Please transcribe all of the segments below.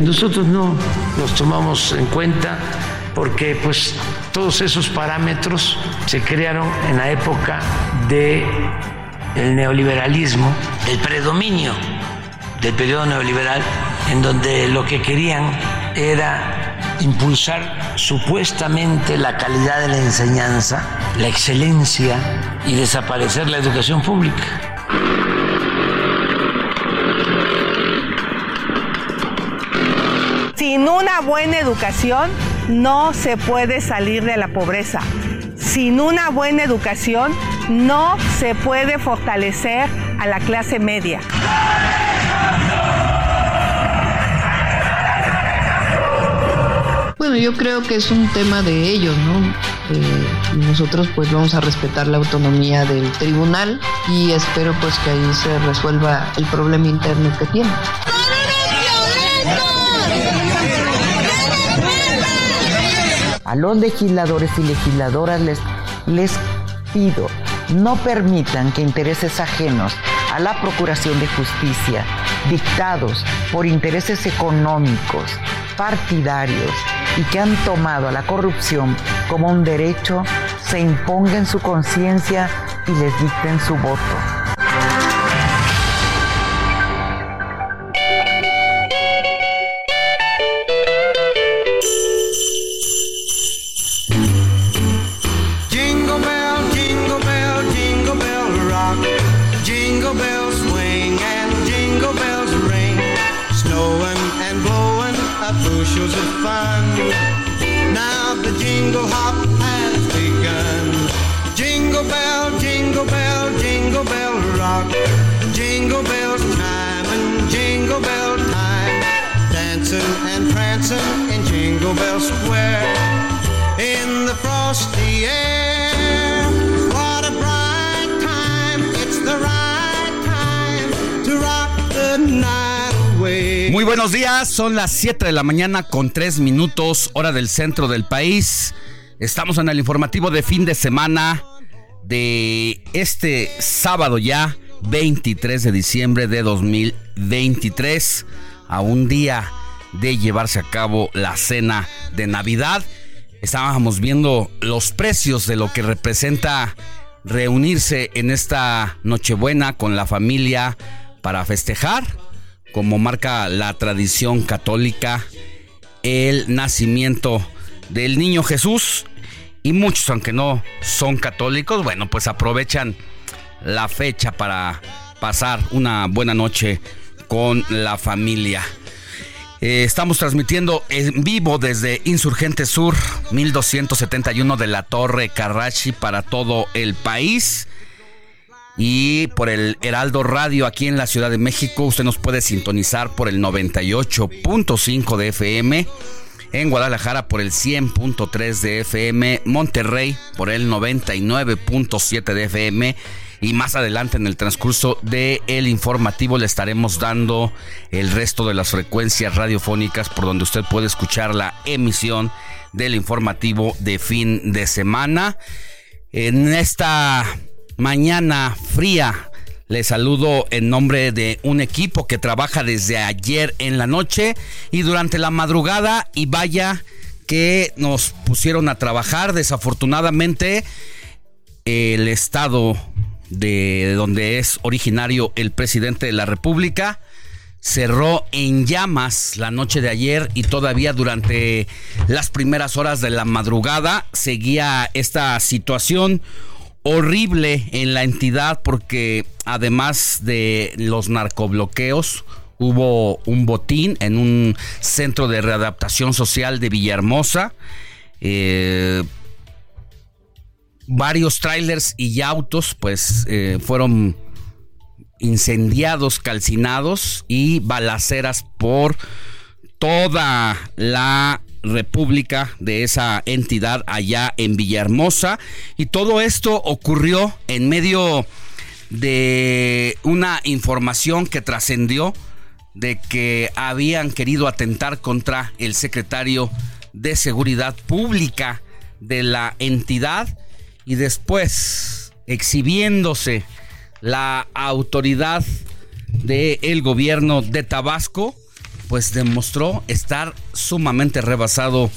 Nosotros no los tomamos en cuenta porque pues todos esos parámetros se crearon en la época de el neoliberalismo, el predominio del periodo neoliberal, en donde lo que querían era impulsar supuestamente la calidad de la enseñanza, la excelencia y desaparecer la educación pública. Sin una buena educación no se puede salir de la pobreza. Sin una buena educación no se puede fortalecer a la clase media. Bueno, yo creo que es un tema de ellos, ¿no? Eh, nosotros pues vamos a respetar la autonomía del tribunal y espero pues que ahí se resuelva el problema interno que tiene. A los legisladores y legisladoras les, les pido, no permitan que intereses ajenos a la procuración de justicia, dictados por intereses económicos, partidarios y que han tomado a la corrupción como un derecho, se imponga en su conciencia y les dicten su voto. Buenos días, son las 7 de la mañana con 3 minutos, hora del centro del país. Estamos en el informativo de fin de semana de este sábado ya, 23 de diciembre de 2023, a un día de llevarse a cabo la cena de Navidad. Estábamos viendo los precios de lo que representa reunirse en esta Nochebuena con la familia para festejar, como marca la tradición católica, el nacimiento del niño Jesús. Y muchos, aunque no son católicos, bueno, pues aprovechan la fecha para pasar una buena noche con la familia. Eh, estamos transmitiendo en vivo desde Insurgente Sur, 1271 de la Torre Carrachi para todo el país. Y por el Heraldo Radio aquí en la Ciudad de México, usted nos puede sintonizar por el 98.5 de FM. En Guadalajara por el 100.3 de FM. Monterrey por el 99.7 de FM. Y más adelante en el transcurso del el informativo le estaremos dando el resto de las frecuencias radiofónicas por donde usted puede escuchar la emisión del informativo de fin de semana. En esta mañana fría. Les saludo en nombre de un equipo que trabaja desde ayer en la noche y durante la madrugada. Y vaya que nos pusieron a trabajar. Desafortunadamente, el estado de donde es originario el presidente de la República cerró en llamas la noche de ayer y todavía durante las primeras horas de la madrugada seguía esta situación horrible en la entidad porque además de los narcobloqueos hubo un botín en un centro de readaptación social de Villahermosa. Eh, varios trailers y autos pues eh, fueron incendiados, calcinados y balaceras por toda la república de esa entidad allá en Villahermosa. Y todo esto ocurrió en medio de una información que trascendió de que habían querido atentar contra el secretario de Seguridad Pública de la entidad y después exhibiéndose la autoridad del gobierno de Tabasco, pues demostró estar sumamente rebasado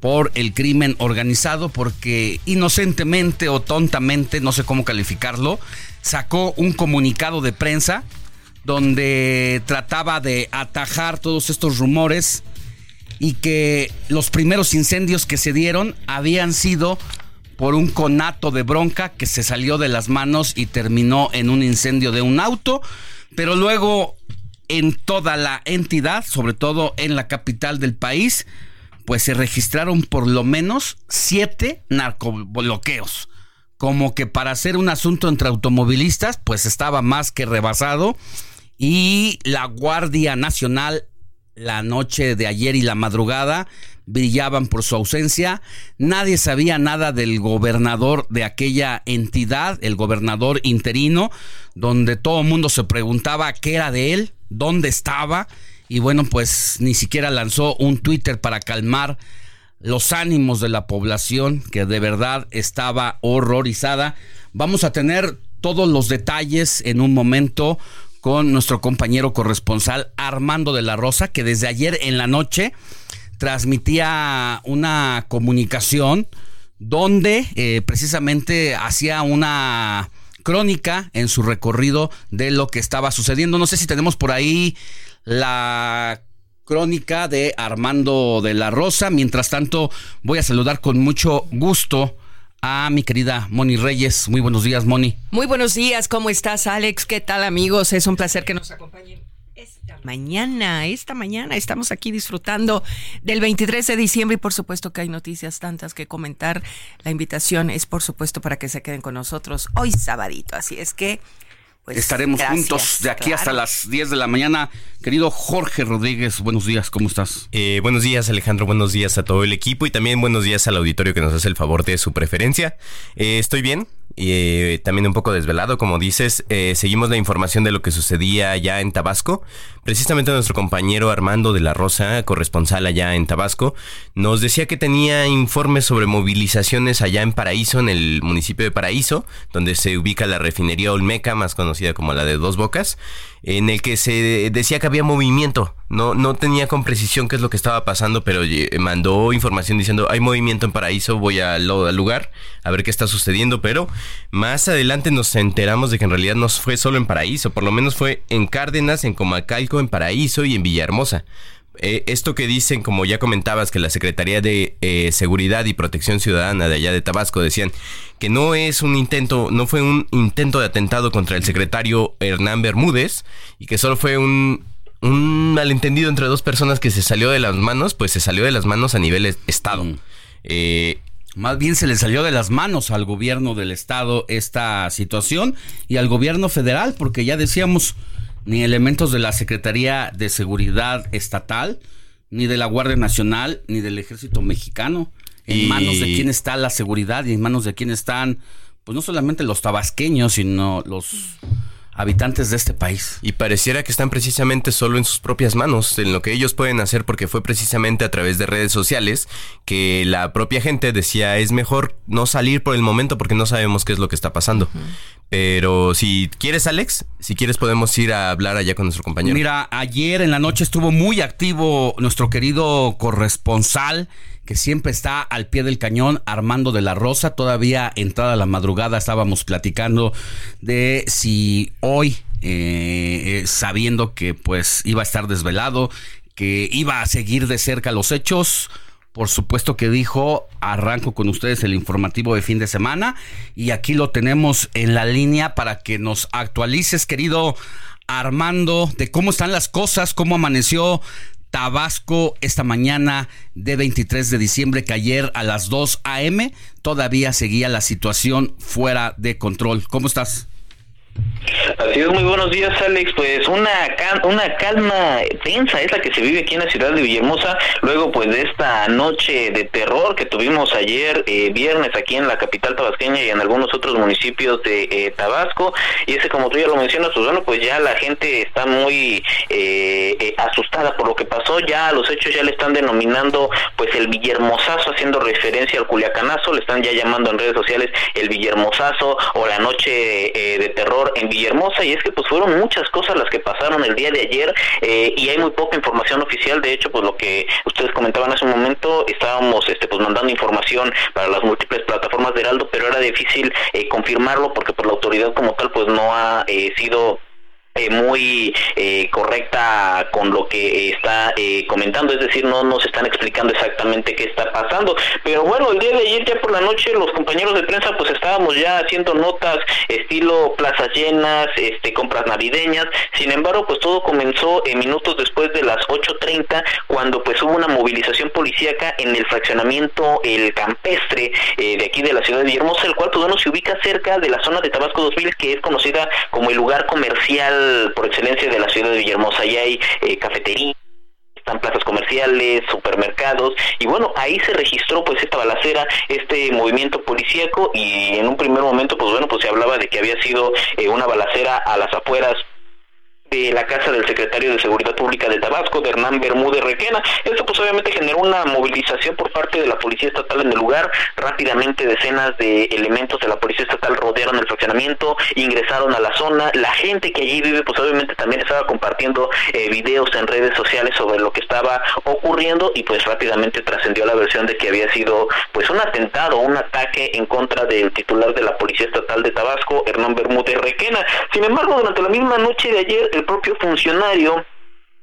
por el crimen organizado porque inocentemente o tontamente, no sé cómo calificarlo, sacó un comunicado de prensa donde trataba de atajar todos estos rumores y que los primeros incendios que se dieron habían sido por un conato de bronca que se salió de las manos y terminó en un incendio de un auto, pero luego en toda la entidad, sobre todo en la capital del país, pues se registraron por lo menos siete narcobloqueos. Como que para hacer un asunto entre automovilistas, pues estaba más que rebasado. Y la Guardia Nacional, la noche de ayer y la madrugada, brillaban por su ausencia. Nadie sabía nada del gobernador de aquella entidad, el gobernador interino, donde todo el mundo se preguntaba qué era de él, dónde estaba. Y bueno, pues ni siquiera lanzó un Twitter para calmar los ánimos de la población que de verdad estaba horrorizada. Vamos a tener todos los detalles en un momento con nuestro compañero corresponsal Armando de la Rosa, que desde ayer en la noche transmitía una comunicación donde eh, precisamente hacía una crónica en su recorrido de lo que estaba sucediendo. No sé si tenemos por ahí la crónica de Armando de la Rosa. Mientras tanto, voy a saludar con mucho gusto a mi querida Moni Reyes. Muy buenos días, Moni. Muy buenos días, ¿cómo estás, Alex? ¿Qué tal, amigos? Es un placer que nos acompañen mañana, esta mañana estamos aquí disfrutando del 23 de diciembre y por supuesto que hay noticias tantas que comentar. La invitación es por supuesto para que se queden con nosotros hoy sabadito, así es que pues, Estaremos juntos de aquí hasta las 10 de la mañana. Querido Jorge Rodríguez, buenos días, ¿cómo estás? Eh, buenos días, Alejandro, buenos días a todo el equipo y también buenos días al auditorio que nos hace el favor de su preferencia. Eh, estoy bien, y eh, también un poco desvelado, como dices. seguimos la información de lo que sucedía allá en Tabasco. Precisamente nuestro compañero Armando de la Rosa, corresponsal allá en Tabasco, nos decía que tenía informes sobre movilizaciones allá en Paraíso, en el municipio de Paraíso, donde se ubica la refinería Olmeca, más conocida como la de Dos Bocas en el que se decía que había movimiento. No, no tenía con precisión qué es lo que estaba pasando, pero mandó información diciendo hay movimiento en Paraíso, voy al, lugar a ver qué está sucediendo. Pero más adelante nos enteramos de que en realidad no fue solo en Paraíso, por lo menos fue en Cárdenas, en Comacalco, en Paraíso y en Villahermosa. Eh, esto que dicen, como ya comentabas, que la Secretaría de eh, Seguridad y Protección Ciudadana de allá de Tabasco decían que no es un intento, no fue un intento de atentado contra el secretario Hernán Bermúdez y que solo fue un, un malentendido entre dos personas que se salió de las manos, pues se salió de las manos a nivel Estado. Mm. Eh, más bien se le salió de las manos al gobierno del Estado esta situación y al gobierno federal, porque ya decíamos ni elementos de la Secretaría de Seguridad Estatal, ni de la Guardia Nacional, ni del Ejército Mexicano. En manos de quién está la seguridad y en manos de quién están, pues no solamente los tabasqueños, sino los habitantes de este país. Y pareciera que están precisamente solo en sus propias manos, en lo que ellos pueden hacer, porque fue precisamente a través de redes sociales que la propia gente decía es mejor no salir por el momento porque no sabemos qué es lo que está pasando. Pero si quieres, Alex, si quieres podemos ir a hablar allá con nuestro compañero. Mira, ayer en la noche estuvo muy activo nuestro querido corresponsal que siempre está al pie del cañón, Armando de la Rosa. Todavía entrada la madrugada estábamos platicando de si hoy, eh, eh, sabiendo que pues iba a estar desvelado, que iba a seguir de cerca los hechos, por supuesto que dijo, arranco con ustedes el informativo de fin de semana y aquí lo tenemos en la línea para que nos actualices, querido Armando, de cómo están las cosas, cómo amaneció Tabasco esta mañana de 23 de diciembre, que ayer a las 2 a.m. todavía seguía la situación fuera de control. ¿Cómo estás? Así es, muy buenos días Alex, pues una, una calma tensa es la que se vive aquí en la ciudad de Villahermosa, luego pues de esta noche de terror que tuvimos ayer eh, viernes aquí en la capital tabasqueña y en algunos otros municipios de eh, Tabasco, y ese como tú ya lo mencionas, pues bueno, pues ya la gente está muy eh, asustada por lo que pasó, ya los hechos ya le están denominando pues el Villahermosazo, haciendo referencia al Culiacanazo, le están ya llamando en redes sociales el Villahermosazo o la noche de terror en Villahermosa y es que pues fueron muchas cosas las que pasaron el día de ayer eh, y hay muy poca información oficial. De hecho pues lo que ustedes comentaban hace un momento estábamos este pues mandando información para las múltiples plataformas de Heraldo pero era difícil eh, confirmarlo porque pues la autoridad como tal pues no ha eh, sido eh, muy eh, correcta con lo que está eh, comentando, es decir, no nos están explicando exactamente qué está pasando. Pero bueno, el día de ayer, ya por la noche, los compañeros de prensa, pues estábamos ya haciendo notas estilo plazas llenas, este, compras navideñas. Sin embargo, pues todo comenzó en minutos después de las 8.30, cuando pues hubo una movilización policíaca en el fraccionamiento El Campestre de aquí de la ciudad de Villahermosa, el cual pues bueno, se ubica cerca de la zona de Tabasco 2000, que es conocida como el lugar comercial por excelencia de la ciudad de Villahermosa. Allá hay eh, cafeterías están plazas comerciales, supermercados y bueno, ahí se registró pues esta balacera, este movimiento policíaco y en un primer momento pues bueno, pues se hablaba de que había sido eh, una balacera a las afueras de la casa del secretario de Seguridad Pública de Tabasco, de Hernán Bermúdez Requena. Esto pues obviamente generó una movilización por parte de la Policía Estatal en el lugar. Rápidamente decenas de elementos de la Policía Estatal rodearon el fraccionamiento, ingresaron a la zona. La gente que allí vive pues obviamente también estaba compartiendo eh, videos en redes sociales sobre lo que estaba ocurriendo y pues rápidamente trascendió la versión de que había sido pues un atentado, un ataque en contra del titular de la Policía Estatal de Tabasco, Hernán Bermúdez Requena. Sin embargo, durante la misma noche de ayer, propio funcionario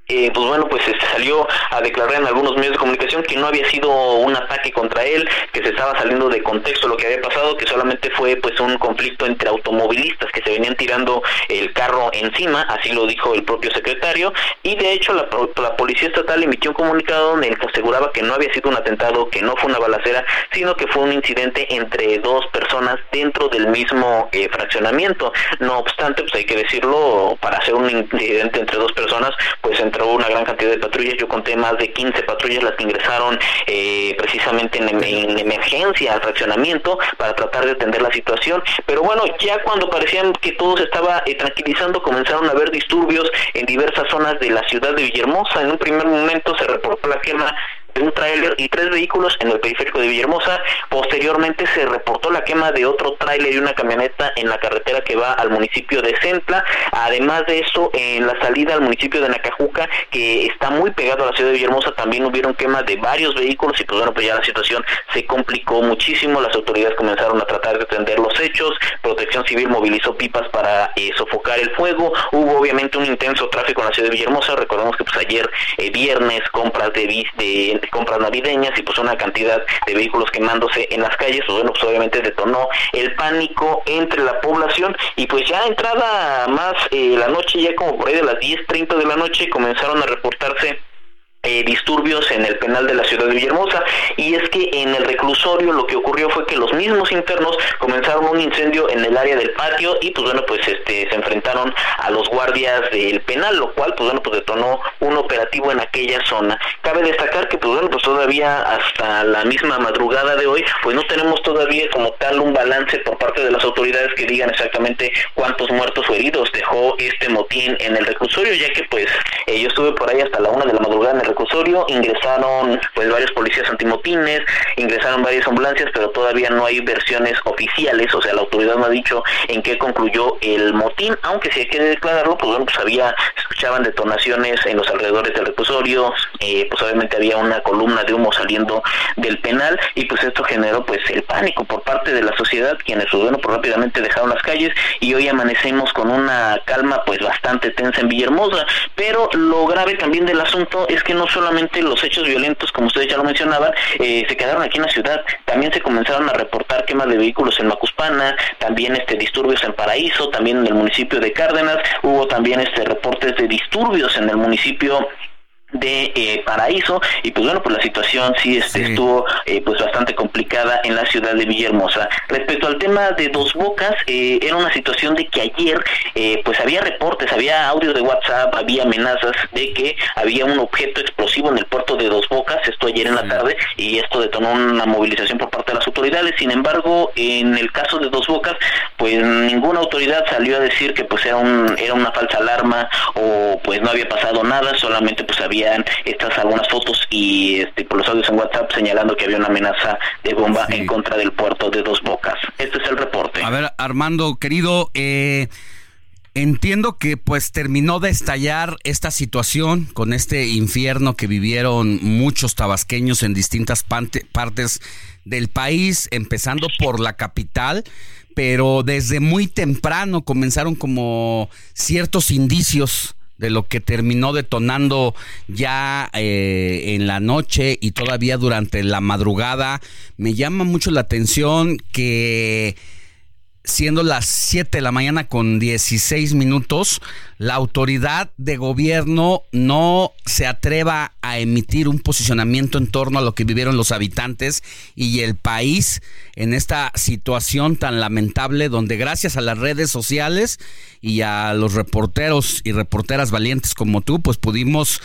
eh, pues bueno, pues este, salió a declarar en algunos medios de comunicación que no había sido un ataque contra él, que se estaba saliendo de contexto lo que había pasado, que solamente fue pues un conflicto entre automovilistas que se venían tirando el carro encima, así lo dijo el propio secretario, y de hecho la, la policía estatal emitió un comunicado en el que aseguraba que no había sido un atentado, que no fue una balacera, sino que fue un incidente entre dos personas dentro del mismo eh, fraccionamiento. No obstante, pues hay que decirlo, para hacer un incidente entre dos personas, pues entre una gran cantidad de patrullas. Yo conté más de 15 patrullas las que ingresaron eh, precisamente en, emergencia al fraccionamiento para tratar de atender la situación. Pero bueno, ya cuando parecían que todo se estaba eh, tranquilizando, comenzaron a haber disturbios en diversas zonas de la ciudad de Villahermosa. En un primer momento se reportó la quema un tráiler y tres vehículos en el periférico de Villahermosa. Posteriormente se reportó la quema de otro tráiler y una camioneta en la carretera que va al municipio de Centla. Además de eso, en la salida al municipio de Nacajuca, que está muy pegado a la ciudad de Villahermosa, también hubieron quema de varios vehículos y pues bueno, pues ya la situación se complicó muchísimo. Las autoridades comenzaron a tratar de atender los hechos. Protección Civil movilizó pipas para eh, sofocar el fuego. Hubo obviamente un intenso tráfico en la ciudad de Villahermosa. Recordemos que pues ayer eh, viernes compras de, de compras navideñas y pues una cantidad de vehículos quemándose en las calles, pues bueno, pues obviamente detonó el pánico entre la población. Y pues ya entrada más eh, la noche, ya como por ahí de las 10.30 de la noche comenzaron a reportarse eh, disturbios en el penal de la ciudad de Villahermosa. Y es que en el reclusorio lo que ocurrió fue que los mismos internos comenzaron un incendio en el área del patio y pues bueno pues este se enfrentaron a los guardias del penal lo cual pues bueno pues detonó un operativo en aquella zona. Cabe destacar que pues bueno pues todavía hasta la misma madrugada de hoy pues no tenemos todavía como tal un balance por parte de las autoridades que digan exactamente cuántos muertos o heridos dejó este motín en el reclusorio ya que pues eh, yo estuve por ahí hasta la una de la madrugada en el reclusorio ingresaron pues varios policías antimotines, ingresaron varias ambulancias, pero todavía no hay versiones oficiales, o sea, la autoridad no ha dicho en qué concluyó el motín, aunque si hay que declararlo, pues bueno, pues había, escuchaban detonaciones en los alrededores del reclusorio, eh, pues obviamente había una columna de humo saliendo del penal y pues esto generó pues el pánico por parte de la sociedad, quienes pues, bueno, pues rápidamente dejaron las calles y hoy amanecemos con una calma pues bastante tensa en Villahermosa, pero lo grave también del asunto es que no solamente los hechos violentos, como ustedes ya lo mencionaban, eh, se quedaron aquí en la ciudad, también se comenzaron a reportar quemas de vehículos en Macuspana, también este disturbios en Paraíso, también en el municipio de Cárdenas, hubo también este reportes de disturbios en el municipio de eh, Paraíso. Y pues bueno pues la situación sí, este, estuvo eh, pues bastante complicada en la ciudad de Villahermosa. Respecto al tema de Dos Bocas eh, era una situación de que ayer pues había reportes había audio de WhatsApp había amenazas de que había un objeto explosivo en el puerto de Dos Bocas esto ayer en la tarde y esto detonó una movilización por parte de las autoridades. Sin embargo en el caso de Dos Bocas pues ninguna autoridad salió a decir que pues era un era una falsa alarma o pues no había pasado nada solamente pues había estas algunas fotos y este, por los audios en WhatsApp señalando que había una amenaza de bomba en contra del puerto de Dos Bocas. Este es el reporte. A ver, Armando, querido, eh, entiendo que pues terminó de estallar esta situación con este infierno que vivieron muchos tabasqueños en distintas partes del país, empezando por la capital pero desde muy temprano comenzaron como ciertos indicios de lo que terminó detonando ya eh, en la noche y todavía durante la madrugada. Me llama mucho la atención que siendo las 7 de la mañana con 16 minutos, la autoridad de gobierno no se atreva a emitir un posicionamiento en torno a lo que vivieron los habitantes y el país en esta situación tan lamentable donde gracias a las redes sociales y a los reporteros y reporteras valientes como tú, pues pudimos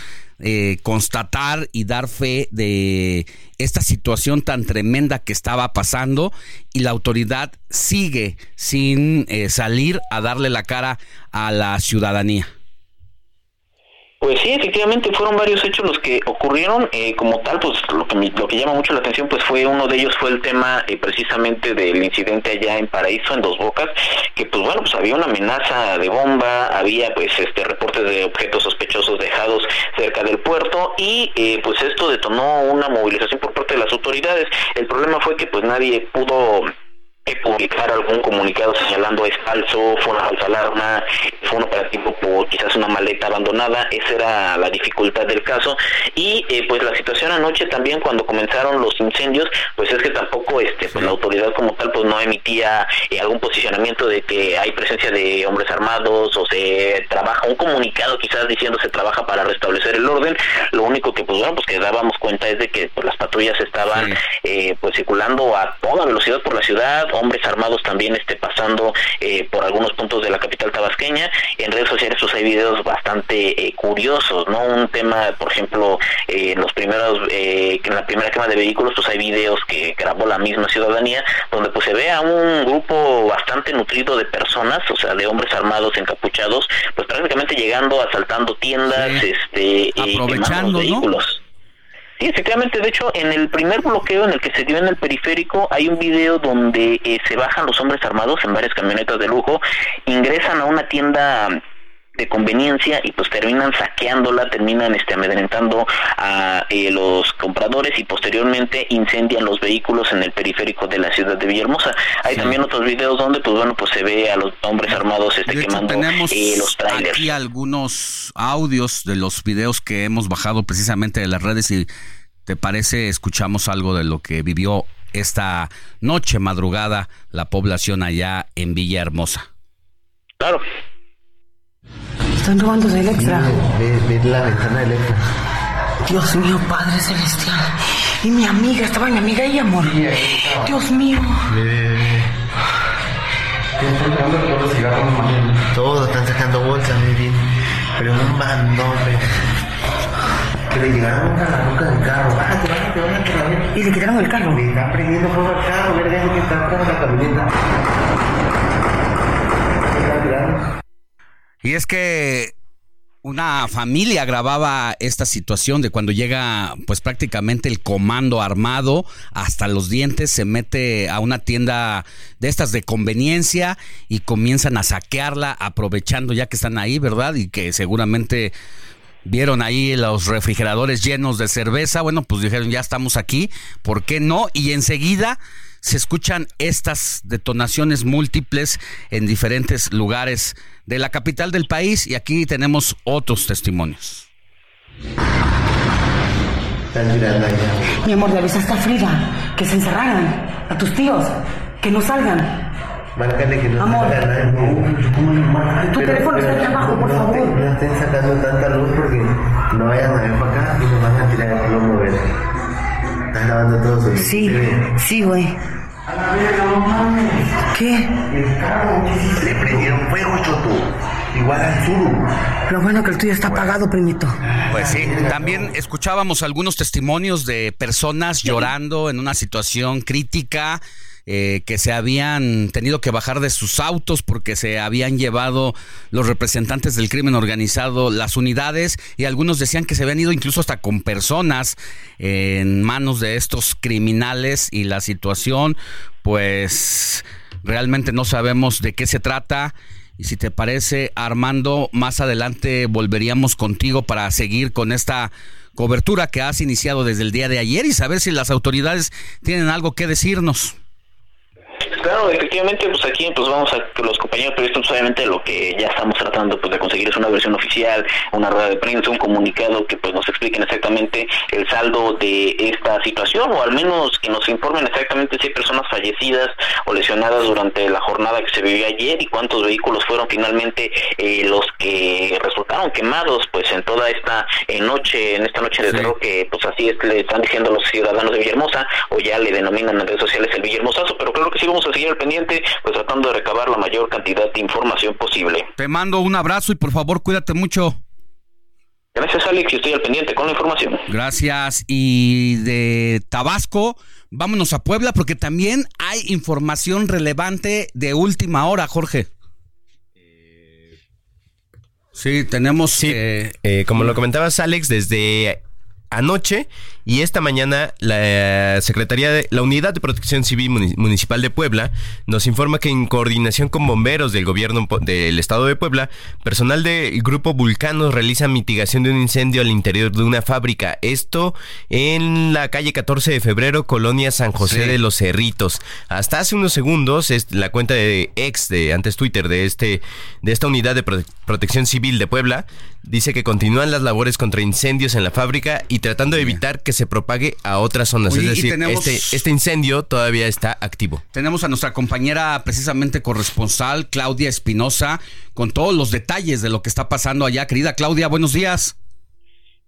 eh, constatar y dar fe de esta situación tan tremenda que estaba pasando y la autoridad sigue sin eh, salir a darle la cara a la ciudadanía. Pues sí, efectivamente fueron varios hechos los que ocurrieron. Eh, como tal, pues lo que, lo que llama mucho la atención, pues fue uno de ellos fue el tema eh, precisamente del incidente allá en Paraíso, en Dos Bocas, que pues bueno, pues había una amenaza de bomba, había pues este reportes de objetos sospechosos dejados cerca del puerto y eh, pues esto detonó una movilización por parte de las autoridades. El problema fue que pues nadie pudo publicar algún comunicado señalando es falso, fue una falsa alarma, fue un operativo por quizás una maleta abandonada, esa era la dificultad del caso. Y eh, pues la situación anoche también cuando comenzaron los incendios pues es que tampoco este pues la autoridad como tal pues no emitía eh, algún posicionamiento de que hay presencia de hombres armados o se trabaja un comunicado quizás diciendo se trabaja para restablecer el orden, lo único que pues bueno pues que dábamos cuenta es de que pues, las patrullas estaban eh, pues circulando a toda velocidad por la ciudad hombres armados también esté pasando eh, por algunos puntos de la capital tabasqueña. En redes sociales pues hay videos bastante eh, curiosos, ¿no? Un tema, por ejemplo, eh, los primeros, en la primera quema de vehículos pues hay videos que grabó la misma ciudadanía donde pues se ve a un grupo bastante nutrido de personas, o sea, de hombres armados encapuchados, pues prácticamente llegando, asaltando tiendas, este, aprovechando vehículos. Sí, efectivamente, de hecho, en el primer bloqueo en el que se dio en el periférico hay un video donde eh, se bajan los hombres armados en varias camionetas de lujo, ingresan a una tienda de conveniencia y pues terminan saqueándola, terminan este amedrentando a eh, los compradores y posteriormente incendian los vehículos en el periférico de la ciudad de Villahermosa. Hay también otros videos donde pues bueno pues se ve a los hombres armados este quemando tenemos eh, los trailers. Aquí algunos audios de los videos que hemos bajado precisamente de las redes y te parece escuchamos algo de lo que vivió esta noche madrugada la población allá en Villahermosa. Claro. Están robando de Electra. Ve, la ventana de Electra. Dios mío, Padre Celestial. Y mi amiga, estaba mi amiga ahí, amor. Dios mío. Todos están sacando bolsas, bien. Pero un bandón, que le llegaron a la boca del carro. Bájate, bájate, bájate. Y le quitaron el carro. Le están prendiendo fuego al carro, verga, que está atrás de la camioneta. Y es que Una familia grababa esta situación de cuando llega pues prácticamente el comando armado hasta los dientes, se mete a una tienda de estas de conveniencia y comienzan a saquearla aprovechando ya que están ahí, ¿verdad? Y que seguramente vieron ahí los refrigeradores llenos de cerveza, bueno, pues dijeron ya estamos aquí, ¿por qué no? Y enseguida se escuchan estas detonaciones múltiples en diferentes lugares de la capital del país y aquí tenemos otros testimonios. Mi amor, le avisaste a Frida que se encerraran, a tus tíos, que no salgan. Márcale que no Amor. nadie. Tu teléfono está aquí abajo, por no favor. No estén sacando tanta luz porque no vayan a ver para acá y nos van a tirar el plomo, ¿ves? Estás grabando todo eso. Sí, sí, güey. ¿Qué? El carro, le prendieron fuego, Choto. Igual al sur. Lo bueno que el tuyo está apagado, primito. Pues sí, también escuchábamos algunos testimonios de personas llorando en una situación crítica. Eh, que se habían tenido que bajar de sus autos porque se habían llevado los representantes del crimen organizado las unidades y algunos decían que se habían ido incluso hasta con personas en manos de estos criminales y la situación pues realmente no sabemos de qué se trata y si te parece, Armando, más adelante volveríamos contigo para seguir con esta cobertura que has iniciado desde el día de ayer y saber si las autoridades tienen algo que decirnos. Claro, efectivamente, pues aquí pues vamos a que los compañeros periodistas, pues, obviamente lo que ya estamos tratando pues de conseguir es una versión oficial, una rueda de prensa, un comunicado que pues nos expliquen exactamente el saldo de esta situación o al menos que nos informen exactamente si hay personas fallecidas o lesionadas durante la jornada que se vivió ayer y cuántos vehículos fueron finalmente eh, los que resultaron quemados pues en toda esta eh, noche, en esta noche de terror que pues así es, le están diciendo los ciudadanos de Villahermosa o ya le denominan en redes sociales el Villahermosazo, pero claro que sí vamos a seguir al pendiente pues tratando de recabar la mayor cantidad de información posible. Te mando un abrazo y por favor cuídate mucho. Gracias Alex y estoy al pendiente con la información. Gracias. Y de Tabasco, vámonos a Puebla porque también hay información relevante de última hora, Jorge. Sí, tenemos... Sí, eh, como lo comentabas, Alex, desde anoche y esta mañana la Secretaría de la Unidad de Protección Civil Muni- Municipal de Puebla nos informa que en coordinación con bomberos del gobierno del estado de Puebla, personal del grupo Vulcanos realiza mitigación de un incendio al interior de una fábrica. Esto en la calle 14 de febrero, colonia San José Sí. de los Cerritos. Hasta hace unos segundos es la cuenta de ex de antes Twitter de este de esta unidad de prote- protección civil de Puebla dice que continúan las labores contra incendios en la fábrica y tratando de evitar que se propague a otras zonas. Oye, es decir, tenemos- este, este incendio todavía está activo. Tenemos a nuestra compañera precisamente corresponsal, Claudia Espinosa, con todos los detalles de lo que está pasando allá. Querida Claudia, buenos días.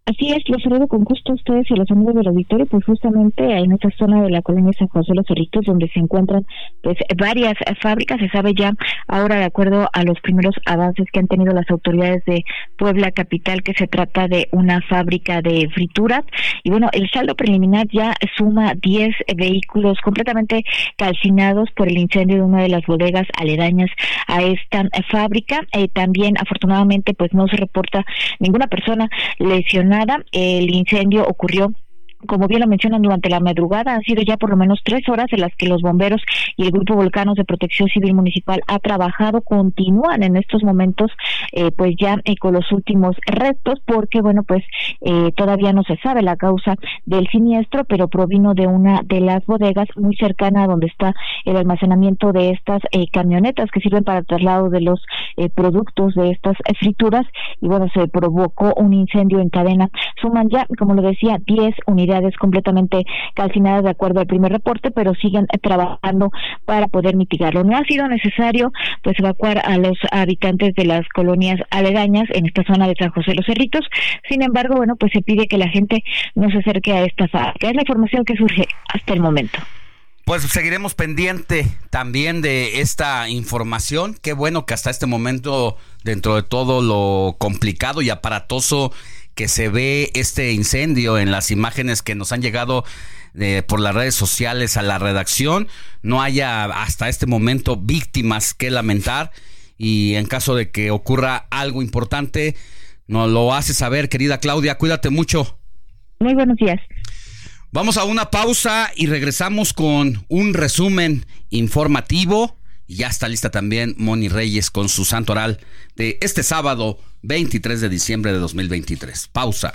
Así es, los saludo con gusto a ustedes y a los amigos del auditorio, pues justamente en esta zona de la colonia San José de los Cerritos, donde se encuentran pues varias fábricas, se sabe ya ahora de acuerdo a los primeros avances que han tenido las autoridades de Puebla Capital, que se trata de una fábrica de frituras, y bueno, el saldo preliminar ya suma 10 vehículos completamente calcinados por el incendio de una de las bodegas aledañas a esta fábrica, Eh, también afortunadamente pues no se reporta ninguna persona lesionada, el incendio ocurrió como bien lo mencionan, durante la madrugada han sido ya por lo menos tres horas en las que los bomberos y el Grupo Volcanos de Protección Civil Municipal ha trabajado, continúan en estos momentos eh, pues ya eh, con los últimos restos porque bueno pues eh, todavía no se sabe la causa del siniestro, pero provino de una de las bodegas muy cercana a donde está el almacenamiento de estas eh, camionetas que sirven para el traslado de los eh, productos de estas frituras y bueno se provocó un incendio en cadena. Suman ya, como lo decía, 10 unidades completamente calcinadas de acuerdo al primer reporte, pero siguen trabajando para poder mitigarlo. No ha sido necesario pues evacuar a los habitantes de las colonias aledañas en esta zona de San José de los Cerritos. Sin embargo, bueno, pues se pide que la gente no se acerque a esta fábrica. Es la información que surge hasta el momento. Pues seguiremos pendiente también de esta información. Qué bueno que hasta este momento, dentro de todo lo complicado y aparatoso que se ve este incendio en las imágenes que nos han llegado eh, por las redes sociales a la redacción, no haya hasta este momento víctimas que lamentar y en caso de que ocurra algo importante, Nos lo hace saber, querida Claudia. Cuídate mucho. Muy buenos días. Vamos a una pausa y regresamos con un resumen informativo. Y ya está lista también Moni Reyes con su santo oral de este sábado 23 de diciembre de 2023. Pausa.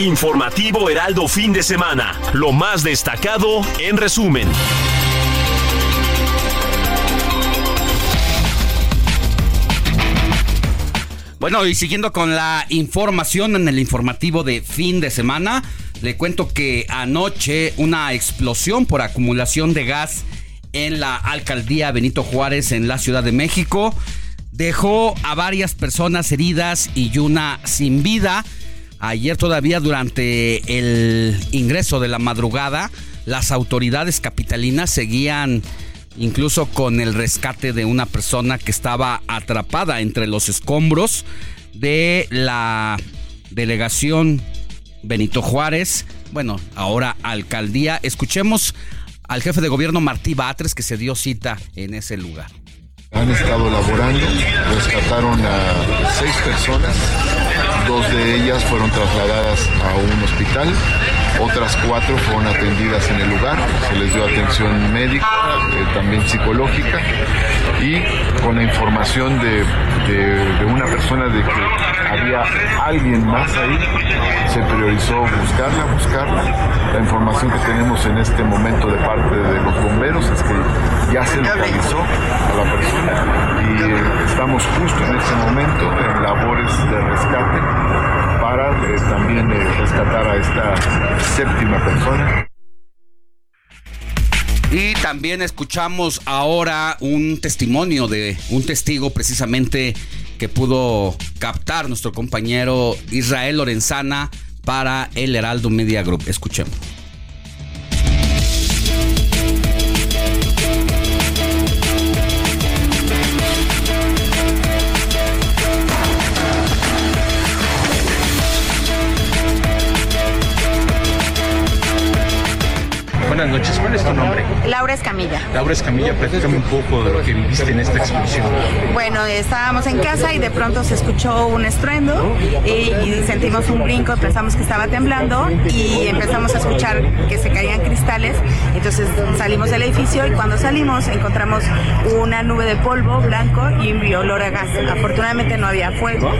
Informativo Heraldo Fin de Semana. Lo más destacado en resumen. Bueno, y siguiendo con la información en el informativo de fin de semana, le cuento que anoche una explosión por acumulación de gas en la alcaldía Benito Juárez en la Ciudad de México dejó a varias personas heridas y una sin vida. Ayer todavía durante el ingreso de la madrugada, las autoridades capitalinas seguían incluso con el rescate de una persona que estaba atrapada entre los escombros de la delegación Benito Juárez, bueno, ahora alcaldía. Escuchemos al jefe de gobierno Martí Batres que se dio cita en ese lugar. Han estado laborando, rescataron a seis personas, dos de ellas fueron trasladadas a un hospital, otras cuatro fueron atendidas en el lugar, se les dio atención médica, eh, también psicológica y con la información de, una persona de que había alguien más ahí, se priorizó buscarla, buscarla. La información que tenemos en este momento de parte de los bomberos es que ya se localizó a la persona y estamos justo en este momento en labores de rescate para eh, también eh, rescatar a esta séptima persona. Y también escuchamos ahora un testimonio de un testigo precisamente que pudo captar nuestro compañero Israel Lorenzana para el Heraldo Media Group. Escuchemos. Buenas noches, ¿cuál es tu nombre? Laura Escamilla. Laura Escamilla, platícame un poco de lo que viviste en esta explosión. Bueno, estábamos en casa y de pronto se escuchó un estruendo y, y sentimos un brinco, pensamos que estaba temblando y empezamos a escuchar que se caían cristales. Entonces salimos del edificio y cuando salimos encontramos una nube de polvo blanco y un olor a gas. Afortunadamente no había fuego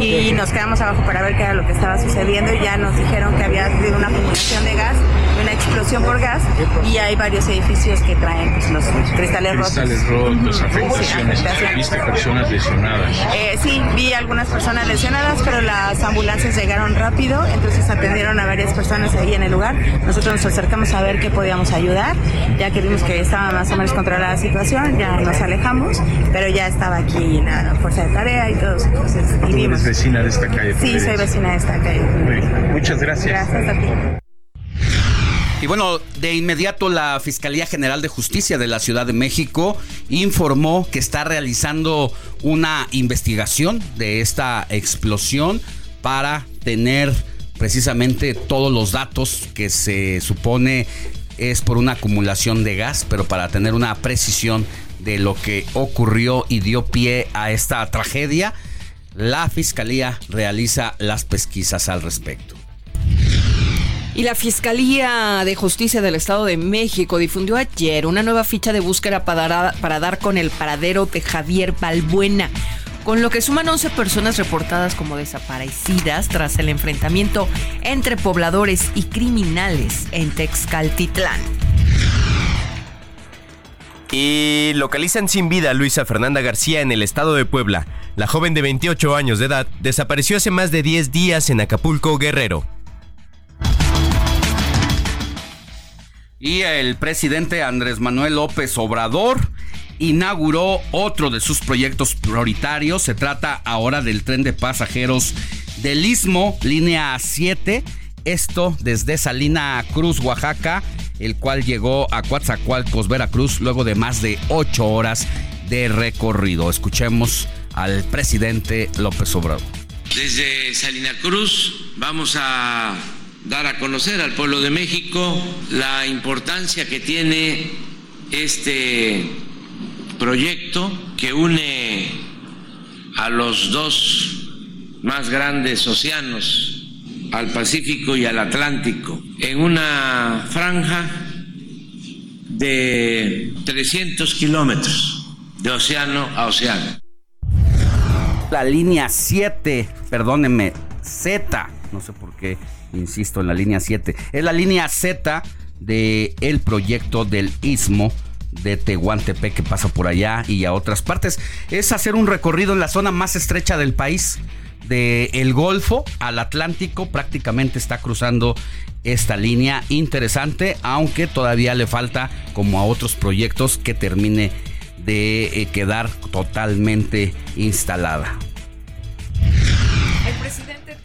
y nos quedamos abajo para ver qué era lo que estaba sucediendo y ya nos dijeron que había habido una acumulación de gas, una explosión por gas y hay varios edificios que traen pues, los cristales rotos. Cristales rotos, Sí, afectaciones, afectación. viste personas lesionadas. Eh, sí, vi algunas personas lesionadas, pero las ambulancias llegaron rápido, entonces atendieron a varias personas ahí en el lugar. Nosotros nos acercamos a ver qué podíamos ayudar, ya que vimos que estaba más o menos controlada la situación, ya nos alejamos, pero ya estaba aquí la fuerza de tarea y todo, eso, entonces y Tú eres vecina de esta calle. Sí, soy vecina de esta calle. Muchas gracias. Gracias a ti. Y bueno, de inmediato la Fiscalía General de Justicia de la Ciudad de México informó que está realizando una investigación de esta explosión para tener precisamente todos los datos que se supone es por una acumulación de gas, pero para tener una precisión de lo que ocurrió y dio pie a esta tragedia, la Fiscalía realiza las pesquisas al respecto. Y la Fiscalía de Justicia del Estado de México difundió ayer una nueva ficha de búsqueda para dar, con el paradero de Javier Balbuena, con lo que suman 11 personas reportadas como desaparecidas tras el enfrentamiento entre pobladores y criminales en Texcaltitlán. Y localizan sin vida a Luisa Fernanda García en el estado de Puebla. La joven de 28 años de edad desapareció hace más de 10 días en Acapulco, Guerrero. Y el presidente Andrés Manuel López Obrador inauguró otro de sus proyectos prioritarios. Se trata ahora del tren de pasajeros del Istmo, línea 7. Esto desde Salina Cruz, Oaxaca, el cual llegó a Coatzacoalcos, Veracruz, luego de más de ocho horas de recorrido. Escuchemos al presidente López Obrador. Desde Salina Cruz vamos a dar a conocer al pueblo de México la importancia que tiene este proyecto que une a los dos más grandes océanos, al Pacífico y al Atlántico, en una franja de 300 kilómetros de océano a océano. La línea 7, perdónenme, Z, no sé por qué insisto en la línea 7, es la línea Z del el proyecto del Istmo de Tehuantepec que pasa por allá y a otras partes. Es hacer un recorrido en la zona más estrecha del país, del el Golfo al Atlántico, prácticamente está cruzando esta línea interesante, aunque todavía le falta, como a otros proyectos, que termine de eh, quedar totalmente instalada.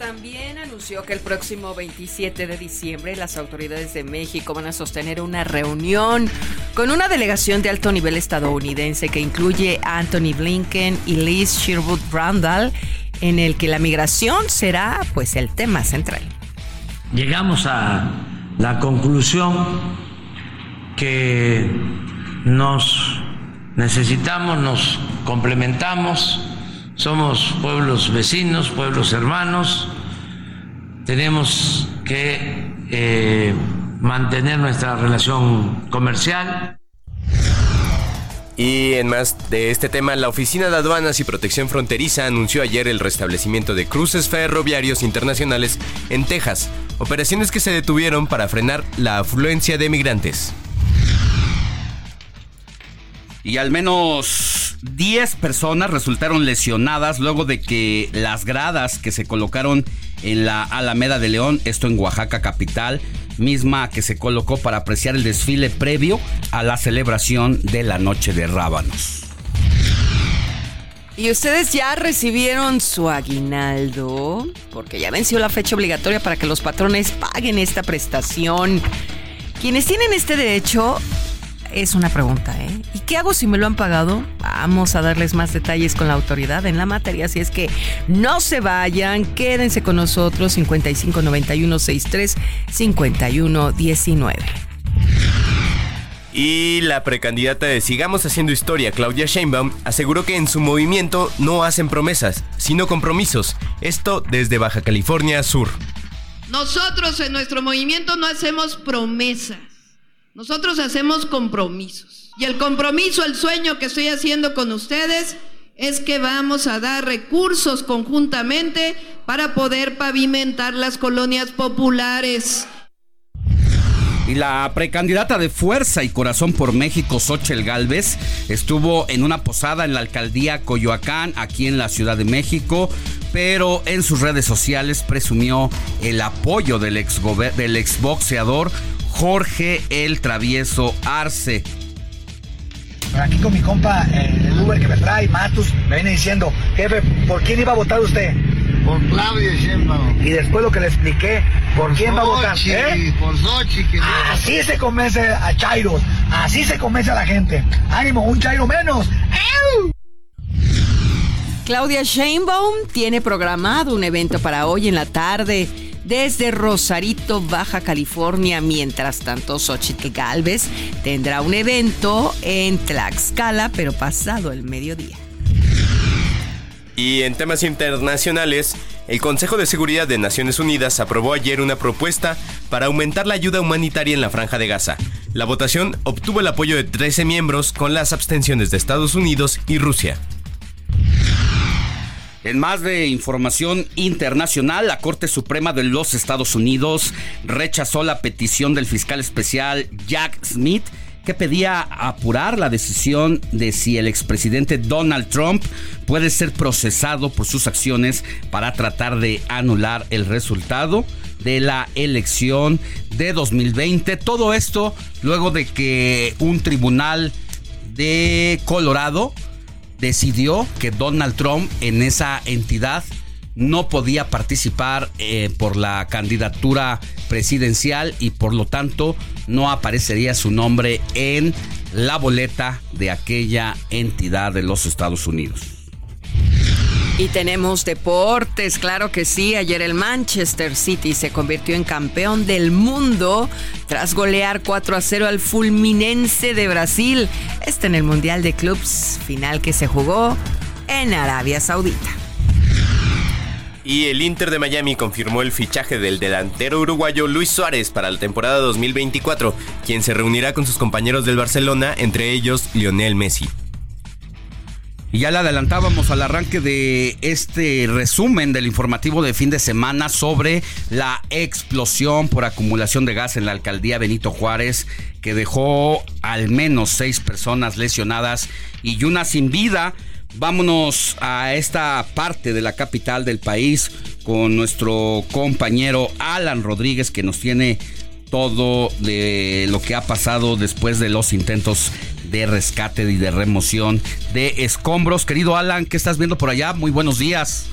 También anunció que el próximo 27 de diciembre las autoridades de México van a sostener una reunión con una delegación de alto nivel estadounidense que incluye a Anthony Blinken y Liz Sherwood Brandal, en el que la migración será pues el tema central. Llegamos a la conclusión que nos necesitamos, nos complementamos, somos pueblos vecinos, pueblos hermanos, tenemos que eh, mantener nuestra relación comercial. Y en más de este tema, la Oficina de Aduanas y Protección Fronteriza anunció ayer el restablecimiento de cruces ferroviarios internacionales en Texas, operaciones que se detuvieron para frenar la afluencia de migrantes. Y al menos 10 personas resultaron lesionadas luego de que las gradas que se colocaron en la Alameda de León, esto en Oaxaca capital, misma que se colocó para apreciar el desfile previo a la celebración de la Noche de Rábanos. ¿Y ustedes ya recibieron su aguinaldo? Porque ya venció la fecha obligatoria para que los patrones paguen esta prestación. Quienes tienen este derecho es una pregunta, ¿eh? ¿Y qué hago si me lo han pagado? Vamos a darles más detalles con la autoridad en la materia, así es que no se vayan, quédense con nosotros 559163 5119. Y la precandidata de Sigamos Haciendo Historia, Claudia Sheinbaum, aseguró que en su movimiento no hacen promesas, sino compromisos. Esto desde Baja California Sur. Nosotros en nuestro movimiento no hacemos promesas, nosotros hacemos compromisos. Y el compromiso, el sueño que estoy haciendo con ustedes es que vamos a dar recursos conjuntamente para poder pavimentar las colonias populares. Y la precandidata de Fuerza y Corazón por México, Xochel Gálvez, estuvo en una posada en la alcaldía Coyoacán, aquí en la Ciudad de México, pero en sus redes sociales presumió el apoyo del, ex del exboxeador Jorge el Travieso Arce. Aquí con mi compa, eh, el Uber que me trae, Matus, me viene diciendo, jefe, ¿por quién iba a votar usted? Por Claudia Sheinbaum. Y después lo que le expliqué, ¿por, Por quién va a votar? ¿Eh? Por que- Así se convence a Chairos, así se convence a la gente. Ánimo, un Chairo menos. Claudia Sheinbaum tiene programado un evento para hoy en la tarde desde Rosarito, Baja California. Mientras tanto, Xochitl Galvez tendrá un evento en Tlaxcala, pero pasado el mediodía. Y en temas internacionales, el Consejo de Seguridad de Naciones Unidas aprobó ayer una propuesta para aumentar la ayuda humanitaria en la franja de Gaza. La votación obtuvo el apoyo de 13 miembros con las abstenciones de Estados Unidos y Rusia. En más de información internacional, la Corte Suprema de los Estados Unidos rechazó la petición del fiscal especial Jack Smith que pedía apurar la decisión de si el expresidente Donald Trump puede ser procesado por sus acciones para tratar de anular el resultado de la elección de 2020. Todo esto luego de que un tribunal de Colorado decidió que Donald Trump en esa entidad no podía participar eh, por la candidatura presidencial y por lo tanto no aparecería su nombre en la boleta de aquella entidad de los Estados Unidos. Y tenemos deportes, claro que sí. Ayer el Manchester City se convirtió en campeón del mundo tras golear 4 a 0 al Fulminense de Brasil. Este en el Mundial de Clubs final que se jugó en Arabia Saudita. Y el Inter de Miami confirmó el fichaje del delantero uruguayo Luis Suárez para la temporada 2024, quien se reunirá con sus compañeros del Barcelona, entre ellos Lionel Messi. Y ya le adelantábamos al arranque de este resumen del informativo de fin de semana sobre la explosión por acumulación de gas en la alcaldía Benito Juárez que dejó al menos seis personas lesionadas y una sin vida. Vámonos a esta parte de la capital del país con nuestro compañero Alan Rodríguez que nos tiene todo de lo que ha pasado después de los intentos de rescate y de remoción de escombros. Querido Alan, ¿qué estás viendo por allá? Muy buenos días.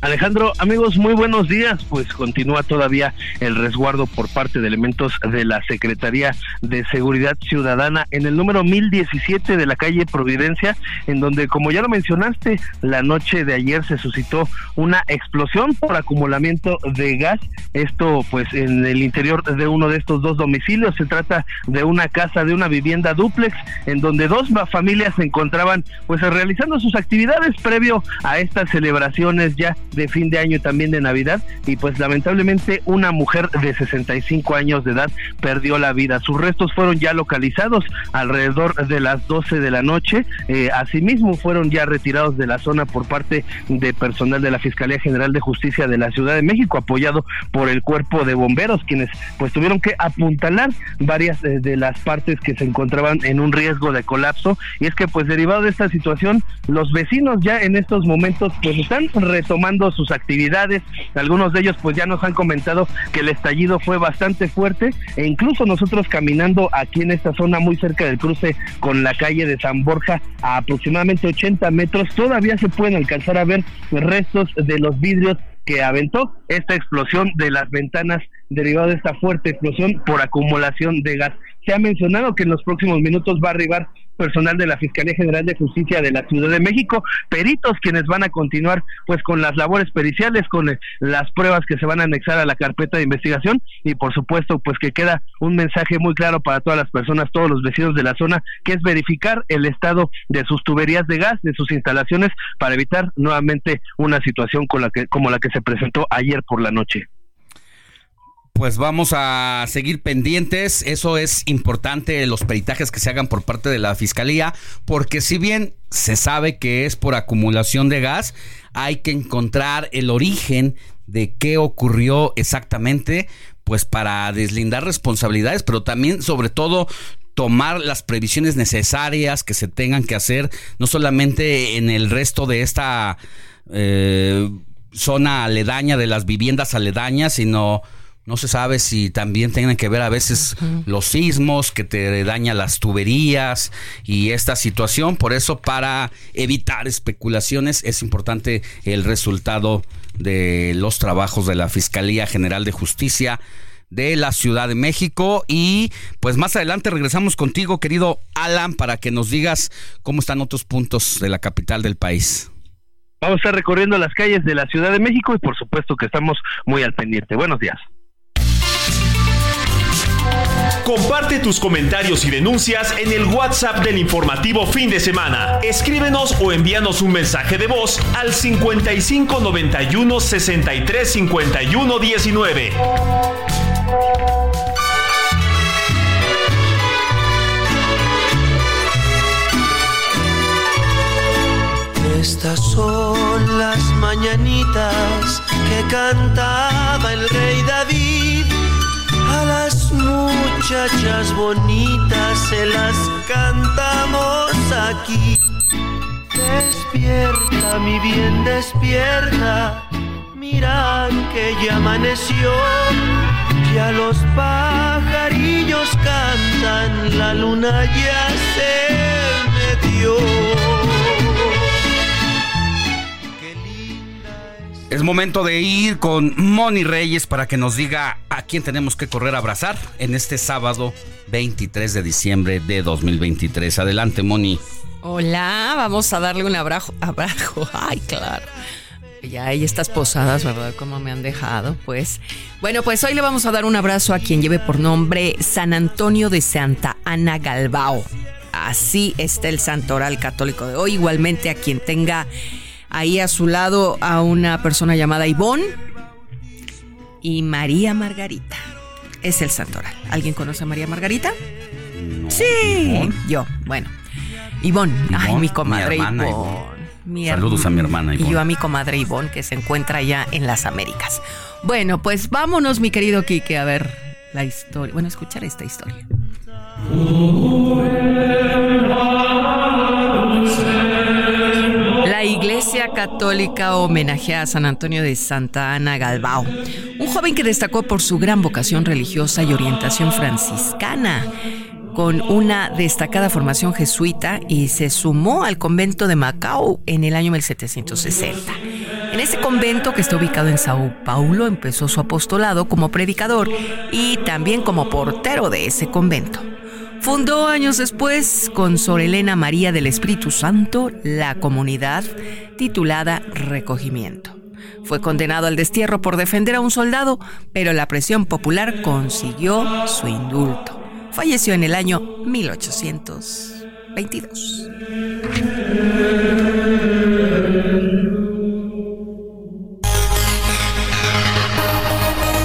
Alejandro, amigos, muy buenos días. Pues continúa todavía el resguardo por parte de elementos de la Secretaría de Seguridad Ciudadana en el número 1017 de la calle Providencia, en donde, como ya lo mencionaste, la noche de ayer se suscitó una explosión por acumulamiento de gas. Esto, pues, en el interior de uno de estos dos domicilios. Se trata de una casa, de una vivienda dúplex, en donde dos familias se encontraban, pues, realizando sus actividades previo a estas celebraciones ya de fin de año y también de Navidad y pues lamentablemente una mujer de 65 años de edad perdió la vida. Sus restos fueron ya localizados alrededor de las 12 de la noche. Eh, asimismo fueron ya retirados de la zona por parte de personal de la Fiscalía General de Justicia de la Ciudad de México apoyado por el cuerpo de bomberos quienes pues tuvieron que apuntalar varias de, de las partes que se encontraban en un riesgo de colapso y es que pues derivado de esta situación los vecinos ya en estos momentos pues están retomando sus actividades. Algunos de ellos pues ya nos han comentado que el estallido fue bastante fuerte e incluso nosotros caminando aquí en esta zona muy cerca del cruce con la calle de San Borja a aproximadamente 80 metros todavía se pueden alcanzar a ver restos de los vidrios que aventó esta explosión de las ventanas derivada de esta fuerte explosión por acumulación de gas. Se ha mencionado que en los próximos minutos va a arribar personal de la Fiscalía General de Justicia de la Ciudad de México, peritos quienes van a continuar pues con las labores periciales, con eh, las pruebas que se van a anexar a la carpeta de investigación y por supuesto pues que queda un mensaje muy claro para todas las personas, todos los vecinos de la zona, que es verificar el estado de sus tuberías de gas, de sus instalaciones para evitar nuevamente una situación con la que como la que se presentó ayer por la noche pues vamos a seguir pendientes. Eso es importante, los peritajes que se hagan por parte de la fiscalía, porque si bien se sabe que es por acumulación de gas, hay que encontrar el origen de qué ocurrió exactamente, pues para deslindar responsabilidades, pero también, sobre todo, tomar las previsiones necesarias que se tengan que hacer, no solamente en el resto de esta eh, zona aledaña, de las viviendas aledañas, sino no se sabe si también tienen que ver a veces los sismos que te dañan las tuberías y esta situación. Por eso, para evitar especulaciones, es importante el resultado de los trabajos de la Fiscalía General de Justicia de la Ciudad de México. Y pues más adelante regresamos contigo, querido Alan, para que nos digas cómo están otros puntos de la capital del país. Vamos a estar recorriendo las calles de la Ciudad de México y por supuesto que estamos muy al pendiente. Buenos días. Comparte tus comentarios y denuncias en el WhatsApp del informativo fin de semana. Escríbenos o envíanos un mensaje de voz al 55 91 63 51 19. Estas son las mañanitas que cantaba el rey David. Las muchachas bonitas se las cantamos aquí. Despierta, mi bien, despierta. Mira que ya amaneció. Ya los pajarillos cantan, la luna ya se metió. Es momento de ir con Moni Reyes para que nos diga a quién tenemos que correr a abrazar en este sábado 23 de diciembre de 2023. Adelante, Moni. Hola, vamos a darle un abrazo. Abrazo, ay, claro. Ya hay estas posadas, ¿verdad? Como me han dejado, pues. Bueno, pues hoy le vamos a dar un abrazo a quien lleve por nombre San Antonio de Santa Ana Galbao. Así está el santoral católico de hoy. Igualmente a quien tenga ahí a su lado a una persona llamada Ivonne y María Margarita. Es el santoral. ¿Alguien conoce a María Margarita? sí, yo. Bueno. Ivonne, ay, mi comadre mi hermana Ivonne. Mi Saludos a mi hermana Y Ivonne. yo a mi comadre Ivonne, que se encuentra allá en las Américas. Bueno, pues vámonos, mi querido Quique, a ver la historia. Bueno, escuchar esta historia. Iglesia Católica homenajea a San Antonio de Santa Ana Galbao, un joven que destacó por su gran vocación religiosa y orientación franciscana, con una destacada formación jesuita y se sumó al convento de Macao en el año 1760. En ese convento que está ubicado en Sao Paulo empezó su apostolado como predicador y también como portero de ese convento. Fundó años después, con Sor Elena María del Espíritu Santo, la comunidad titulada Recogimiento. Fue condenado al destierro por defender a un soldado, pero la presión popular consiguió su indulto. Falleció en el año 1822.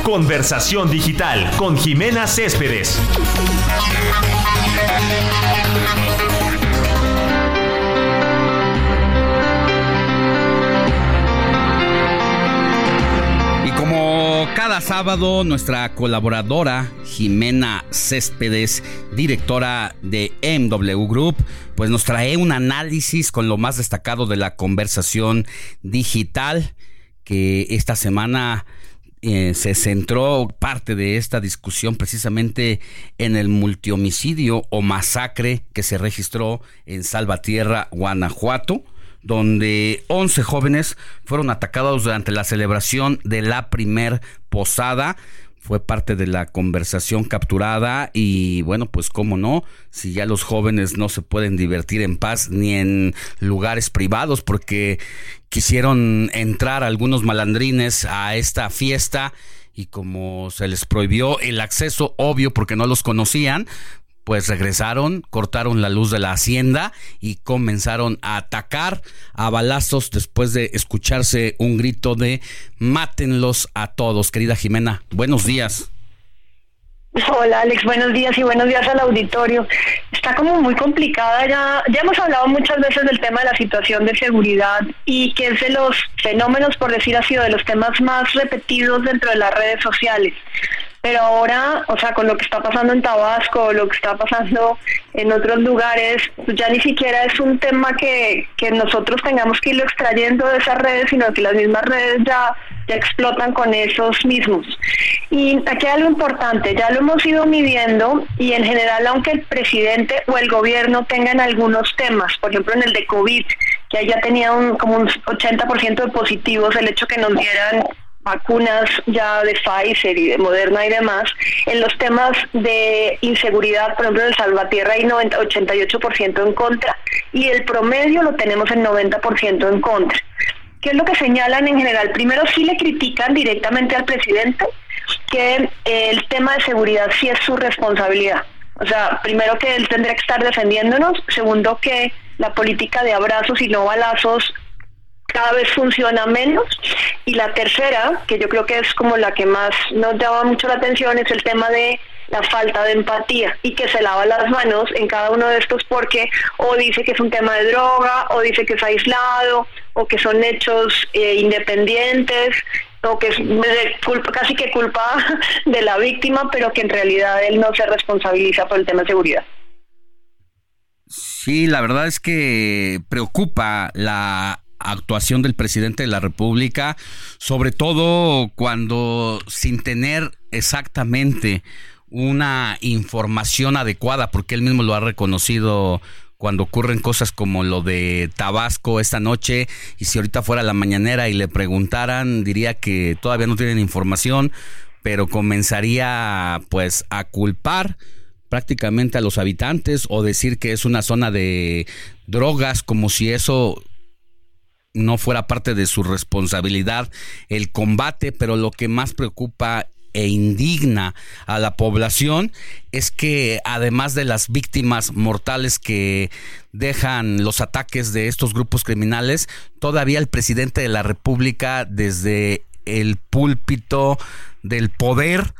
Conversación digital con Jimena Céspedes. Cada sábado, nuestra colaboradora Jimena Céspedes, directora de MW Group, pues nos trae un análisis con lo más destacado de la conversación digital que esta semana eh, se centró parte de esta discusión precisamente en el multihomicidio o masacre que se registró en Salvatierra, Guanajuato donde 11 jóvenes fueron atacados durante la celebración de la primer posada. Fue parte de la conversación capturada y bueno, pues cómo no, si ya los jóvenes no se pueden divertir en paz ni en lugares privados porque quisieron entrar algunos malandrines a esta fiesta y como se les prohibió el acceso, obvio porque no los conocían, pues regresaron, cortaron la luz de la hacienda y comenzaron a atacar a balazos después de escucharse un grito de mátenlos a todos. Querida Jimena, buenos días. Hola Alex, buenos días y buenos días al auditorio. Está como muy complicada ya, ya hemos hablado muchas veces del tema de la situación de seguridad y que es de los fenómenos, por decir así, o de los temas más repetidos dentro de las redes sociales. Pero ahora, o sea, con lo que está pasando en Tabasco, lo que está pasando en otros lugares, pues ya ni siquiera es un tema que, que nosotros tengamos que irlo extrayendo de esas redes, sino que las mismas redes ya, ya explotan con esos mismos. Y aquí hay algo importante, ya lo hemos ido midiendo y en general, aunque el presidente o el gobierno tengan algunos temas, por ejemplo en el de COVID, que haya tenía un, como un 80% de positivos, el hecho que nos dieran vacunas ya de Pfizer y de Moderna y demás, en los temas de inseguridad, por ejemplo, en Salvatierra hay 90, 88% en contra y el promedio lo tenemos en 90% en contra. ¿Qué es lo que señalan en general? Primero, sí le critican directamente al presidente que el tema de seguridad sí es su responsabilidad. O sea, primero que él tendría que estar defendiéndonos, segundo que la política de abrazos y no balazos cada vez funciona menos. Y la tercera, que yo creo que es como la que más nos llama mucho la atención, es el tema de la falta de empatía y que se lava las manos en cada uno de estos porque o dice que es un tema de droga o dice que es aislado o que son hechos eh, independientes o que es culpa, casi que culpa de la víctima, pero que en realidad él no se responsabiliza por el tema de seguridad. Sí, la verdad es que preocupa la actuación del presidente de la República, sobre todo cuando sin tener exactamente una información adecuada, porque él mismo lo ha reconocido cuando ocurren cosas como lo de Tabasco esta noche, y si ahorita fuera la mañanera y le preguntaran, diría que todavía no tienen información, pero comenzaría pues a culpar prácticamente a los habitantes o decir que es una zona de drogas como si eso no fuera parte de su responsabilidad el combate, pero lo que más preocupa e indigna a la población es que además de las víctimas mortales que dejan los ataques de estos grupos criminales, todavía el presidente de la República desde el púlpito del poder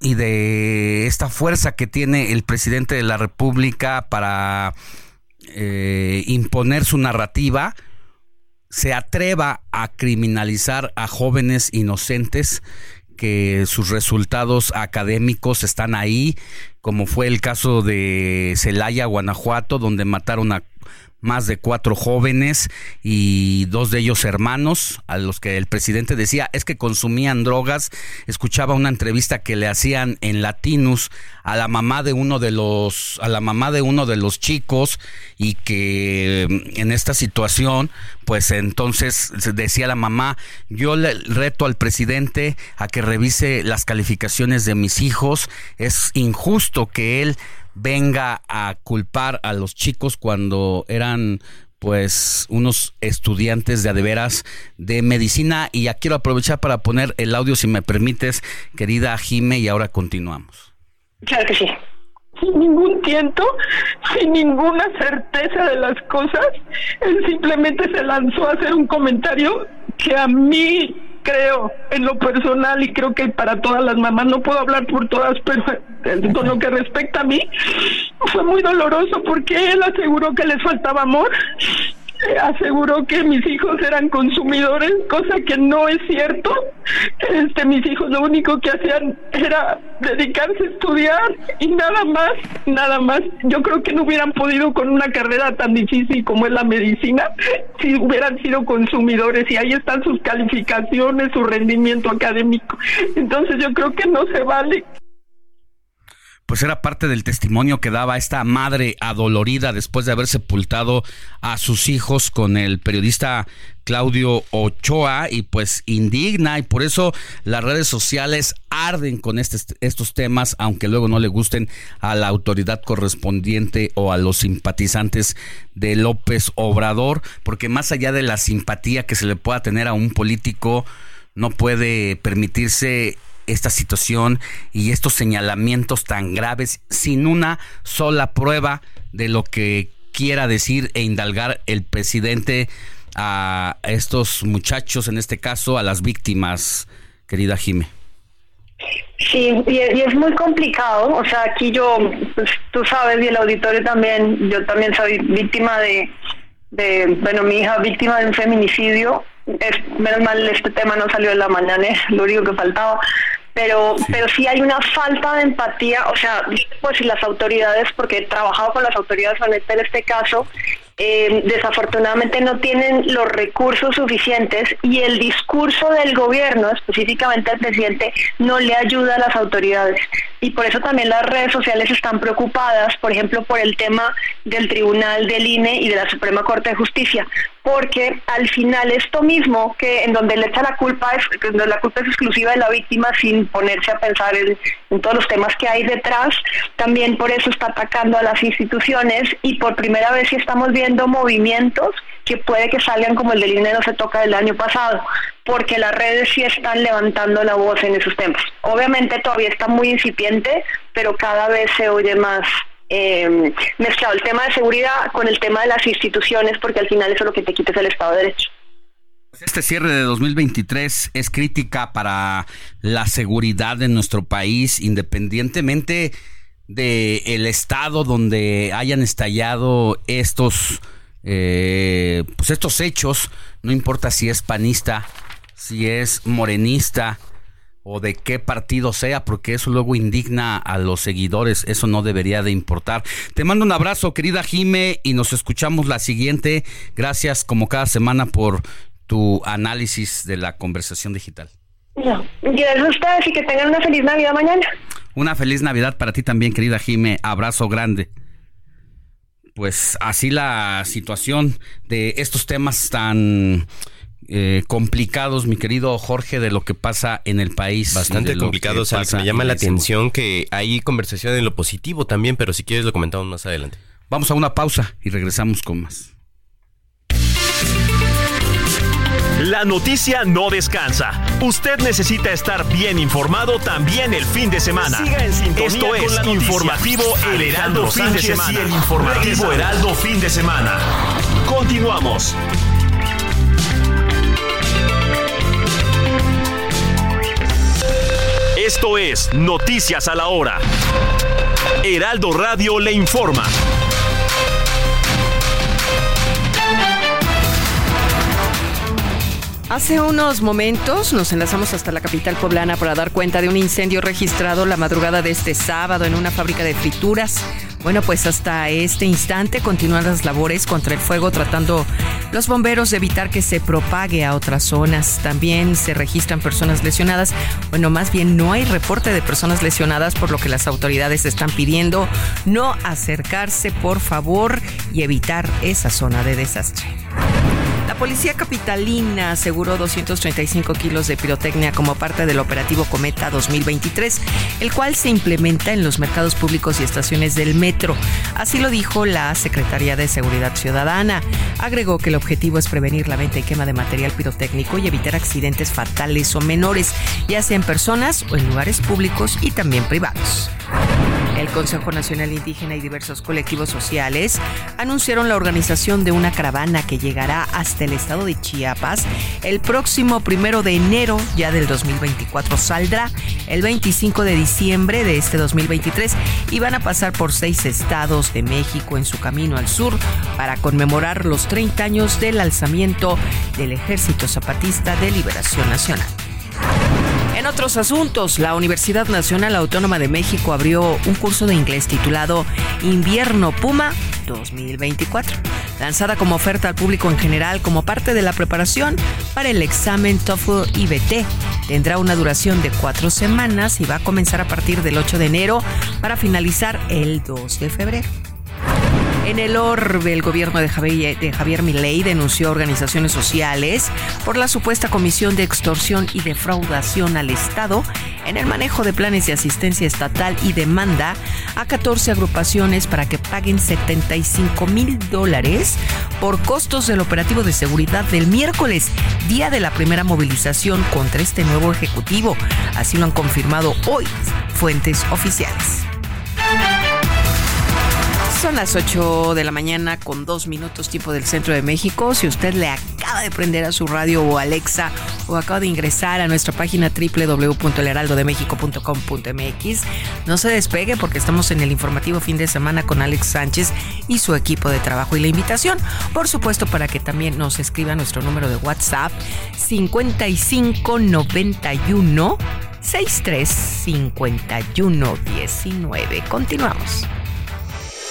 y de esta fuerza que tiene el presidente de la República para eh, imponer su narrativa, se atreva a criminalizar a jóvenes inocentes que sus resultados académicos están ahí, como fue el caso de Celaya, Guanajuato, donde mataron a más de cuatro jóvenes y dos de ellos hermanos, a los que el presidente decía es que consumían drogas. Escuchaba una entrevista que le hacían en Latinus a la mamá de uno de los, a la mamá de uno de los chicos, y que mm, en esta situación, pues entonces decía la mamá, yo le reto al presidente a que revise las calificaciones de mis hijos. Es injusto que él venga a culpar a los chicos cuando eran pues unos estudiantes de adeveras de medicina y ya quiero aprovechar para poner el audio si me permites, querida Jime, y ahora continuamos. Claro que sí. Sin ningún tiento, sin ninguna certeza de las cosas, él simplemente se lanzó a hacer un comentario que a mí creo en lo personal y creo que para todas las mamás, no puedo hablar por todas, pero con lo que respecta a mí, fue muy doloroso porque él aseguró que les faltaba amor aseguró que mis hijos eran consumidores, cosa que no es cierto. Este, mis hijos lo único que hacían era dedicarse a estudiar y nada más, nada más. Yo creo que no hubieran podido con una carrera tan difícil como es la medicina si hubieran sido consumidores y ahí están sus calificaciones, su rendimiento académico. Entonces yo creo que no se vale pues era parte del testimonio que daba esta madre adolorida después de haber sepultado a sus hijos con el periodista Claudio Ochoa y pues indigna y por eso las redes sociales arden con este, estos temas aunque luego no le gusten a la autoridad correspondiente o a los simpatizantes de López Obrador porque más allá de la simpatía que se le pueda tener a un político no puede permitirse esta situación y estos señalamientos tan graves sin una sola prueba de lo que quiera decir e indalgar el presidente a estos muchachos, en este caso a las víctimas, querida Jime. Sí, y, es muy complicado, o sea, aquí yo, pues, tú sabes, y el auditorio también, yo también soy víctima de, de, bueno, mi hija víctima de un feminicidio, menos mal este tema no salió en la mañana, es lo único que faltaba, pero sí. pero sí hay una falta de empatía, o sea, pues si las autoridades, porque he trabajado con las autoridades en este caso, eh, desafortunadamente no tienen los recursos suficientes y el discurso del gobierno, específicamente el presidente, no le ayuda a las autoridades. Y por eso también las redes sociales están preocupadas, por ejemplo, por el tema del Tribunal del INE y de la Suprema Corte de Justicia, porque al final esto mismo, que en donde le echa la culpa, es, donde la culpa es exclusiva de la víctima sin ponerse a pensar en, todos los temas que hay detrás, también por eso está atacando a las instituciones y por primera vez sí estamos viendo movimientos que puede que salgan como el del INE no se toca del año pasado, porque las redes sí están levantando la voz en esos temas. Obviamente todavía está muy incipiente, pero cada vez se oye más eh, mezclado el tema de seguridad con el tema de las instituciones, porque al final eso lo que te quita es el Estado de Derecho. Este cierre de 2023 es crítica para la seguridad de nuestro país, independientemente de el estado donde hayan estallado estos, eh, pues estos hechos. No importa si es panista, si es morenista o de qué partido sea, porque eso luego indigna a los seguidores, eso no debería de importar. Te mando un abrazo, querida Jime, y nos escuchamos la siguiente. Gracias como cada semana por tu análisis de la conversación digital. No. Gracias a ustedes y que tengan una feliz Navidad mañana. Una feliz Navidad para ti también, querida Jime. Abrazo grande. Pues así la situación de estos temas tan eh, complicados, mi querido Jorge, de lo que pasa en el país. Bastante complicados, Alex. Me llama la atención que hay conversación en lo positivo también, pero si quieres lo comentamos más adelante. Vamos a una pausa y regresamos con más. La noticia no descansa. Usted necesita estar bien informado también el fin de semana. Siga en sintonía Esto con es la. Informativo El Heraldo Alejandro Fin de Semana. y el informativo. Heraldo Fin de Semana. Continuamos. Esto es Noticias a la Hora. Heraldo Radio le informa. Hace unos momentos nos enlazamos hasta la capital poblana para dar cuenta de un incendio registrado la madrugada de este sábado en una fábrica de frituras. Bueno, pues hasta este instante continúan las labores contra el fuego tratando los bomberos de evitar que se propague a otras zonas. También se registran personas lesionadas. Bueno, más bien no hay reporte de personas lesionadas por lo que las autoridades están pidiendo no acercarse por favor y evitar esa zona de desastre. La policía capitalina aseguró 235 kilos de pirotecnia como parte del operativo Cometa 2023, el cual se implementa en los mercados públicos y estaciones del metro. Así lo dijo la Secretaría de Seguridad Ciudadana. Agregó que el objetivo es prevenir la venta y quema de material pirotécnico y evitar accidentes fatales o menores, ya sea en personas o en lugares públicos y también privados. El Consejo Nacional Indígena y diversos colectivos sociales anunciaron la organización de una caravana que llegará hasta el estado de Chiapas el próximo primero de enero ya del 2024. Saldrá el 25 de diciembre de este 2023 y van a pasar por seis estados de México en su camino al sur para conmemorar los 30 años del alzamiento del Ejército Zapatista de Liberación Nacional. En otros asuntos, la Universidad Nacional Autónoma de México abrió un curso de inglés titulado Invierno Puma 2024, lanzada como oferta al público en general como parte de la preparación para el examen TOEFL IBT. Tendrá una duración de cuatro semanas y va a comenzar a partir del 8 de enero para finalizar el 2 de febrero. En el orbe, el gobierno de Javier, de Milei denunció organizaciones sociales por la supuesta comisión de extorsión y defraudación al Estado en el manejo de planes de asistencia estatal y demanda a 14 agrupaciones para que paguen 75 mil dólares por costos del operativo de seguridad del miércoles, día de la primera movilización contra este nuevo ejecutivo. Así lo han confirmado hoy fuentes oficiales. Son las 8 de la mañana con dos minutos tiempo del centro de México. Si usted le acaba de prender a su radio o Alexa o acaba de ingresar a nuestra página www.elheraldodemexico.com.mx, no se despegue porque estamos en el informativo fin de semana con Alex Sánchez y su equipo de trabajo. Y la invitación, por supuesto, para que también nos escriba nuestro número de WhatsApp 5591 635119. Continuamos.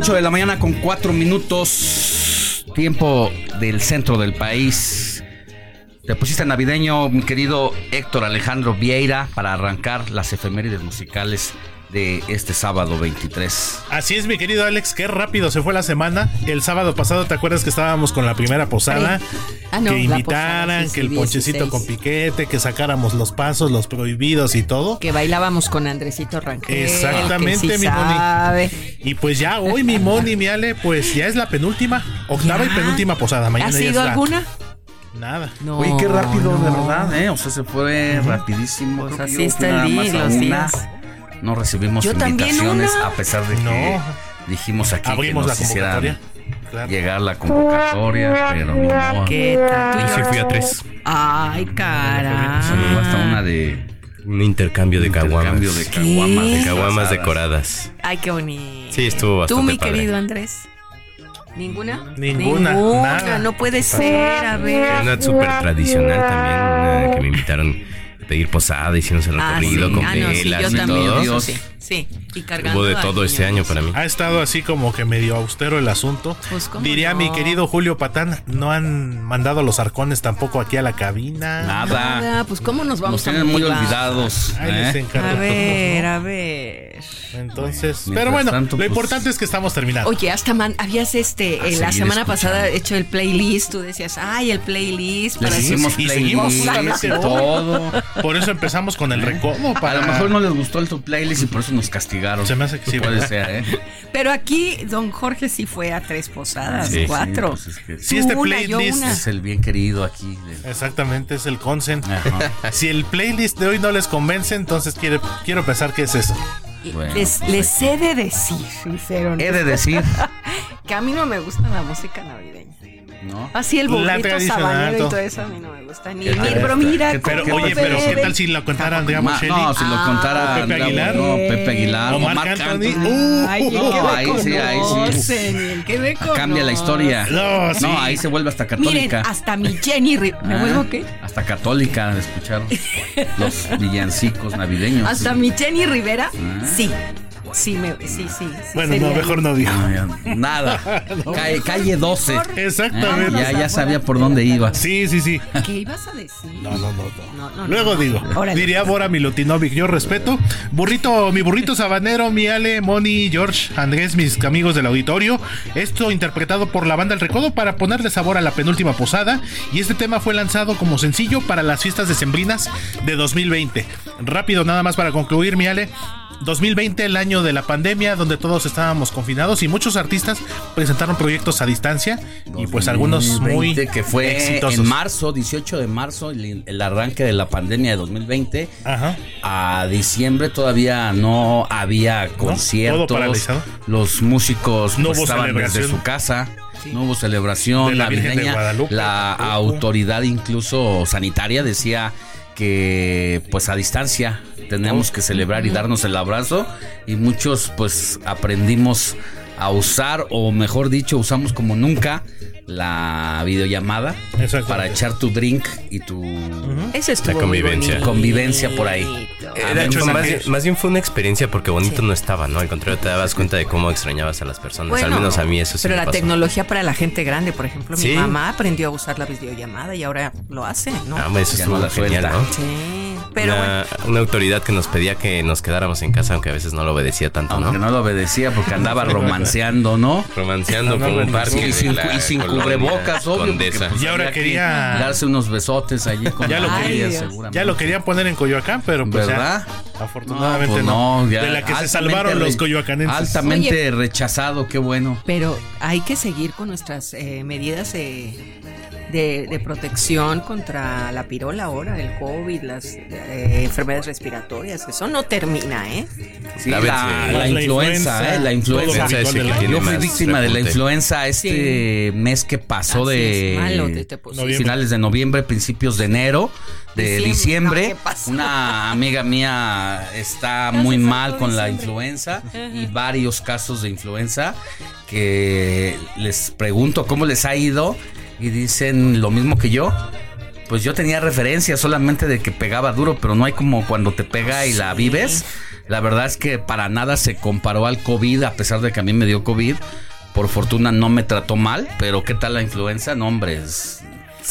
8 de la mañana con 4 minutos. Tiempo del centro del país. Te pusiste navideño, mi querido Héctor Alejandro Vieira, para arrancar las efemérides musicales de este sábado 23. Así es, mi querido Alex, qué rápido se fue la semana. El sábado pasado, ¿te acuerdas que estábamos con la primera posada? Ah, no, que invitaran, posada, sí, que el ponchecito 16. con piquete, que sacáramos los pasos, los prohibidos y todo. Que bailábamos con Andresito Rangel. Exactamente, sí mi Moni. sabe. Y pues ya hoy, mi Moni, mi Ale, pues ya es la penúltima, octava y Ya. penúltima posada. Mañana ¿Ha ya sido alguna? Nada. No, Oye, qué rápido, de verdad, ¿eh? O sea, se fue rapidísimo. Pues así está el día, los una. No recibimos Yo invitaciones, a pesar de que No. dijimos aquí Abrimos que la nos hicieran convocatoria. Claro. llegar la convocatoria, pero modo. ¿Qué tal? Yo sí fui a tres. Ay, cara. Va hasta una de Un intercambio de caguamas. intercambio de caguamas. De caguamas decoradas. Ay, qué bonito. Sí, estuvo Tú, bastante mi padre. querido Andrés. ¿Ninguna? Ninguna, nada. no puede ser, a ver. Una súper tradicional también, una que me invitaron a pedir posada, hicimos el Ah, recorrido sí. con Ah, no, sí, velas yo y también, todo. eso sí. Sí, y cargando Hubo de todo este año para mí. Ha estado así como que medio austero el asunto. Pues, ¿cómo Diría no? mi querido Julio Patán, no han mandado los arcones tampoco aquí a la cabina. Nada. Nada, pues cómo nos vamos Nos tienen muy olvidados. Les ¿eh? encargo. A ver, a ver. Entonces, Bueno, pero bueno, tanto, lo pues- importante es que estamos terminando. Oye, hasta man- habías este eh, la seguir semana escuchando. pasada hecho el playlist, tú decías, "Ay, el playlist para hicimos y seguimos justamente todo. Por eso empezamos con el recodo A lo mejor no les gustó el tu playlist y por eso nos castigaron. Se me hace que sí, Puede ser, ¿eh? Pero aquí don Jorge sí fue a tres posadas, Sí, cuatro. Sí, pues es que Sí, este una, playlist es el bien querido aquí. Exactamente, es el consent. Ajá. Si el playlist de hoy no les convence, entonces quiere, quiero pensar que es eso. Bueno, les, pues les he de decir, sincero, He de decir, que a mí no me gusta la música navideña. ¿No? Así el burrito sabanero y todo. eso a mí no me gusta. Ni, pero mira, ¿Qué tal? Pero, ¿Qué cómo oye, pero ¿qué tal si lo contaran, digamos, Ma- Shelly? no, si lo Ah, contara Pepe Andrea Aguilar. Bono, Pepe Aguilar O Marc Anthony. Uh, Ay, no, ahí sí, ahí sí. me Cambia la historia. No, sí. No, ahí se vuelve hasta Miren, católica. hasta mi Jenny ¿Me Ah, vuelvo qué? Hasta católica de escuchar los villancicos navideños. Hasta mi Jenny Rivera, Ah. sí. Sí, me, sí, sí, sí. Bueno, sería no, mejor no digo. No, Nada. Calle, calle 12. Exactamente. Ya, ya sabía por dónde iba. Sí, sí, sí. ¿Qué ibas a decir? No, no, no. no. No, no, Luego no. digo, Órale. diría Bora Milutinovic, yo respeto. Burrito, mi burrito sabanero, mi Ale, Moni, George, Andrés, mis amigos del auditorio. Esto interpretado por la banda El Recodo para ponerle sabor a la penúltima posada. Y este tema fue lanzado como sencillo para las fiestas decembrinas de 2020. Rápido, nada más para concluir, mi Ale. 2020, el año de la pandemia, donde todos estábamos confinados y muchos artistas presentaron proyectos a distancia y pues algunos muy 2020, que fue exitosos. en marzo, 18 de marzo, el, el arranque de la pandemia de 2020. Ajá. A diciembre todavía no había conciertos. todo paralizado. Los músicos No pues, estaban desde su casa. No hubo celebración De la Virgen de navideña. Guadalupe. la autoridad incluso sanitaria decía que pues a distancia tenemos que celebrar y darnos el abrazo. Y muchos pues aprendimos a usar o mejor dicho usamos como nunca la videollamada para echar tu drink y tu estuvo La convivencia. convivencia por ahí. Eh, de hecho, más, bien- más bien fue una experiencia porque bonito no estaba, ¿no? Al contrario, te dabas cuenta de cómo extrañabas a las personas. Bueno, Al menos a mí eso sí Pero me la pasó. tecnología para la gente grande, por ejemplo, mi mamá aprendió a usar la videollamada y ahora lo hace, ¿no? Ah, eso la genial, suelta. ¿no? Sí, pero bueno. una, autoridad que nos pedía que nos quedáramos en casa, aunque a veces no lo obedecía tanto, Aunque ¿no? no lo obedecía porque andaba romanceando, ¿no? Romanceando No, con no, un no, parque. y sin, y cubrebocas, obvio. pues, Y ahora que quería- darse unos besotes allí con Ya lo la quería-. Ya lo querían poner en Coyoacán, pero pues ¿Verdad? ya, afortunadamente pues no. ya de la que se salvaron los coyoacanenses. Altamente rechazado, qué bueno. Pero hay que seguir con nuestras eh, medidas de, de protección contra la pirola ahora, el COVID, las eh, enfermedades respiratorias. Eso no termina, ¿eh? Sí, La la, vez, la La influenza, influenza, eh, la influenza. Influenza Yo fui víctima de la influenza este mes que pasó Así de malo te- te finales de noviembre, principios de enero, de Diciembre, diciembre. no, ¿qué pasó? Una amiga mía está muy mal con la diciembre. influenza y varios casos de influenza que les pregunto cómo les ha ido y dicen lo mismo que yo. Pues yo tenía referencia solamente de que pegaba duro, pero no hay como cuando te pega y la vives. La verdad es que para nada se comparó al COVID, a pesar de que a mí me dio COVID. Por fortuna no me trató mal, pero ¿qué tal la influenza? No, hombre, es-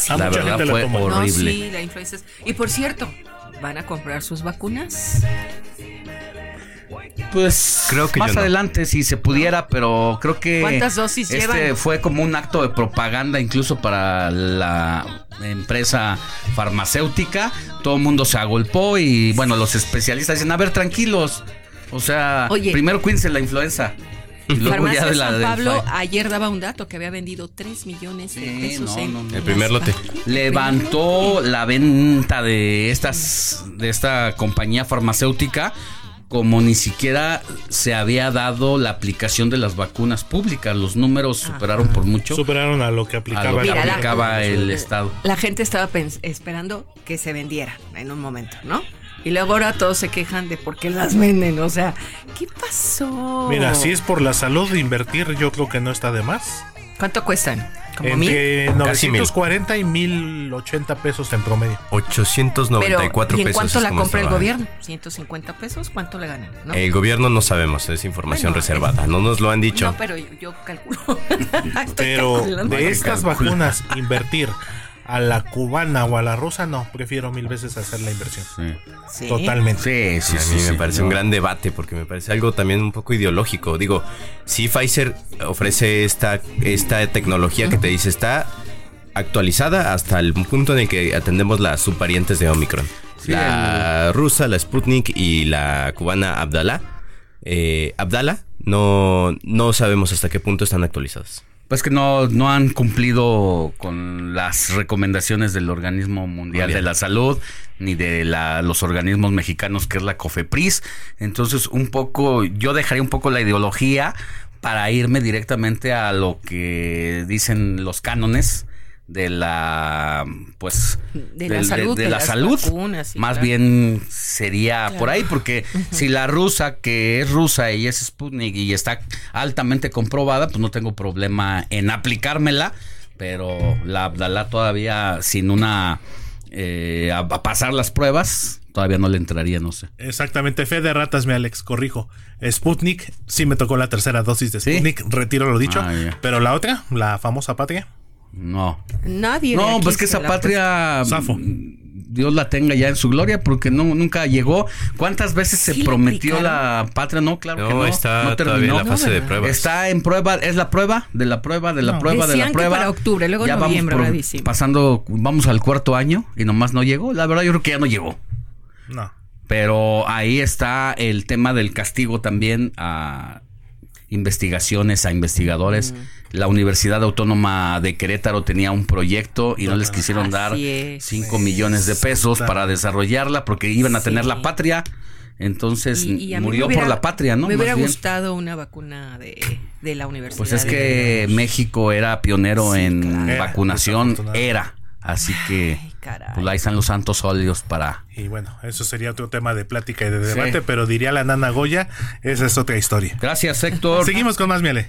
A la verdad gente la fue tomó. No, horrible. sí, la influenza. es- Y por cierto, ¿van a comprar sus vacunas? Pues Creo que más no. adelante si se pudiera, pero creo que ¿Cuántas dosis este llevan? fue como un acto de propaganda incluso para la empresa farmacéutica. Todo el mundo se agolpó y bueno, los especialistas dicen, a ver, tranquilos. O sea, Oye. primero cuídense la influenza. Y luego ya de la San Pablo ayer daba un dato que había vendido 3 millones de pesos no, en no. El primer lote. levantó la venta de estas de esta compañía farmacéutica como ni siquiera se había dado la aplicación de las vacunas públicas. Los números superaron por mucho Superaron a lo que aplicaba, lo que la- aplicaba el Estado. La gente estaba pens- esperando que se vendiera en un momento, ¿no? Y luego ahora todos se quejan de por qué las venden. O sea, ¿qué pasó? Mira, si es por la salud de invertir, yo creo que no está de más. ¿Cuánto cuestan? ¿Como mil? Entre Casi mil. 940 y 1080 pesos en promedio. 894 Pero, ¿y en pesos. cuánto la compra el gobierno? ¿150 pesos? ¿Cuánto le ganan? ¿No? El gobierno no sabemos, es información Bueno, reservada. No nos lo han dicho. No, pero yo, yo calculo. Estoy Pero calculando. de estas vacunas, invertir a la cubana o a la rusa, no. Prefiero mil veces hacer la inversión. Sí. Totalmente. Sí, sí, a sí. mí sí, me parece no. un gran debate porque me parece algo también un poco ideológico. Digo, si Pfizer ofrece esta, esta tecnología que te dice está actualizada hasta el punto en el que atendemos las subvariantes de Omicron. Sí, la rusa, la Sputnik y la cubana Abdala. Eh, Abdala, no, no sabemos hasta qué punto están actualizadas. Pues que no, no han cumplido con las recomendaciones del Organismo Mundial de la Salud ni de la- los organismos mexicanos que es la COFEPRIS. Entonces, un poco, yo dejaría un poco la ideología para irme directamente a lo que dicen los cánones de la pues De la salud, de de la las salud vacunas, sí, más claro. bien sería Claro. por ahí porque si la rusa que es rusa y es Sputnik y está altamente comprobada pues no tengo problema en aplicármela pero la Abdalá todavía sin una eh, a, a pasar las pruebas todavía no le entraría no sé Exactamente, fe de ratas, mi Alex, corrijo. Sputnik, sí me tocó la tercera dosis de Sputnik, retiro lo dicho. Ah. Pero la otra, la famosa patria. No Nadie. no pues que esa patria Zafo. Dios la tenga ya en su gloria porque no nunca llegó. ¿Cuántas veces Sí se prometió la patria? No, claro que No, no. está no todavía en la terminó. fase de pruebas. Está en prueba, es la prueba de la prueba de la No. prueba de la que prueba. para octubre, luego ya vamos noviembre, por- pasando, vamos al cuarto año y nomás no llegó. La verdad yo creo que ya no llegó. No. Pero ahí está el tema del castigo también a investigaciones, a investigadores. La Universidad Autónoma de Querétaro tenía un proyecto y no les quisieron Así dar es. 5 millones de pesos para desarrollarla porque iban a tener Sí. la patria. Entonces Y- y murió hubiera- por la patria, ¿no? Me Más hubiera bien. gustado una vacuna de, de la universidad. Pues es de que México era pionero en claro. vacunación, Era. Así que pues ahí están los santos óleos para... Y bueno, eso sería otro tema de plática y de debate, pero diría la nana Goya, esa es otra historia. Gracias, Héctor. Seguimos con más, Miele.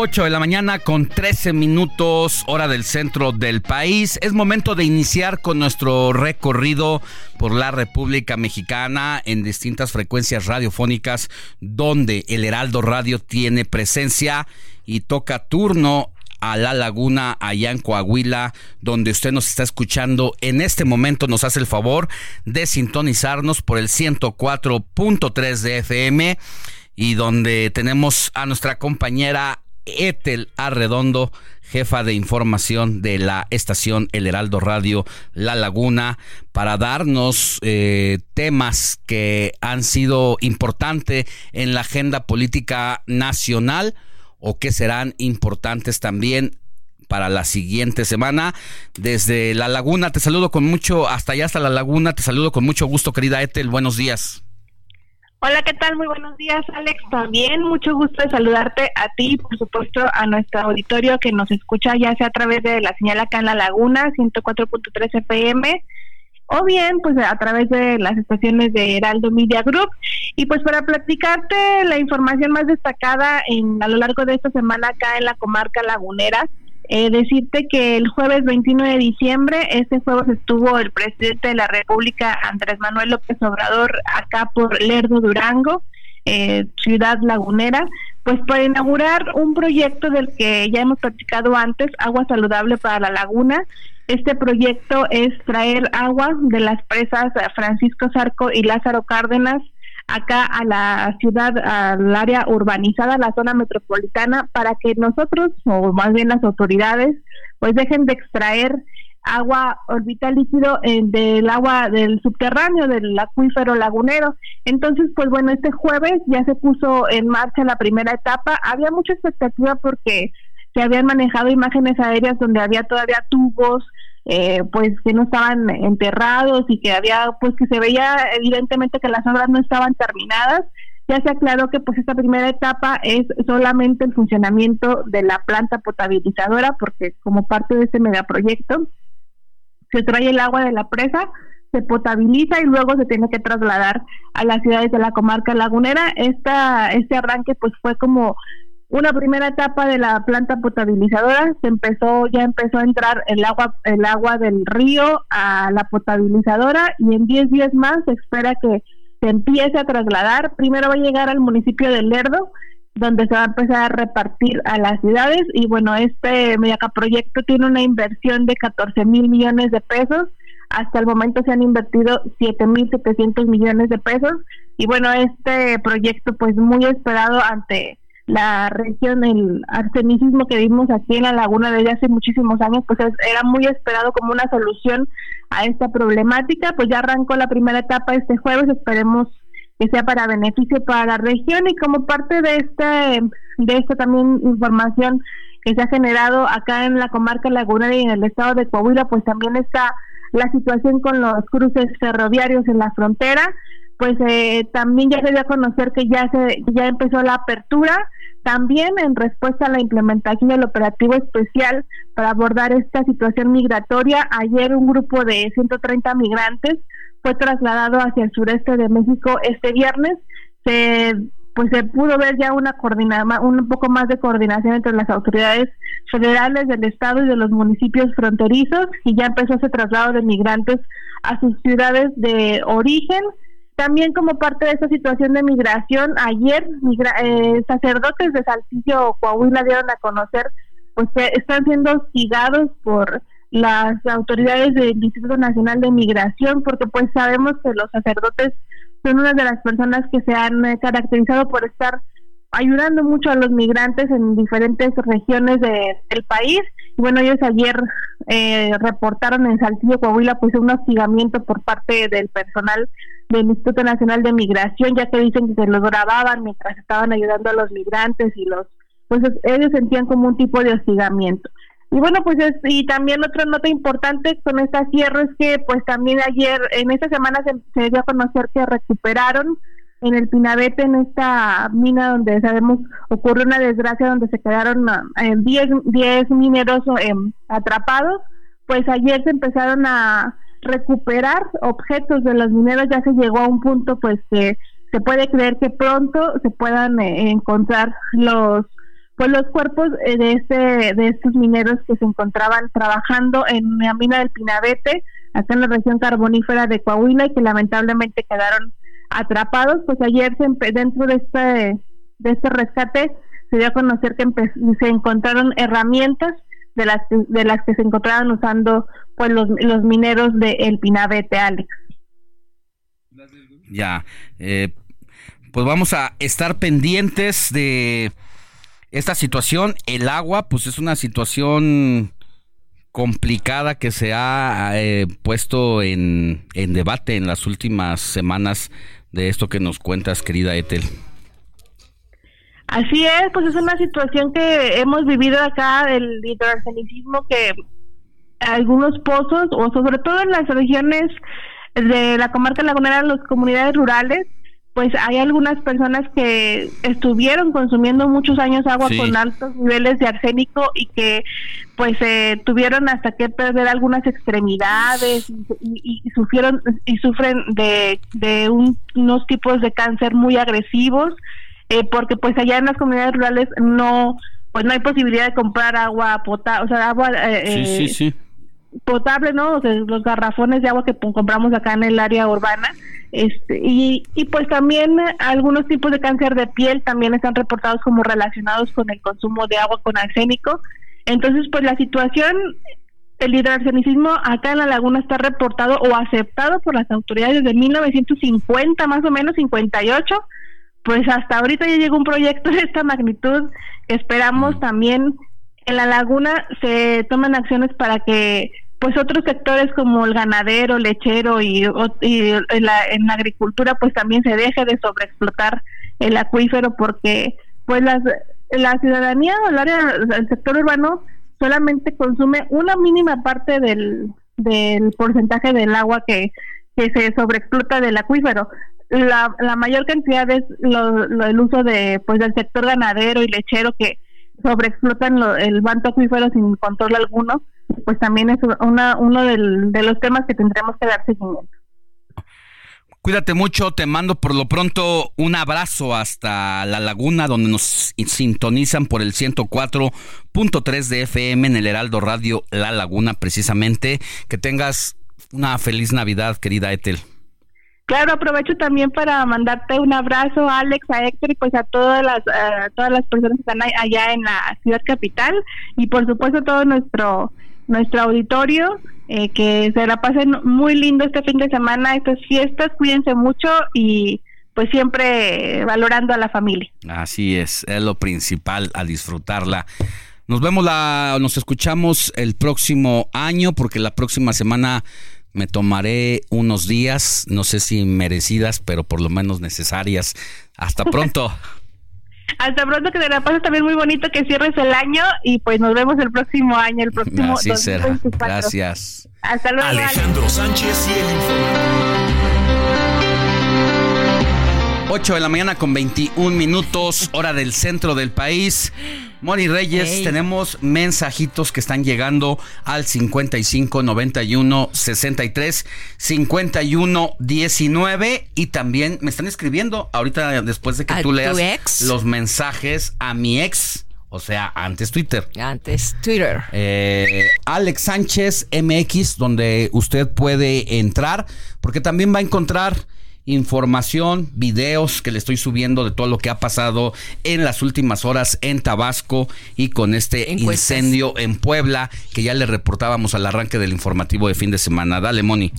Ocho de la mañana con 13 minutos hora del centro del país. Es momento de iniciar con nuestro recorrido por la República Mexicana en distintas frecuencias radiofónicas donde el Heraldo Radio tiene presencia y toca turno a La Laguna, allá en Coahuila, donde usted nos está escuchando en este momento, nos hace el favor de sintonizarnos por el 104.3 de FM y donde tenemos a nuestra compañera Etel Arredondo, jefa de información de la estación El Heraldo Radio La Laguna, para darnos eh, temas que han sido importantes en la agenda política nacional o que serán importantes también para la siguiente semana. Desde La Laguna, te saludo con mucho, hasta allá, hasta La Laguna, te saludo con mucho gusto, querida Etel, buenos días. Hola, ¿qué tal? Muy buenos días, Alex. También mucho gusto de saludarte a ti, por supuesto, a nuestro auditorio que nos escucha ya sea a través de la señal acá en La Laguna, 104.3 FM, o bien pues a través de las estaciones de Heraldo Media Group. Y pues para platicarte la información más destacada en a lo largo de esta semana acá en la comarca lagunera, eh, decirte que el jueves 21 de diciembre, este jueves estuvo el presidente de la República, Andrés Manuel López Obrador, acá por Lerdo Durango, eh, ciudad lagunera, pues para inaugurar un proyecto del que ya hemos platicado antes, Agua Saludable para la Laguna. Este proyecto es traer agua de las presas Francisco Zarco y Lázaro Cárdenas acá a la ciudad, al área urbanizada, la zona metropolitana, para que nosotros, o más bien las autoridades, pues dejen de extraer agua orbital líquido eh, del agua del subterráneo, del acuífero lagunero. Entonces, pues bueno, este jueves ya se puso en marcha la primera etapa. Había mucha expectativa porque se habían manejado imágenes aéreas donde había todavía tubos, eh, pues que no estaban enterrados y que había, pues que se veía evidentemente que las obras no estaban terminadas. Ya se aclaró que pues esta primera etapa es solamente el funcionamiento de la planta potabilizadora porque como parte de este megaproyecto se trae el agua de la presa, se potabiliza y luego se tiene que trasladar a las ciudades de la comarca lagunera. Esta, este arranque pues fue como una primera etapa de la planta potabilizadora, se empezó, ya empezó a entrar el agua, el agua del río a la potabilizadora y en 10 días más se espera que se empiece a trasladar. Primero va a llegar al municipio de Lerdo, donde se va a empezar a repartir a las ciudades y bueno, este proyecto tiene una inversión de 14 mil millones de pesos. Hasta el momento se han invertido 7 mil 700 millones de pesos y bueno, este proyecto pues muy esperado ante la región, el arsenicismo que vimos aquí en la laguna desde hace muchísimos años, pues era muy esperado como una solución a esta problemática. Pues ya arrancó la primera etapa este jueves, esperemos que sea para beneficio para la región y como parte de este de esta también información que se ha generado acá en la comarca lagunera y en el estado de Coahuila, pues también está la situación con los cruces ferroviarios en la frontera, pues eh, también ya se dio a conocer que ya se ya empezó la apertura también en respuesta a la implementación del operativo especial para abordar esta situación migratoria, ayer un grupo de 130 migrantes fue trasladado hacia el sureste de México este viernes. Se pues se pudo ver ya una coordinada, un poco más de coordinación entre las autoridades federales del estado y de los municipios fronterizos y ya empezó ese traslado de migrantes a sus ciudades de origen también como parte de esta situación de migración, ayer eh, sacerdotes de Saltillo, Coahuila, dieron a conocer pues que están siendo hostigados por las autoridades del Instituto Nacional de Migración, porque pues sabemos que los sacerdotes son una de las personas que se han eh, caracterizado por estar ayudando mucho a los migrantes en diferentes regiones del país. Y bueno, ellos ayer eh, reportaron en Saltillo, Coahuila, pues un hostigamiento por parte del personal del Instituto Nacional de Migración, ya que dicen que se los grababan mientras estaban ayudando a los migrantes y los, pues ellos sentían como un tipo de hostigamiento. Y bueno, pues es, y también otra nota importante con esta cierre es que pues también ayer, en esta semana se, se dio a conocer que recuperaron en el Pinabete, en esta mina donde sabemos ocurrió una desgracia donde se quedaron 10 eh, mineros eh, atrapados, pues ayer se empezaron a recuperar objetos de los mineros, ya se llegó a un punto pues que se puede creer que pronto se puedan eh, encontrar los pues los cuerpos de este de estos mineros que se encontraban trabajando en la mina del Pinabete, acá en la región carbonífera de Coahuila y que lamentablemente quedaron atrapados, pues ayer se, dentro de este, de este rescate se dio a conocer que se encontraron herramientas de las, de las que se encontraban usando pues los, los mineros de El Pinabete, Alex. Ya, eh, pues vamos a estar pendientes de esta situación. El agua, pues es una situación complicada que se ha eh, puesto en, en debate en las últimas semanas de esto que nos cuentas, querida Ethel. Así es, pues es una situación que hemos vivido acá del hidroarsenicismo que algunos pozos, o sobre todo en las regiones de la comarca lagunera, las comunidades rurales, pues hay algunas personas que estuvieron consumiendo muchos años agua Sí. con altos niveles de arsénico y que pues eh, tuvieron hasta que perder algunas extremidades y, y- y sufrieron y sufren de, de un- unos tipos de cáncer muy agresivos eh, porque pues allá en las comunidades rurales no pues no hay posibilidad de comprar agua potable, o sea, agua eh, Sí, eh, sí, sí. Potable, ¿no? O sea, los garrafones de agua que compramos acá en el área urbana. Este, y, y pues también algunos tipos de cáncer de piel también están reportados como relacionados con el consumo de agua con arsénico. Entonces, pues la situación, el hidroarsenicismo acá en la laguna está reportado o aceptado por las autoridades desde 1950, más o menos 58. Pues hasta ahorita ya llegó un proyecto de esta magnitud que esperamos también en la laguna se toman acciones para que pues otros sectores como el ganadero, lechero y, en, la, en la agricultura pues también se deje de sobreexplotar el acuífero porque pues las, la ciudadanía o el área el sector urbano solamente consume una mínima parte del, porcentaje del agua que, se sobreexplota del acuífero. La, la mayor cantidad es lo- el uso de pues del sector ganadero y lechero que sobreexplotan lo- el manto acuífero sin control alguno, pues también es una, uno de los temas que tendremos que dar seguimiento. Cuídate mucho, te mando por lo pronto un abrazo hasta la laguna donde nos sintonizan por el 104.3 de FM en el Heraldo Radio La Laguna precisamente. Que tengas una feliz Navidad, querida Etel. Claro, aprovecho también para mandarte un abrazo Alex, a Héctor y pues a todas las todas las personas que están allá en la ciudad capital y por supuesto todo nuestro nuestro auditorio eh, que se la pasen muy lindo este fin de semana, estas fiestas, cuídense mucho y pues siempre valorando a la familia. Así es, es lo principal, a disfrutarla. Nos vemos la, nos escuchamos el próximo año, porque la próxima semana me tomaré unos días, no sé si merecidas, pero por lo menos necesarias. Hasta pronto. Hasta pronto, que te la pases también muy bonito, que cierres el año y pues nos vemos el próximo año, el próximo Así será. 2024. Gracias. Hasta luego. Alejandro Sánchez y el informativo. 8 de la mañana con 21 minutos, hora del centro del país. Moni Reyes, Ey. tenemos mensajitos que están llegando al 55 91 63 51 19 y también me están escribiendo ahorita después de que ¿A tú leas ex? los mensajes a mi ex, o sea, antes Twitter. Antes Twitter. Eh, Alex Sánchez MX, donde usted puede entrar, porque también va a encontrar información, videos que le estoy subiendo de todo lo que ha pasado en las últimas horas en Tabasco y con este Encuestas. incendio en Puebla que ya le reportábamos al arranque del informativo de fin de semana. Dale, Moni.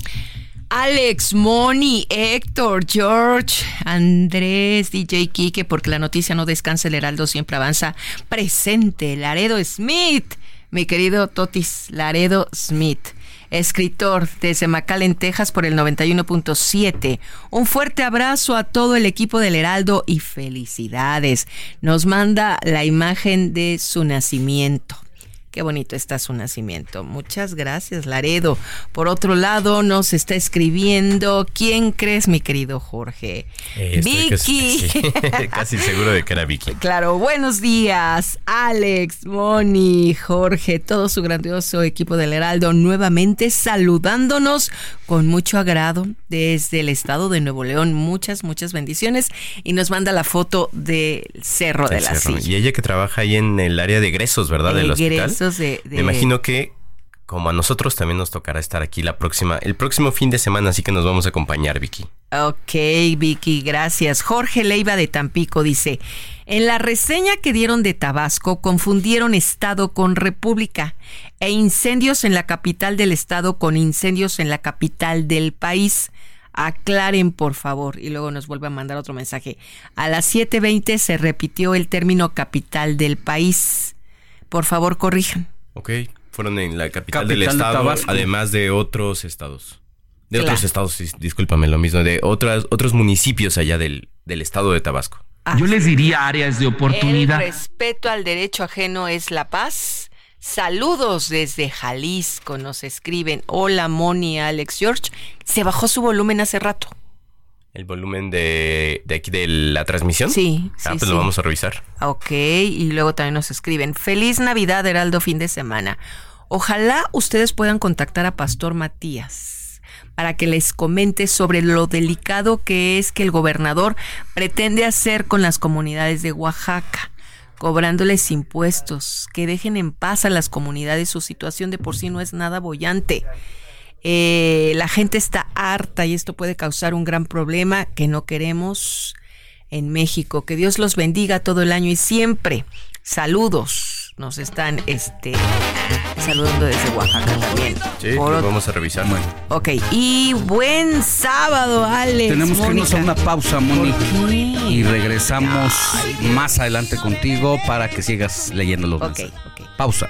Alex, Moni, Héctor, George, Andrés, DJ Kike, porque la noticia no descansa, el Heraldo siempre avanza. Presente, Laredo Smith, mi querido Totis Laredo Smith. Escritor desde McAllen, Texas por el 91.7. Un fuerte abrazo a todo el equipo del Heraldo y felicidades. Nos manda la imagen de su nacimiento. Qué bonito está su nacimiento. Muchas gracias, Laredo. Por otro lado, nos está escribiendo. ¿Quién crees, mi querido Jorge? Eh, estoy Vicky. Casi, casi seguro de que era Vicky. Claro, buenos días, Alex, Moni, Jorge, todo su grandioso equipo del Heraldo, nuevamente saludándonos con mucho agrado desde el estado de Nuevo León. Muchas, muchas bendiciones. Y nos manda la foto del Cerro de la cerro. Silla. Y ella que trabaja ahí en el área de egresos, ¿verdad? Del hospital. Egresos de- de- Me imagino que como a nosotros también nos tocará estar aquí la próxima, el próximo fin de semana, así que nos vamos a acompañar, Vicky. Ok, Vicky, gracias. Jorge Leiva de Tampico dice, en la reseña que dieron de Tabasco confundieron estado con república e incendios en la capital del estado con incendios en la capital del país. Aclaren, por favor. Y luego nos vuelve a mandar otro mensaje. A las 7.20 se repitió el término capital del país. Por favor, corrijan. Ok, fueron en la capital, Capital del de estado, además de otros estados. De Claro. otros estados, sí, discúlpame, lo mismo, de otras, otros municipios allá del, del estado de Tabasco. Yo les diría áreas de El respeto al derecho ajeno es la paz. Saludos desde Jalisco, nos escriben. Hola, Moni, Alex George. Se bajó su volumen hace rato. El volumen de, de aquí de la transmisión. Sí, Ah, sí, pues sí. lo vamos a revisar. Ok, y luego también nos escriben, feliz Navidad, Heraldo, fin de semana. Ojalá ustedes puedan contactar a Pastor Matías para que les comente sobre lo delicado que es que el gobernador pretende hacer con las comunidades de Oaxaca, cobrándoles impuestos, que dejen en paz a las comunidades, su situación de por sí no es nada bollante. Eh, la gente está harta y esto puede causar un gran problema que no queremos en México. Que Dios los bendiga todo el año y siempre. Saludos. Nos están este, saludando desde Oaxaca también. Sí, Por lo ot- vamos a revisar. Ok, y buen sábado, Alex. Tenemos que irnos a Mónica. una pausa, Moni. Y regresamos más adelante contigo para que sigas leyendo los mensajes. Pausa.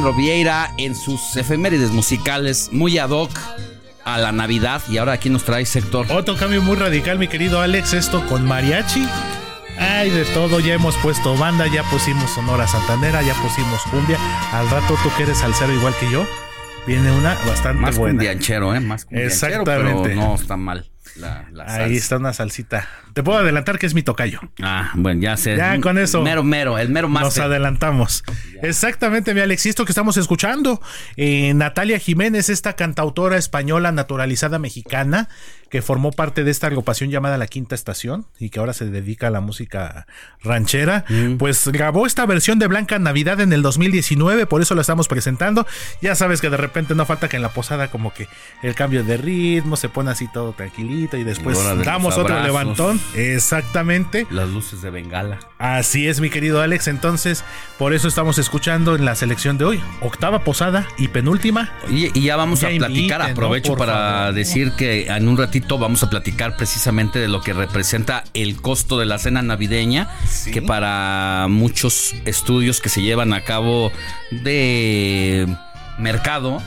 Alejandro Vieira en sus efemérides musicales muy ad hoc a la Navidad. Y ahora aquí nos trae Héctor. Otro cambio muy radical, mi querido Alex, esto con mariachi. Ay, de todo, ya hemos puesto banda, ya pusimos Sonora Santanera, ya pusimos cumbia. Al rato tú que eres salsero igual que yo, viene una bastante Más buena. cumbianchero, ¿eh? Más cumbianchero, Exactamente. pero no está mal. La, la Ahí está una salsita. Te puedo adelantar que es mi tocayo. Ah, bueno, ya sé. Ya con eso. Mero, mero, el mero más. Nos adelantamos. Exactamente, mi Alex. Y esto que estamos escuchando, eh, Natalia Jiménez, esta cantautora española naturalizada mexicana, que formó parte de esta agrupación llamada La Quinta Estación y que ahora se dedica a la música ranchera, pues grabó esta versión de Blanca Navidad en el 2019, por eso la estamos presentando. Ya sabes que de repente no falta que en la posada como que el cambio de ritmo se pone así todo tranquilito y después damos otro levantón. Exactamente. Las luces de Bengala. Así es, mi querido Alex. Entonces, por eso estamos escuchando en la selección de hoy. Octava posada y penúltima. Y, y ya vamos Ya a platicar, aprovecho para favor. decir que en un ratito vamos a platicar precisamente de lo que representa el costo de la cena navideña, que para muchos estudios que se llevan a cabo de mercado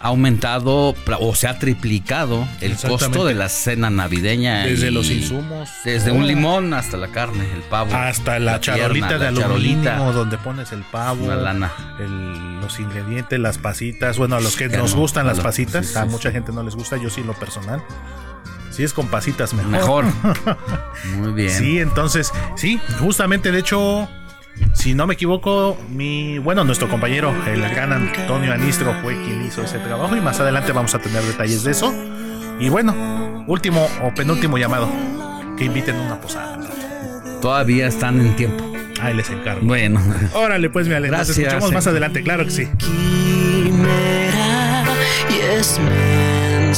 ha aumentado o se ha triplicado el costo de la cena navideña. Desde los insumos. Desde Oh. un limón hasta la carne, el pavo. Hasta la, pierna, charolita de la aluminio charolita. donde pones el pavo. Una lana. el- los ingredientes, las pasitas. Bueno, a los que Que nos no, gustan las pasitas. sí, sí, a mucha gente no les gusta. Yo sí, lo personal. Si es con pasitas, mejor. Mejor. Muy bien. Sí, entonces, sí, justamente, de hecho, si no me equivoco, mi, bueno, nuestro compañero, el gran Antonio Anistro, fue quien hizo ese trabajo y más adelante vamos a tener detalles de eso. Y bueno, último o penúltimo llamado, que inviten a una posada. Todavía están en tiempo. Ahí les encargo. Bueno. Órale, pues, mi Ale, nos Gracias, escuchamos más adelante, claro que sí. quimera y es mensajera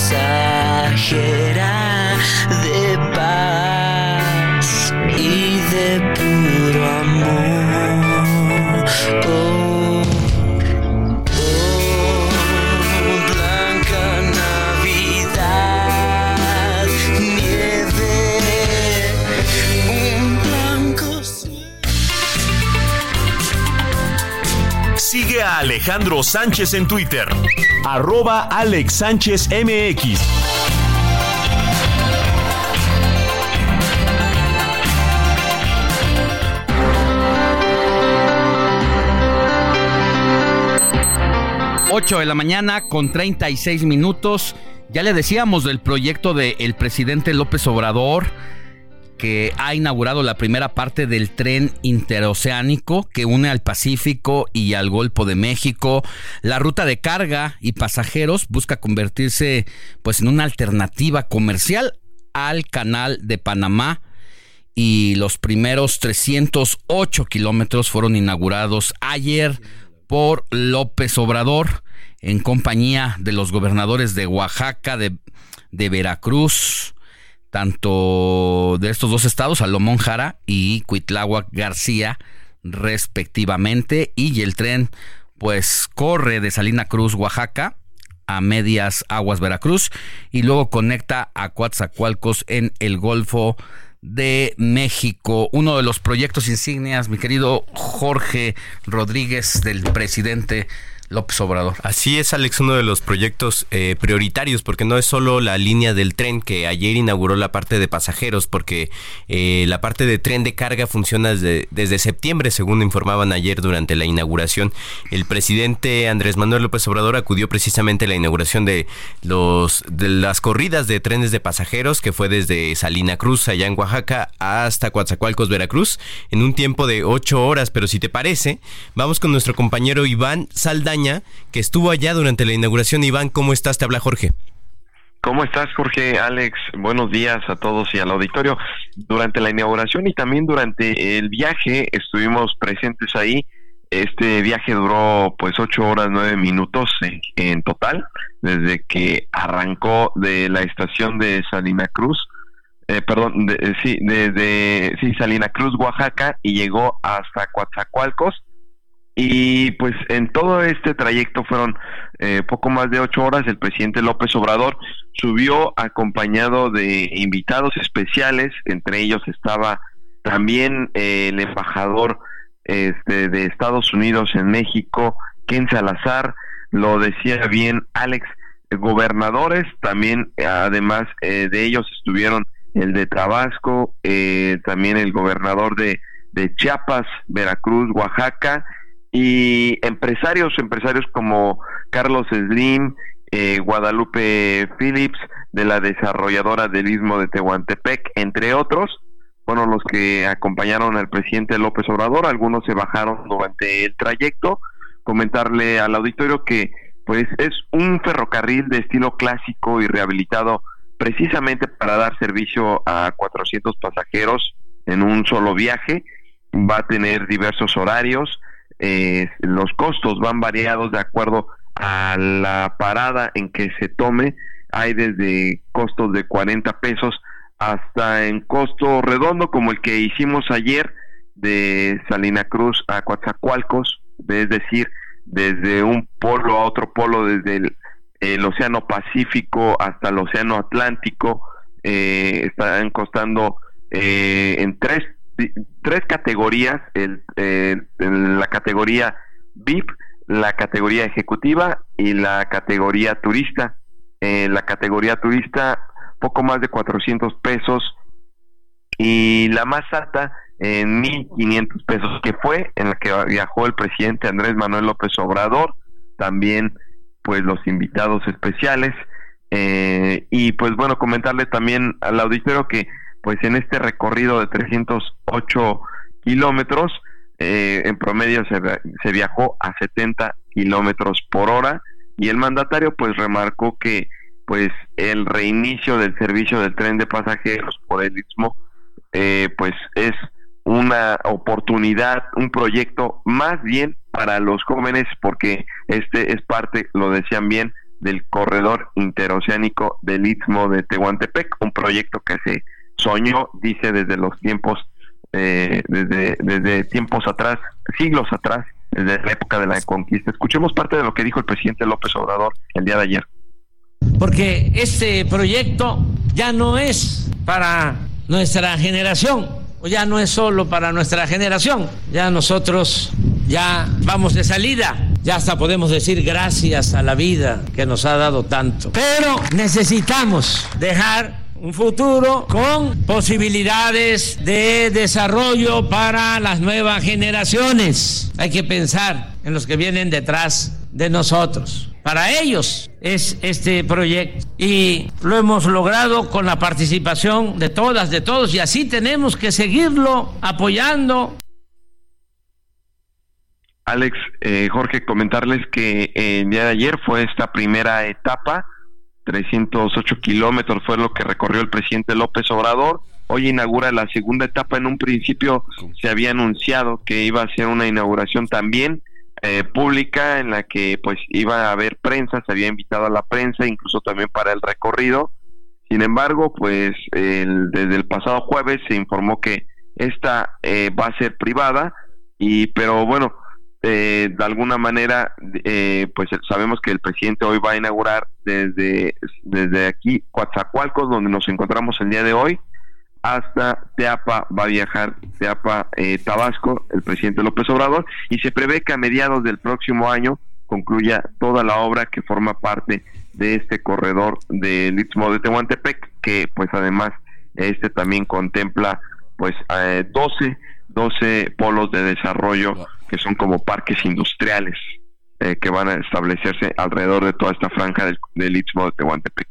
Alejandro Sánchez en Twitter. Arroba Alex Sánchez MX. Ocho de la mañana con 36 minutos. Ya le decíamos del proyecto del presidente López Obrador que ha inaugurado la primera parte del tren interoceánico que une al Pacífico y al Golfo de México. La ruta de carga y pasajeros busca convertirse pues en una alternativa comercial al canal de Panamá y los primeros 308 kilómetros fueron inaugurados ayer por López Obrador en compañía de los gobernadores de Oaxaca, de, de Veracruz, tanto de estos dos estados, Salomón Jara y Cuitláhuac García, respectivamente, y el tren pues corre de Salina Cruz, Oaxaca, a Medias Aguas, Veracruz, y luego conecta a Coatzacoalcos en el Golfo de México. Uno de los proyectos insignias, mi querido Jorge Rodríguez, del presidente López Obrador. Así es, Alex, uno de los proyectos eh, prioritarios, porque no es solo la línea del tren que ayer inauguró la parte de pasajeros, porque eh, la parte de tren de carga funciona desde, septiembre, según informaban ayer durante la inauguración. El presidente Andrés Manuel López Obrador acudió precisamente a la inauguración de, los, de las corridas de trenes de pasajeros, que fue desde Salina Cruz, allá en Oaxaca, hasta Coatzacoalcos, Veracruz, en un tiempo de ocho horas. Pero si te parece, vamos con nuestro compañero Iván Saldaña que estuvo allá durante la inauguración. Iván, ¿cómo estás? Te habla Jorge. ¿Cómo estás, Jorge? Alex, buenos días a todos y al auditorio. Durante la inauguración y también durante el viaje estuvimos presentes ahí. Este viaje duró pues ocho horas nueve minutos en, en total, desde que arrancó de la estación de Salina Cruz, eh, perdón, de- eh, sí, desde Salina Cruz, Oaxaca, y llegó hasta Coatzacoalcos. Y pues en todo este trayecto fueron eh, poco más de ocho horas. El presidente López Obrador subió acompañado de invitados especiales, entre ellos estaba también eh, el embajador este, de Estados Unidos en México, Ken Salazar, lo decía bien Alex, gobernadores, también además eh, de ellos estuvieron el de Tabasco, eh, también el gobernador de, de Chiapas, Veracruz, Oaxaca, y empresarios, empresarios como Carlos Slim, eh, Guadalupe Phillips, de la desarrolladora del Istmo de Tehuantepec, entre otros, fueron los que acompañaron al presidente López Obrador, algunos se bajaron durante el trayecto, comentarle al auditorio que pues es un ferrocarril de estilo clásico y rehabilitado precisamente para dar servicio a 400 pasajeros en un solo viaje, va a tener diversos horarios, eh, los costos van variados de acuerdo a la parada en que se tome, hay desde costos de 40 pesos hasta en costo redondo como el que hicimos ayer de Salina Cruz a Coatzacoalcos, es decir, desde un polo a otro polo, desde el, el Océano Pacífico hasta el Océano Atlántico, eh, están costando eh, en tres, tres categorías, el, eh, la categoría VIP, la categoría ejecutiva y la categoría turista. La categoría turista, poco más de 400 pesos y la más alta en 1500 pesos, que fue en la que viajó el presidente Andrés Manuel López Obrador, también pues los invitados especiales eh, y pues bueno comentarle también al auditorio que pues en este recorrido de 308 kilómetros eh, en promedio se, se viajó a 70 kilómetros por hora y el mandatario pues remarcó que pues el reinicio del servicio del tren de pasajeros por el istmo eh, pues es una oportunidad, un proyecto más bien para los jóvenes porque este es parte, lo decían bien, del corredor interoceánico del Istmo de Tehuantepec, un proyecto que se soñó, dice, desde los tiempos, eh, desde, desde tiempos atrás, siglos atrás, desde la época de la conquista. Escuchemos parte de lo que dijo el presidente López Obrador el día de ayer. porque este proyecto ya no es para nuestra generación, o ya no es solo para nuestra generación, ya nosotros ya vamos de salida, ya hasta podemos decir gracias a la vida que nos ha dado tanto, pero necesitamos dejar un futuro con posibilidades de desarrollo para las nuevas generaciones. Hay que pensar en los que vienen detrás de nosotros. Para ellos es este proyecto y lo hemos logrado con la participación de todas, de todos y así tenemos que seguirlo apoyando. Alex, eh, Jorge, comentarles que eh, el día de ayer fue esta primera etapa, 308 kilómetros fue lo que recorrió el presidente López Obrador. Hoy inaugura la segunda etapa. En un principio se había anunciado que iba a ser una inauguración también eh, pública en la que pues iba a haber prensa, se había invitado a la prensa, incluso también para el recorrido. Sin embargo, pues el- desde el pasado jueves se informó que esta eh, va a ser privada y pero bueno eh, de alguna manera eh, pues sabemos que el presidente hoy va a inaugurar desde desde aquí Coatzacoalcos donde nos encontramos el día de hoy hasta Teapa va a viajar Teapa eh, Tabasco el presidente López Obrador y se prevé que a mediados del próximo año concluya toda la obra que forma parte de este corredor del Istmo de Tehuantepec que pues además este también contempla pues eh, 12 12 polos de desarrollo que son como parques industriales eh, que van a establecerse alrededor de toda esta franja del, del Istmo de Tehuantepec.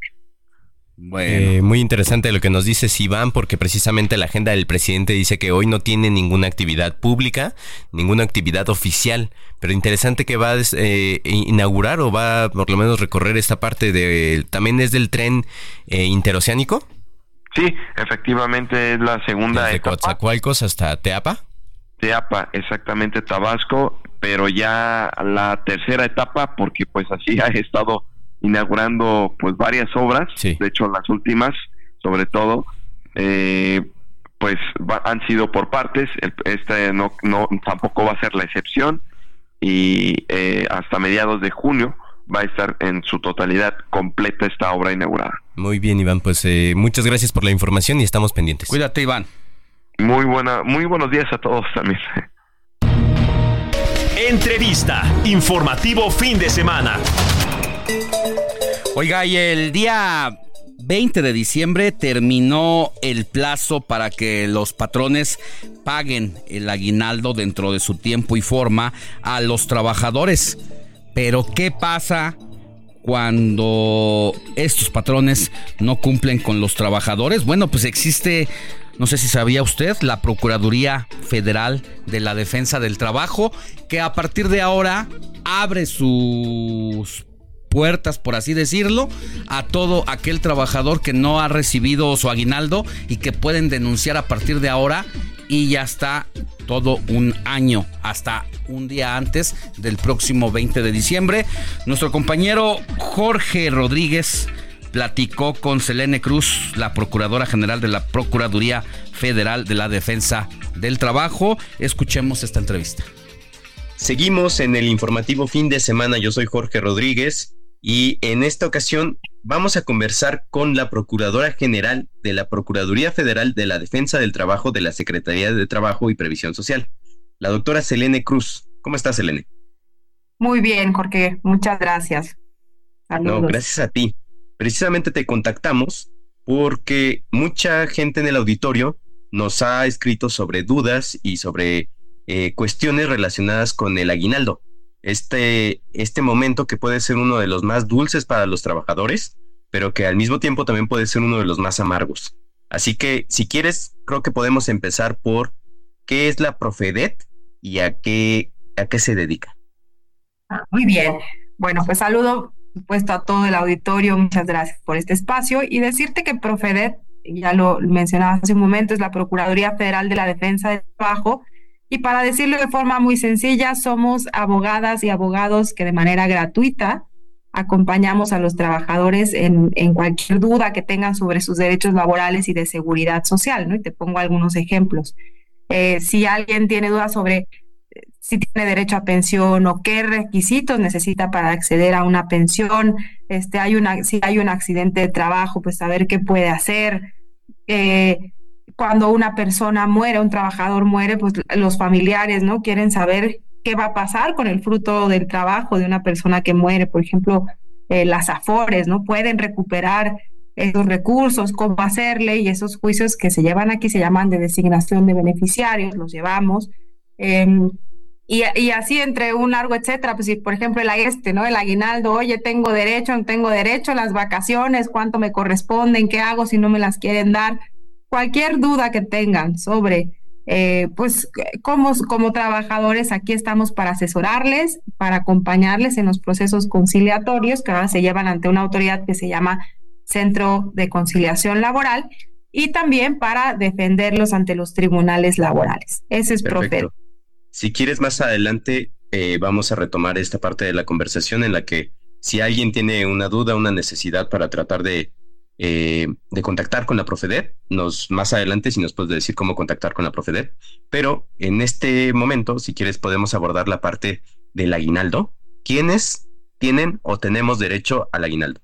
Eh, muy interesante lo que nos dice Iván, porque precisamente la agenda del presidente dice que hoy no tiene ninguna actividad pública, ninguna actividad oficial, pero interesante que va a eh, inaugurar o va a, por lo menos recorrer esta parte de... ¿También es del tren eh, interoceánico? Sí, efectivamente es la segunda Desde etapa. Coatzacoalcos hasta Teapa. Teapa, exactamente Tabasco, pero ya la tercera etapa, porque pues así ha estado inaugurando pues varias obras, de hecho las últimas, sobre todo, eh, pues va- han sido por partes, el- este no, no tampoco va a ser la excepción y eh, hasta mediados de junio va a estar en su totalidad completa esta obra inaugurada. Muy bien, Iván, pues eh, muchas gracias por la información y estamos pendientes. Cuídate, Iván. Muy buena, muy buenos días a todos también. Entrevista. Informativo fin de semana. Oiga, y el día 20 de diciembre terminó el plazo para que los patrones paguen el aguinaldo dentro de su tiempo y forma a los trabajadores. Pero ¿qué pasa cuando estos patrones no cumplen con los trabajadores? Bueno, pues existe, no sé si sabía usted, la Procuraduría Federal de la Defensa del Trabajo, que a partir de ahora abre sus puertas, por así decirlo, a todo aquel trabajador que no ha recibido su aguinaldo y que pueden denunciar a partir de ahora y ya está todo un año, hasta un día antes del próximo 20 de diciembre. Nuestro compañero Jorge Rodríguez platicó con Selene Cruz, la Procuradora General de la Procuraduría Federal de la Defensa del Trabajo. Escuchemos esta entrevista. Seguimos en el informativo fin de semana. Yo soy Jorge Rodríguez y en esta ocasión vamos a conversar con la Procuradora General de la Procuraduría Federal de la Defensa del Trabajo de la Secretaría de Trabajo y Previsión Social, la doctora Selene Cruz. ¿Cómo estás, Selene? Muy bien, Jorge. Muchas gracias. Saludos. No, gracias a ti. Precisamente te contactamos porque mucha gente en el auditorio nos ha escrito sobre dudas y sobre eh, cuestiones relacionadas con el aguinaldo este, este momento que puede ser uno de los más dulces para los trabajadores, pero que al mismo tiempo también puede ser uno de los más amargos. Así que, si quieres, creo que podemos empezar por qué es la Profedet y a qué, a qué se dedica. Ah, muy bien. Bueno, pues saludo puesto a todo el auditorio. Muchas gracias por este espacio y decirte que Profedet, ya lo mencionaba hace un momento, es la Procuraduría Federal de la Defensa del Trabajo y para decirlo de forma muy sencilla, somos abogadas y abogados que de manera gratuita acompañamos a los trabajadores en, cualquier duda que tengan sobre sus derechos laborales y de seguridad social, ¿no? Y te pongo algunos ejemplos. Eh, si alguien tiene dudas sobre eh, si tiene derecho a pensión o qué requisitos necesita para acceder a una pensión, este, hay una, si hay un accidente de trabajo, pues saber qué puede hacer. Eh, cuando una persona muere, un trabajador muere, pues los familiares, ¿no? Quieren saber qué va a pasar con el fruto del trabajo de una persona que muere. Por ejemplo, eh, las AFORES, ¿no? Pueden recuperar esos recursos, cómo hacerle y esos juicios que se llevan aquí se llaman de designación de beneficiarios, los llevamos. Eh, y, y, así entre un largo etcétera, pues si por ejemplo el este, ¿no? El aguinaldo, oye, tengo derecho, no tengo derecho, las vacaciones, cuánto me corresponden, qué hago si no me las quieren dar cualquier duda que tengan sobre, eh, pues, como, como trabajadores, aquí estamos para asesorarles, para acompañarles en los procesos conciliatorios que ahora se llevan ante una autoridad que se llama Centro de Conciliación Laboral y también para defenderlos ante los tribunales laborales. Ese es Perfecto. Si quieres más adelante, eh, vamos a retomar esta parte de la conversación en la que si alguien tiene una duda, una necesidad para tratar de eh, de contactar con la Profedet. Nos, más adelante, si nos puedes decir cómo contactar con la Profedet. Pero en este momento, si quieres, podemos abordar la parte del aguinaldo. ¿Quiénes tienen o tenemos derecho al aguinaldo?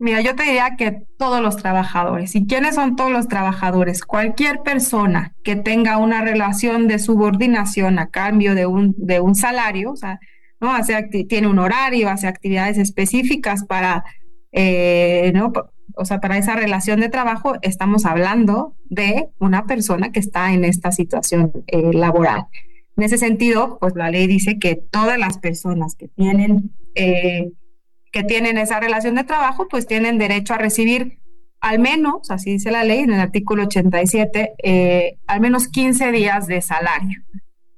Mira, yo te diría que todos los trabajadores. ¿Y quiénes son todos los trabajadores? Cualquier persona que tenga una relación de subordinación a cambio de un, de un salario, o sea, ¿no? Hace, tiene un horario, hace actividades específicas para eh, ¿no? O sea, para esa relación de trabajo estamos hablando de una persona que está en esta situación eh, laboral. En ese sentido, pues la ley dice que todas las personas que tienen, eh, que tienen esa relación de trabajo, pues tienen derecho a recibir al menos, así dice la ley en el artículo 87, eh, al menos 15 días de salario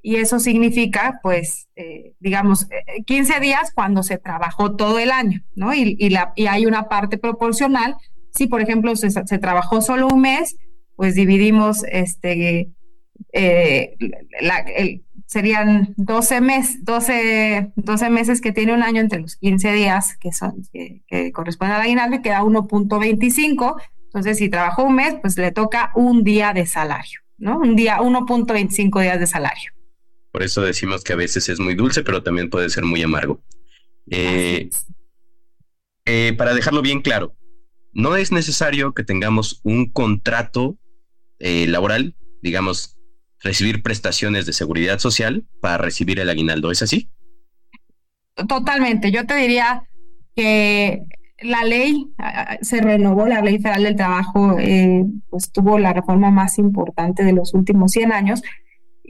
y eso significa, pues, eh, digamos, 15 eh, días cuando se trabajó todo el año, ¿no? Y, y, la, y hay una parte proporcional. Si, por ejemplo, se, trabajó solo un mes, pues dividimos, este, eh, la, serían 12, mes, 12, 12 meses que tiene un año entre los 15 días que, son, que, que corresponden al aguinaldo y queda 1.25. Entonces, si trabajó un mes, pues le toca un día de salario, ¿no? Un día, 1.25 días de salario. Por eso decimos que a veces es muy dulce, pero también puede ser muy amargo. Eh, eh, para dejarlo bien claro, no es necesario que tengamos un contrato eh, laboral, digamos, recibir prestaciones de seguridad social para recibir el aguinaldo. ¿Es así? Totalmente. Yo te diría que la ley se renovó, la ley federal del trabajo, eh, pues tuvo la reforma más importante de los últimos 100 años.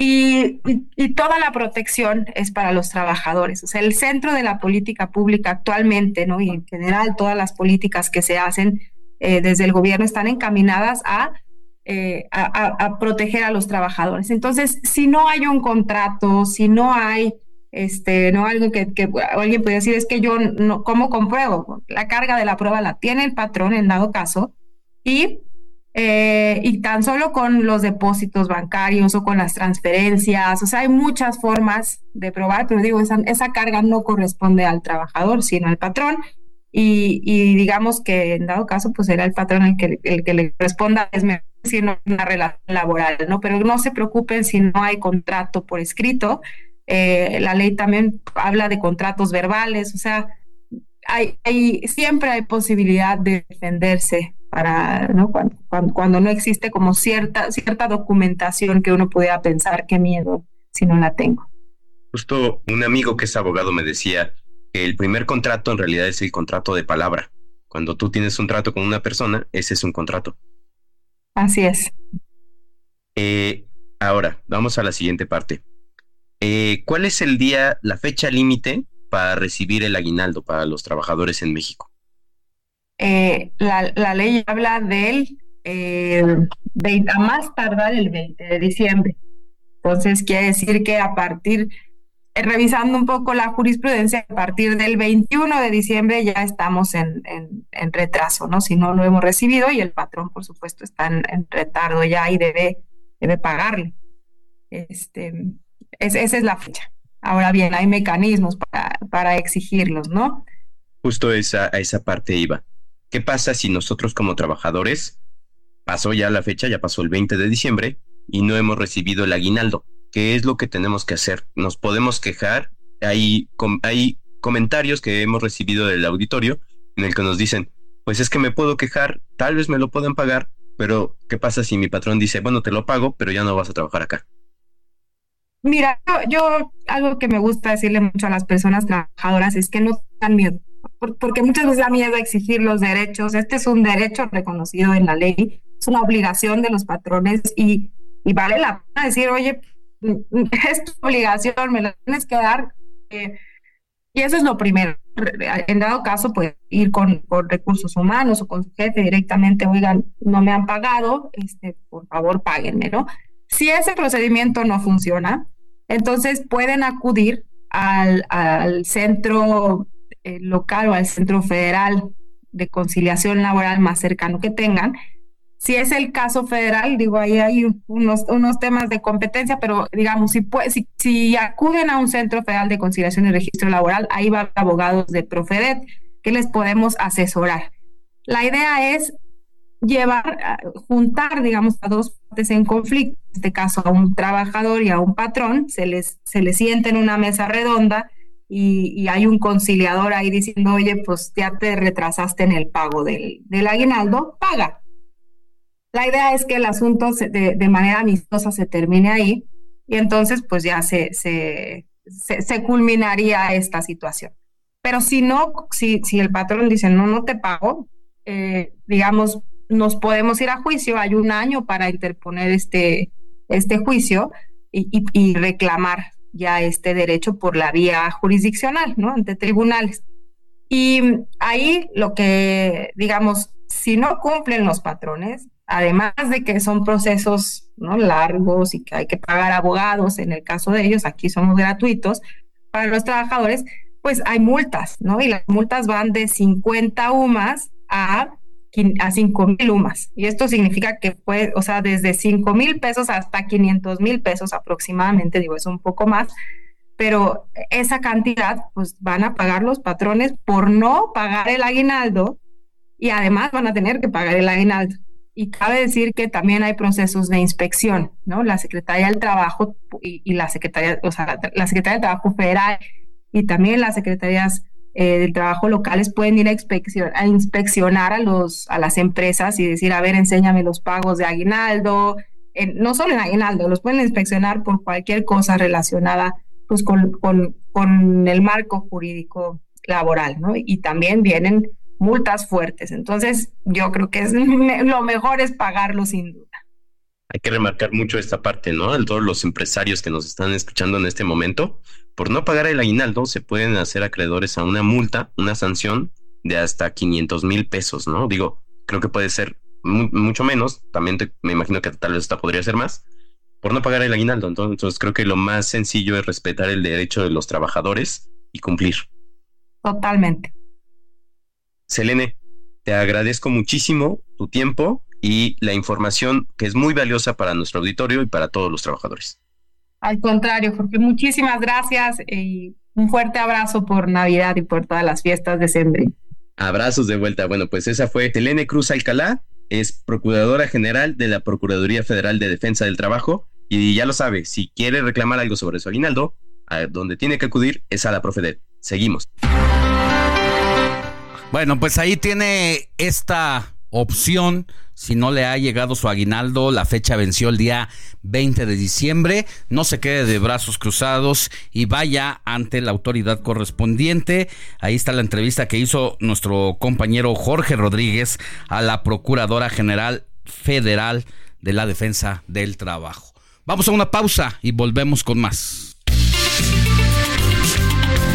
Y, toda la protección es para los trabajadores. O sea, el centro de la política pública actualmente, ¿no? Y en general todas las políticas que se hacen eh, desde el gobierno están encaminadas a, eh, a, proteger a los trabajadores. Entonces, si no hay un contrato, si no hay este, no algo que, que alguien puede decir es que yo no, ¿cómo compruebo? La carga de la prueba la tiene el patrón en dado caso y, eh, y tan solo con los depósitos bancarios o con las transferencias, o sea, hay muchas formas de probar, pero digo, esa, esa carga no corresponde al trabajador, sino al patrón. Y, digamos que en dado caso, pues será el patrón el que, el que le responda, es mejor si no hay una relación laboral, ¿no? Pero no se preocupen si no hay contrato por escrito, eh, la ley también habla de contratos verbales, o sea, hay, hay- siempre hay posibilidad de defenderse para, ¿no? Cuando, cuando, cuando no existe como cierta, cierta documentación que uno pudiera pensar, qué miedo si no la tengo. Justo un amigo que es abogado me decía que el primer contrato en realidad es el contrato de palabra. Cuando tú tienes un trato con una persona, ese es un contrato. Así es. Eh, ahora, vamos a la siguiente parte. Eh, ¿Cuál es el día, la fecha límite para recibir el aguinaldo para los trabajadores en México? Eh, la, la ley habla del eh, 20 a más tardar el 20 de diciembre. Entonces, quiere decir que a partir, eh, revisando un poco la jurisprudencia, a partir del 21 de diciembre ya estamos en, en- retraso, ¿no? Si no lo hemos recibido y el patrón, por supuesto, está en, en retardo ya y debe, debe pagarle. Este, es- esa es la fecha. Ahora bien, hay mecanismos para, para exigirlos, ¿no? Justo esa, a esa parte iba. ¿Qué pasa si nosotros como trabajadores pasó ya la fecha, ya pasó el 20 de diciembre y no hemos recibido el aguinaldo? ¿Qué es lo que tenemos que hacer? ¿Nos podemos quejar? Hay, com- hay comentarios que hemos recibido del auditorio en el que nos dicen, pues es que me puedo quejar, tal vez me lo puedan pagar, pero ¿qué pasa si mi patrón dice, bueno, te lo pago, pero ya no vas a trabajar acá? Mira, yo, yo algo que me gusta decirle mucho a las personas trabajadoras es que no tengan miedo, porque muchas veces da miedo exigir los derechos. Este es un derecho reconocido en la ley, es una obligación de los patrones y, y vale la pena decir, oye, es tu obligación, me la tienes que dar. eh, y eso es lo primero. En dado caso, pues ir con, con recursos humanos o con su jefe directamente, oigan, no me han pagado, este, por favor, páguenme, ¿no? Si ese procedimiento no funciona, entonces pueden acudir al, al centro eh, local o al centro federal de conciliación laboral más cercano que tengan. Si es el caso federal, digo, ahí hay unos, unos temas de competencia, pero digamos, si, pue- si, acuden a un centro federal de conciliación y registro laboral, ahí va a haber abogados de Profedet que les podemos asesorar. La idea es llevar, a- juntar, digamos, a dos partes en conflicto, en este caso a un trabajador y a un patrón, se les, se les sienta en una mesa redonda y, hay un conciliador ahí diciendo, oye, pues ya te retrasaste en el pago del, del aguinaldo, paga. La idea es que el asunto de, de manera amistosa se termine ahí y entonces pues ya se, se, se, culminaría esta situación. Pero si no, si, si el patrón dice, no, no te pago, eh, digamos, nos podemos ir a juicio, hay un año para interponer este, este juicio y- y reclamar ya este derecho por la vía jurisdiccional, ¿no? Ante tribunales. Y ahí lo que, digamos, si no cumplen los patrones, además de que son procesos ¿no? largos y que hay que pagar abogados, en el caso de ellos, aquí somos gratuitos, para los trabajadores, pues hay multas, ¿no? Y las multas van de 50 UMAS a, a 5 mil UMAS. Y esto significa que fue, o sea, desde 5 mil pesos hasta 500 mil pesos aproximadamente, digo, es un poco más, pero esa cantidad, pues van a pagar los patrones por no pagar el aguinaldo y además van a tener que pagar el aguinaldo. Y cabe decir que también hay procesos de inspección, ¿no? La Secretaría del Trabajo y, y la Secretaría, o sea, la, la Secretaría del Trabajo Federal y también las secretarías eh, del trabajo locales pueden ir a, a inspeccionar a, los, a las empresas y decir, a ver, enséñame los pagos de aguinaldo, no solo en aguinaldo, los pueden inspeccionar por cualquier cosa relacionada pues con, con, con el marco jurídico laboral, ¿no? Y también vienen multas fuertes. Entonces, yo creo que es lo mejor es pagarlo sin duda. Hay que remarcar mucho esta parte, ¿no? A todos los empresarios que nos están escuchando en este momento, por no pagar el aguinaldo se pueden hacer acreedores a una multa, una sanción de hasta 500 mil pesos, ¿no? Digo, creo que puede ser mu- mucho menos, también te- me imagino que tal vez hasta podría ser más, por no pagar el aguinaldo. Entonces, entonces creo que lo más sencillo es respetar el derecho de los trabajadores y cumplir. Totalmente. Selene, te agradezco muchísimo tu tiempo y la información que es muy valiosa para nuestro auditorio y para todos los trabajadores. Al contrario, Jorge, muchísimas gracias y un fuerte abrazo por Navidad y por todas las fiestas de Sembre. Abrazos de vuelta. Bueno, pues esa fue Selene Cruz Alcalá, es Procuradora General de la Procuraduría Federal de Defensa del Trabajo y ya lo sabe, si quiere reclamar algo sobre su aguinaldo, a donde tiene que acudir es a la Profedet. Seguimos. Bueno, pues ahí tiene esta opción. Si no le ha llegado su aguinaldo, la fecha venció el día 20 de diciembre. No se quede de brazos cruzados y vaya ante la autoridad correspondiente. Ahí está la entrevista que hizo nuestro compañero Jorge Rodríguez a la Procuradora General Federal de la Defensa del Trabajo. Vamos a una pausa y volvemos con más.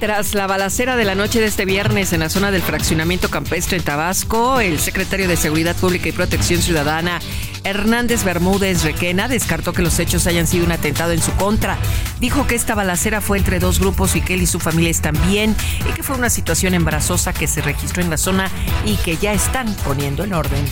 Tras la balacera de la noche de este viernes en la zona del fraccionamiento campestre en Tabasco, el secretario de Seguridad Pública y Protección Ciudadana, Hernández Bermúdez Requena, descartó que los hechos hayan sido un atentado en su contra. Dijo que esta balacera fue entre dos grupos y que él y su familia están bien y que fue una situación embarazosa que se registró en la zona y que ya están poniendo en orden.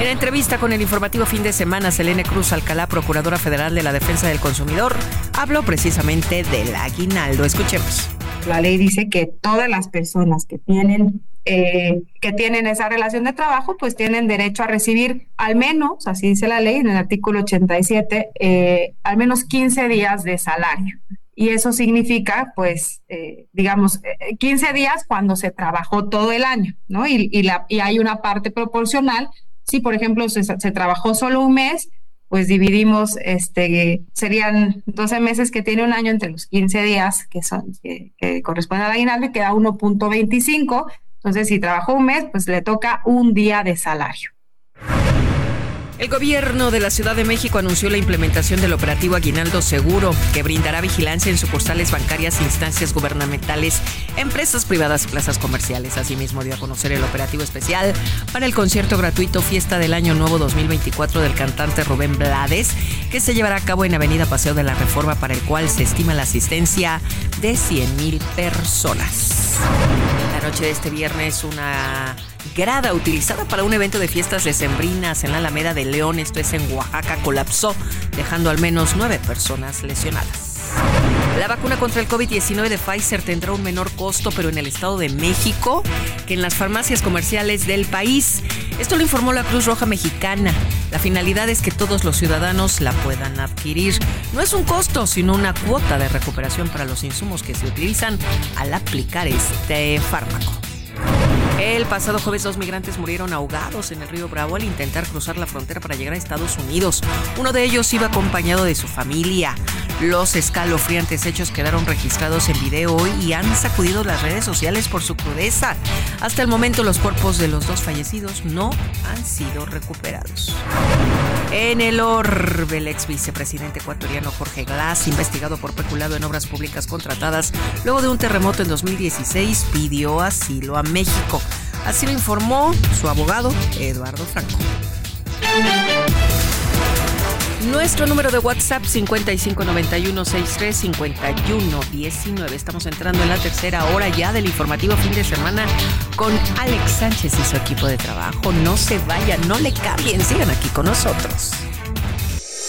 En entrevista con el informativo fin de semana, Selene Cruz Alcalá, Procuradora Federal de la Defensa del Consumidor, habló precisamente del aguinaldo. Escuchemos. La ley dice que todas las personas que tienen eh, que tienen esa relación de trabajo, pues tienen derecho a recibir al menos, así dice la ley en el artículo 87, eh, al menos 15 días de salario. Y eso significa, pues, eh, digamos, eh, 15 días cuando se trabajó todo el año, ¿no? Y, y, la, y hay una parte proporcional. Si, por ejemplo, se, se trabajó solo un mes, pues dividimos, este, serían 12 meses que tiene un año entre los 15 días que son, que, que corresponde al aguinaldo y queda 1.25. Entonces, si trabajó un mes, pues le toca un día de salario. El gobierno de la Ciudad de México anunció la implementación del operativo Aguinaldo Seguro, que brindará vigilancia en sucursales bancarias, instancias gubernamentales, empresas privadas y plazas comerciales. Asimismo, dio a conocer el operativo especial para el concierto gratuito Fiesta del Año Nuevo 2024 del cantante Rubén Blades, que se llevará a cabo en Avenida Paseo de la Reforma, para el cual se estima la asistencia de 100 mil personas. La noche de este viernes, una grada utilizada para un evento de fiestas decembrinas en la Alameda de León, esto es en Oaxaca, colapsó, dejando al menos nueve personas lesionadas. La vacuna contra el COVID-19 de Pfizer tendrá un menor costo, pero en el Estado de México, que en las farmacias comerciales del país. Esto lo informó la Cruz Roja Mexicana. La finalidad es que todos los ciudadanos la puedan adquirir. No es un costo, sino una cuota de recuperación para los insumos que se utilizan al aplicar este fármaco. El pasado jueves dos migrantes murieron ahogados en el río Bravo al intentar cruzar la frontera para llegar a Estados Unidos. Uno de ellos iba acompañado de su familia. Los escalofriantes hechos quedaron registrados en video y han sacudido las redes sociales por su crudeza. Hasta el momento los cuerpos de los dos fallecidos no han sido recuperados. En el orbe, el ex vicepresidente ecuatoriano Jorge Glass, investigado por peculado en obras públicas contratadas luego de un terremoto en 2016, pidió asilo a México. Así lo informó su abogado Eduardo Franco. Nuestro número de WhatsApp 5591635119. Estamos entrando en la tercera hora ya del informativo fin de semana con Alex Sánchez y su equipo de trabajo. No se vayan, no le cambien, sigan aquí con nosotros.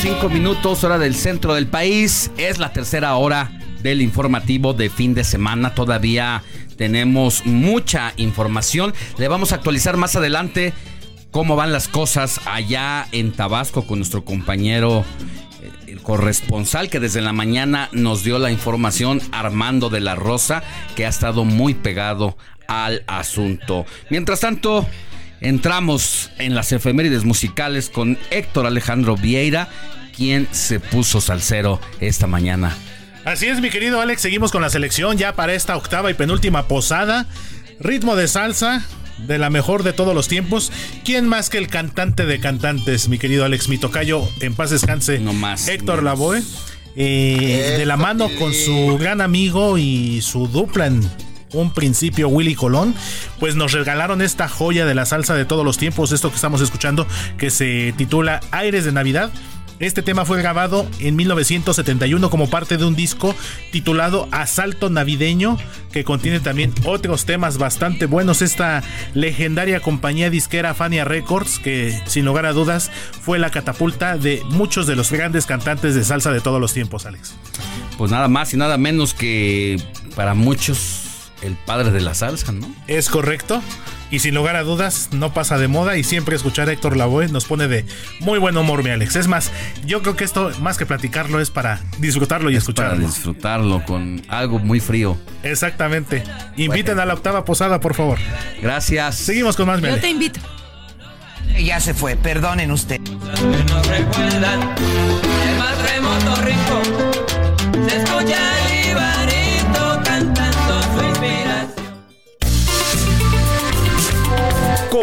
5 minutos, hora del centro del país. Es la tercera hora del informativo de fin de semana. Todavía tenemos mucha información. Le vamos a actualizar más adelante cómo van las cosas allá en Tabasco con nuestro compañero eh, el corresponsal que desde la mañana nos dio la información Armando de la Rosa que ha estado muy pegado al asunto. Mientras tanto, entramos en las efemérides musicales con Héctor Alejandro Vieira, quien se puso salsero esta mañana. Así es, mi querido Alex, seguimos con la selección ya para esta octava y penúltima posada. Ritmo de salsa, de la mejor de todos los tiempos. ¿Quién más que el cantante de cantantes, mi querido Alex, mi tocayo, en paz descanse? No más. Héctor Lavoe. eh, de la mano con su gran amigo y su dupla en un principio Willy Colón, pues nos regalaron esta joya de la salsa de todos los tiempos, esto que estamos escuchando, que se titula Aires de Navidad. Este tema fue grabado en 1971 como parte de un disco titulado Asalto Navideño, que contiene también otros temas bastante buenos. Esta legendaria compañía disquera Fania Records, que sin lugar a dudas fue la catapulta de muchos de los grandes cantantes de salsa de todos los tiempos, Alex. Pues nada más y nada menos que para muchos el padre de la salsa, ¿no? Es correcto. Y sin lugar a dudas, no pasa de moda y siempre escuchar a Héctor Lavoe nos pone de muy buen humor, mi Alex. Es más, yo creo que esto, más que platicarlo, es para disfrutarlo y Para escucharlo. disfrutarlo con algo muy frío. Exactamente. Inviten a la octava posada, por favor. Gracias. Seguimos con más, mi Yo Alex. te invito. Ya se fue, perdonen usted. nos recuerdan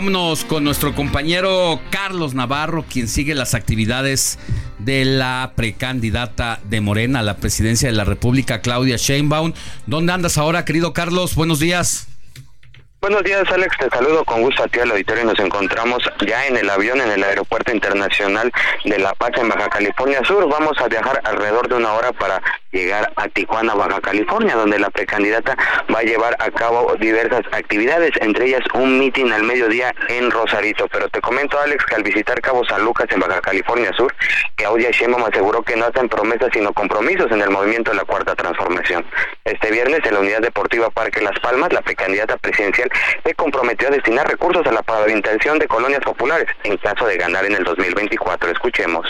Vámonos con nuestro compañero Carlos Navarro, quien sigue las actividades de la precandidata de Morena a la presidencia de la República, Claudia Sheinbaum. ¿Dónde andas ahora, querido Carlos? Buenos días. Buenos días, Alex. Te saludo con gusto a ti al auditorio. Nos encontramos ya en el avión en el Aeropuerto Internacional de La Paz en Baja California Sur. Vamos a viajar alrededor de una hora para llegar a Tijuana, Baja California, donde la precandidata va a llevar a cabo diversas actividades, entre ellas un mitin al mediodía en Rosarito. Pero te comento, Alex, que al visitar Cabo San Lucas en Baja California Sur, Claudia Sheinbaum aseguró que no hacen promesas sino compromisos en el movimiento de la Cuarta Transformación. Este viernes en la Unidad Deportiva Parque Las Palmas, la precandidata presidencial se comprometió a destinar recursos a la pavimentación de colonias populares en caso de ganar en el 2024. Escuchemos.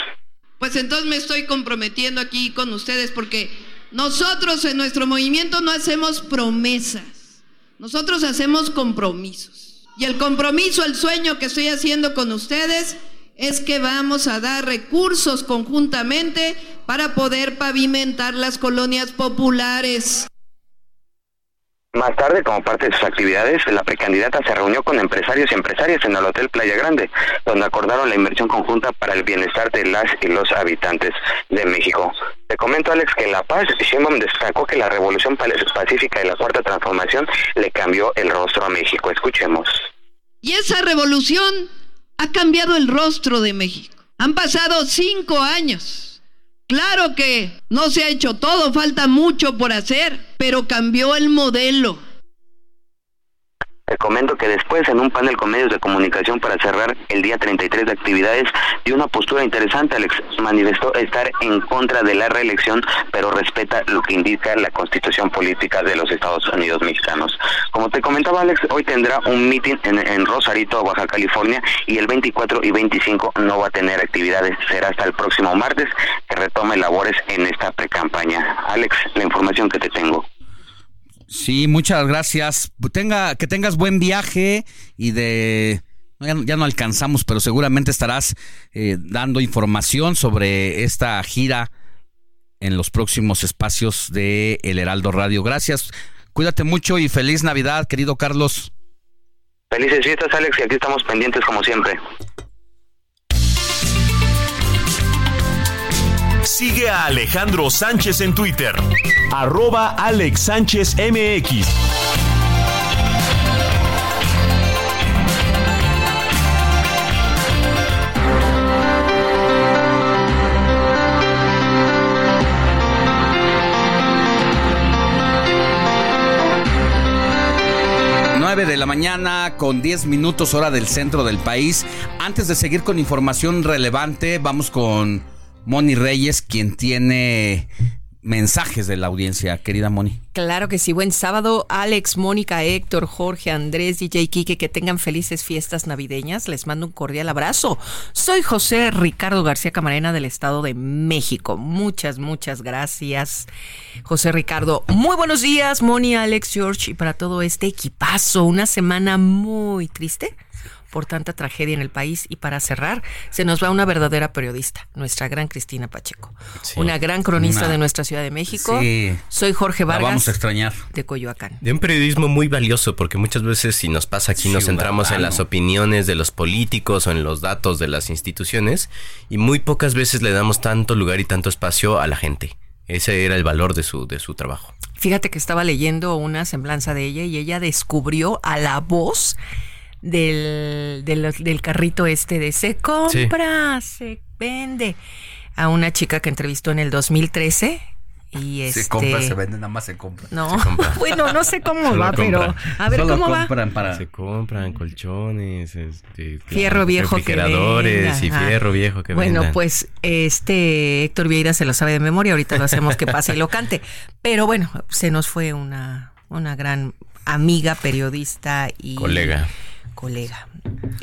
Pues entonces me estoy comprometiendo aquí con ustedes porque nosotros en nuestro movimiento no hacemos promesas, nosotros hacemos compromisos. Y el compromiso, el sueño que estoy haciendo con ustedes es que vamos a dar recursos conjuntamente para poder pavimentar las colonias populares. Más tarde, como parte de sus actividades, la precandidata se reunió con empresarios y empresarias en el Hotel Playa Grande, donde acordaron la inversión conjunta para el bienestar de las y los habitantes de México. Te comento, Alex, que en La Paz, Sheinbaum destacó que la revolución pacífica y la cuarta transformación le cambió el rostro a México. Escuchemos. Y esa revolución ha cambiado el rostro de México. Han pasado cinco años Claro que no se ha hecho todo, falta mucho por hacer, pero cambió el modelo. Te comento que después, en un panel con medios de comunicación para cerrar el día 33 de actividades, dio una postura interesante. Alex manifestó estar en contra de la reelección, pero respeta lo que indica la constitución política de los Estados Unidos mexicanos. Como te comentaba, Alex, hoy tendrá un meeting en, en Rosarito, Baja California, y el 24 y 25 no va a tener actividades. Será hasta el próximo martes que retome labores en esta precampaña. Alex, la información que te tengo. Sí, muchas gracias. Tenga, que tengas buen viaje y de... Ya, no alcanzamos, pero seguramente estarás eh, dando información sobre esta gira en los próximos espacios de El Heraldo Radio. Gracias. Cuídate mucho y feliz Navidad, querido Carlos. Felices fiestas, Alex, y aquí estamos pendientes como siempre. Sigue a Alejandro Sánchez en Twitter. Arroba Alex Sánchez MX. de la mañana con 10 minutos hora del centro del país. Antes de seguir con información relevante, vamos con Moni Reyes, quien tiene mensajes de la audiencia, querida Moni. Claro que sí, buen sábado, Alex, Mónica, Héctor, Jorge, Andrés, DJ Kike, que tengan felices fiestas navideñas. Les mando un cordial abrazo. Soy José Ricardo García Camarena del Estado de México. Muchas, muchas gracias, José Ricardo. Muy buenos días, Moni, Alex, George, y para todo este equipazo. Una semana muy triste por tanta tragedia en el país. Y para cerrar, se nos va una verdadera periodista, nuestra gran Cristina Pacheco. Sí. una gran cronista Una- de nuestra Ciudad de México. Sí. Soy Jorge La Vargas. vamos a extrañar. De Coyoacán. De un periodismo muy valioso, porque muchas veces si nos pasa aquí nos centramos en las opiniones de los políticos o en los datos de las instituciones y muy pocas veces le damos tanto lugar y tanto espacio a la gente. Ese era el valor de su, de su trabajo. Fíjate que estaba leyendo una semblanza de ella y ella descubrió a la voz del, del, del carrito este de se compra, se vende. A una chica que entrevistó en el 2013 y este... Se compra, se vende, nada más se compra. No, bueno, no sé cómo va, pero a ver Solo cómo va. compran para... Se compran colchones, este, Fierro viejo que refrigeradores y fierro viejo que Bueno, vendan. pues este Héctor Vieira se lo sabe de memoria, ahorita lo hacemos que pase y lo cante. Pero bueno, se nos fue una, una gran amiga, periodista y Colega. Colega.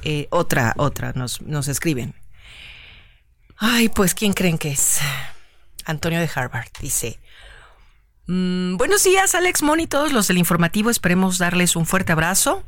Eh, otra, otra, nos, nos escriben. Ay, pues, ¿quién creen que es? Antonio de Harvard dice. "Mm, buenos días, Alex Moni, todos los del informativo. Esperemos darles un fuerte abrazo,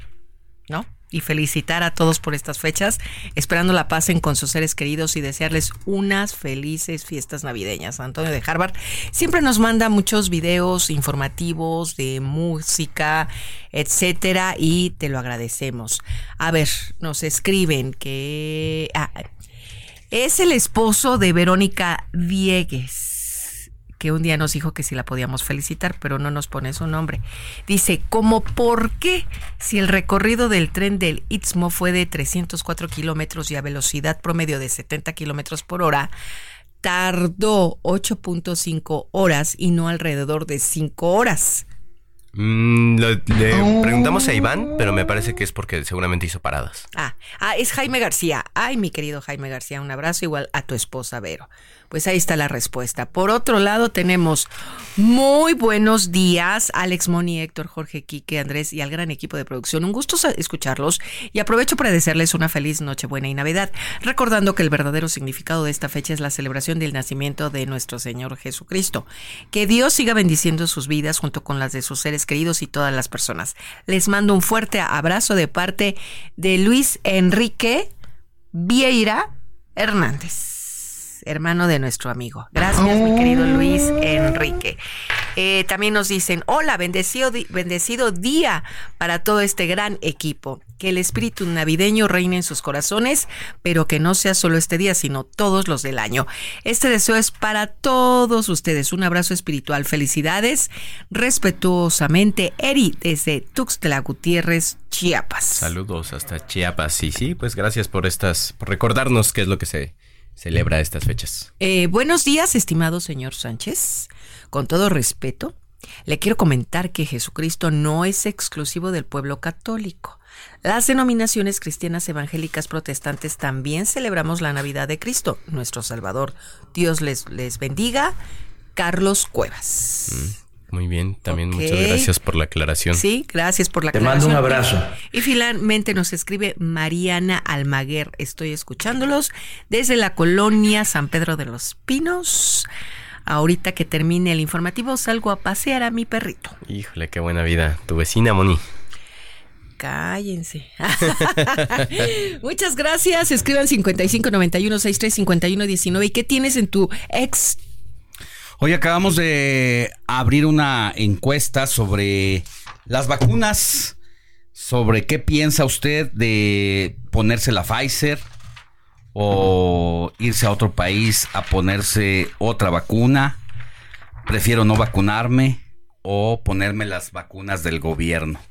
¿no? Y felicitar a todos por estas fechas, esperando la pasen con sus seres queridos y desearles unas felices fiestas navideñas. Antonio de Harvard siempre nos manda muchos videos informativos de música, etcétera, y te lo agradecemos. A ver, nos escriben que ah, es el esposo de Verónica Viegues que un día nos dijo que si la podíamos felicitar, pero no nos pone su nombre. Dice, ¿cómo por qué? Si el recorrido del tren del Istmo fue de 304 kilómetros y a velocidad promedio de 70 kilómetros por hora, tardó 8.5 horas y no alrededor de 5 horas. Mm, lo- le Oh. preguntamos a Iván, pero me parece que es porque seguramente hizo paradas. Ah, ah, es Jaime García. Ay, mi querido Jaime García, un abrazo igual a tu esposa Vero. Pues ahí está la respuesta. Por otro lado, tenemos muy buenos días, Alex Moni, Héctor, Jorge, Quique, Andrés y al gran equipo de producción. Un gusto escucharlos y aprovecho para desearles una feliz Nochebuena y Navidad, recordando que el verdadero significado de esta fecha es la celebración del nacimiento de nuestro Señor Jesucristo. Que Dios siga bendiciendo sus vidas junto con las de sus seres queridos y todas las personas. Les mando un fuerte abrazo de parte de Luis Enrique Vieira Hernández. Hermano de nuestro amigo. Gracias, mi querido Luis Enrique. Eh, también nos dicen, hola, bendecido, bendecido día para todo este gran equipo. Que el espíritu navideño reine en sus corazones, pero que no sea solo este día, sino todos los del año. Este deseo es para todos ustedes. Un abrazo espiritual. Felicidades. Respetuosamente, Eri, desde Tuxtla Gutiérrez, Chiapas. Saludos hasta Chiapas. Y sí, pues gracias por estas, por recordarnos qué es lo que se celebra estas fechas. Eh, buenos días, estimado señor Sánchez. Con todo respeto, le quiero comentar que Jesucristo no es exclusivo del pueblo católico. Las denominaciones cristianas evangélicas protestantes también celebramos la Navidad de Cristo, nuestro Salvador. Dios les, les bendiga. Carlos Cuevas. Muy bien, también muchas gracias por la aclaración. Sí, gracias por la Te mando un aclaración. abrazo. Y finalmente nos escribe Mariana Almaguer. Estoy escuchándolos desde la colonia San Pedro de los Pinos. Ahorita que termine el informativo salgo a pasear a mi perrito. Híjole, qué buena vida. Tu vecina, Moni. Cállense. Muchas gracias. Escriban 55 91 63 51 19. ¿Y qué tienes en tu ex? Hoy acabamos de abrir una encuesta sobre las vacunas, sobre qué piensa usted de ponerse la Pfizer o irse a otro país a ponerse otra vacuna. Prefiero no vacunarme o ponerme las vacunas del gobierno.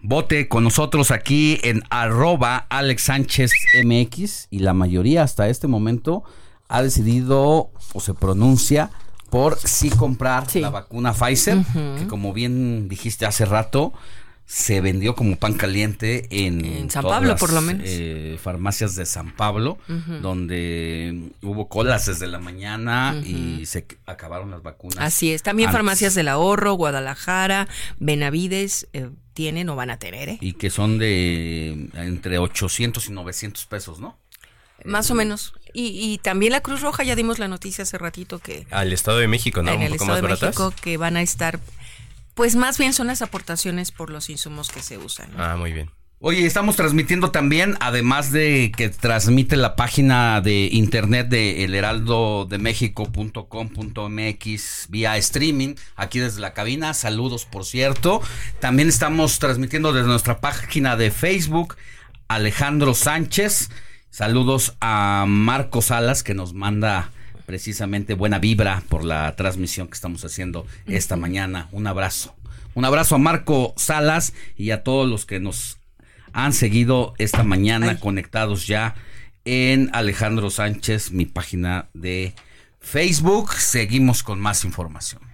Vote con nosotros aquí en arroba Alex Sánchez MX y la mayoría hasta este momento ha decidido o se pronuncia por sí comprar la vacuna Pfizer, que como bien dijiste hace rato, se vendió como pan caliente en, En San todas Pablo, las, por lo menos. eh, farmacias de San Pablo, donde hubo colas desde la mañana y se acabaron las vacunas. Así es. También antes. farmacias del ahorro, Guadalajara, Benavides eh, tienen o van a tener, ¿eh? Y que son de entre 800 y 900 pesos, ¿no? Más o menos. Y, y también la Cruz Roja, ya dimos la noticia hace ratito que Al Estado de México, ¿no? en Un el poco Estado más de baratas. México que van a estar, pues más bien son las aportaciones por los insumos que se usan. ¿no? Ah, muy bien. Oye, estamos transmitiendo también, además de que transmite la página de internet de elheraldodemexico.com.mx vía streaming, aquí desde la cabina. Saludos, por cierto. También estamos transmitiendo desde nuestra página de Facebook, Alejandro Sánchez. Saludos a Marco Salas, que nos manda precisamente buena vibra por la transmisión que estamos haciendo esta mañana. Un abrazo. Un abrazo a Marco Salas y a todos los que nos han seguido esta mañana conectados ya en Alejandro Sánchez, mi página de Facebook. Seguimos con más información.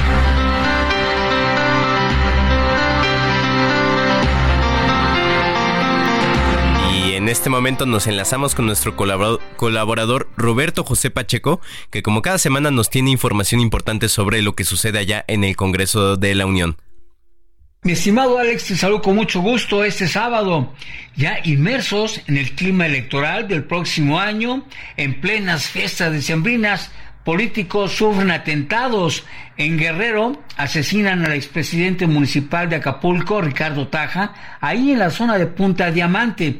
Este momento nos enlazamos con nuestro colaborador Roberto José Pacheco, que como cada semana nos tiene información importante sobre lo que sucede allá en el Congreso de la Unión. Mi estimado Alex, te saludo con mucho gusto este sábado, ya inmersos en el clima electoral del próximo año, en plenas fiestas decembrinas, políticos sufren atentados. En Guerrero asesinan al expresidente municipal de Acapulco, Ricardo Taja, ahí en la zona de Punta Diamante.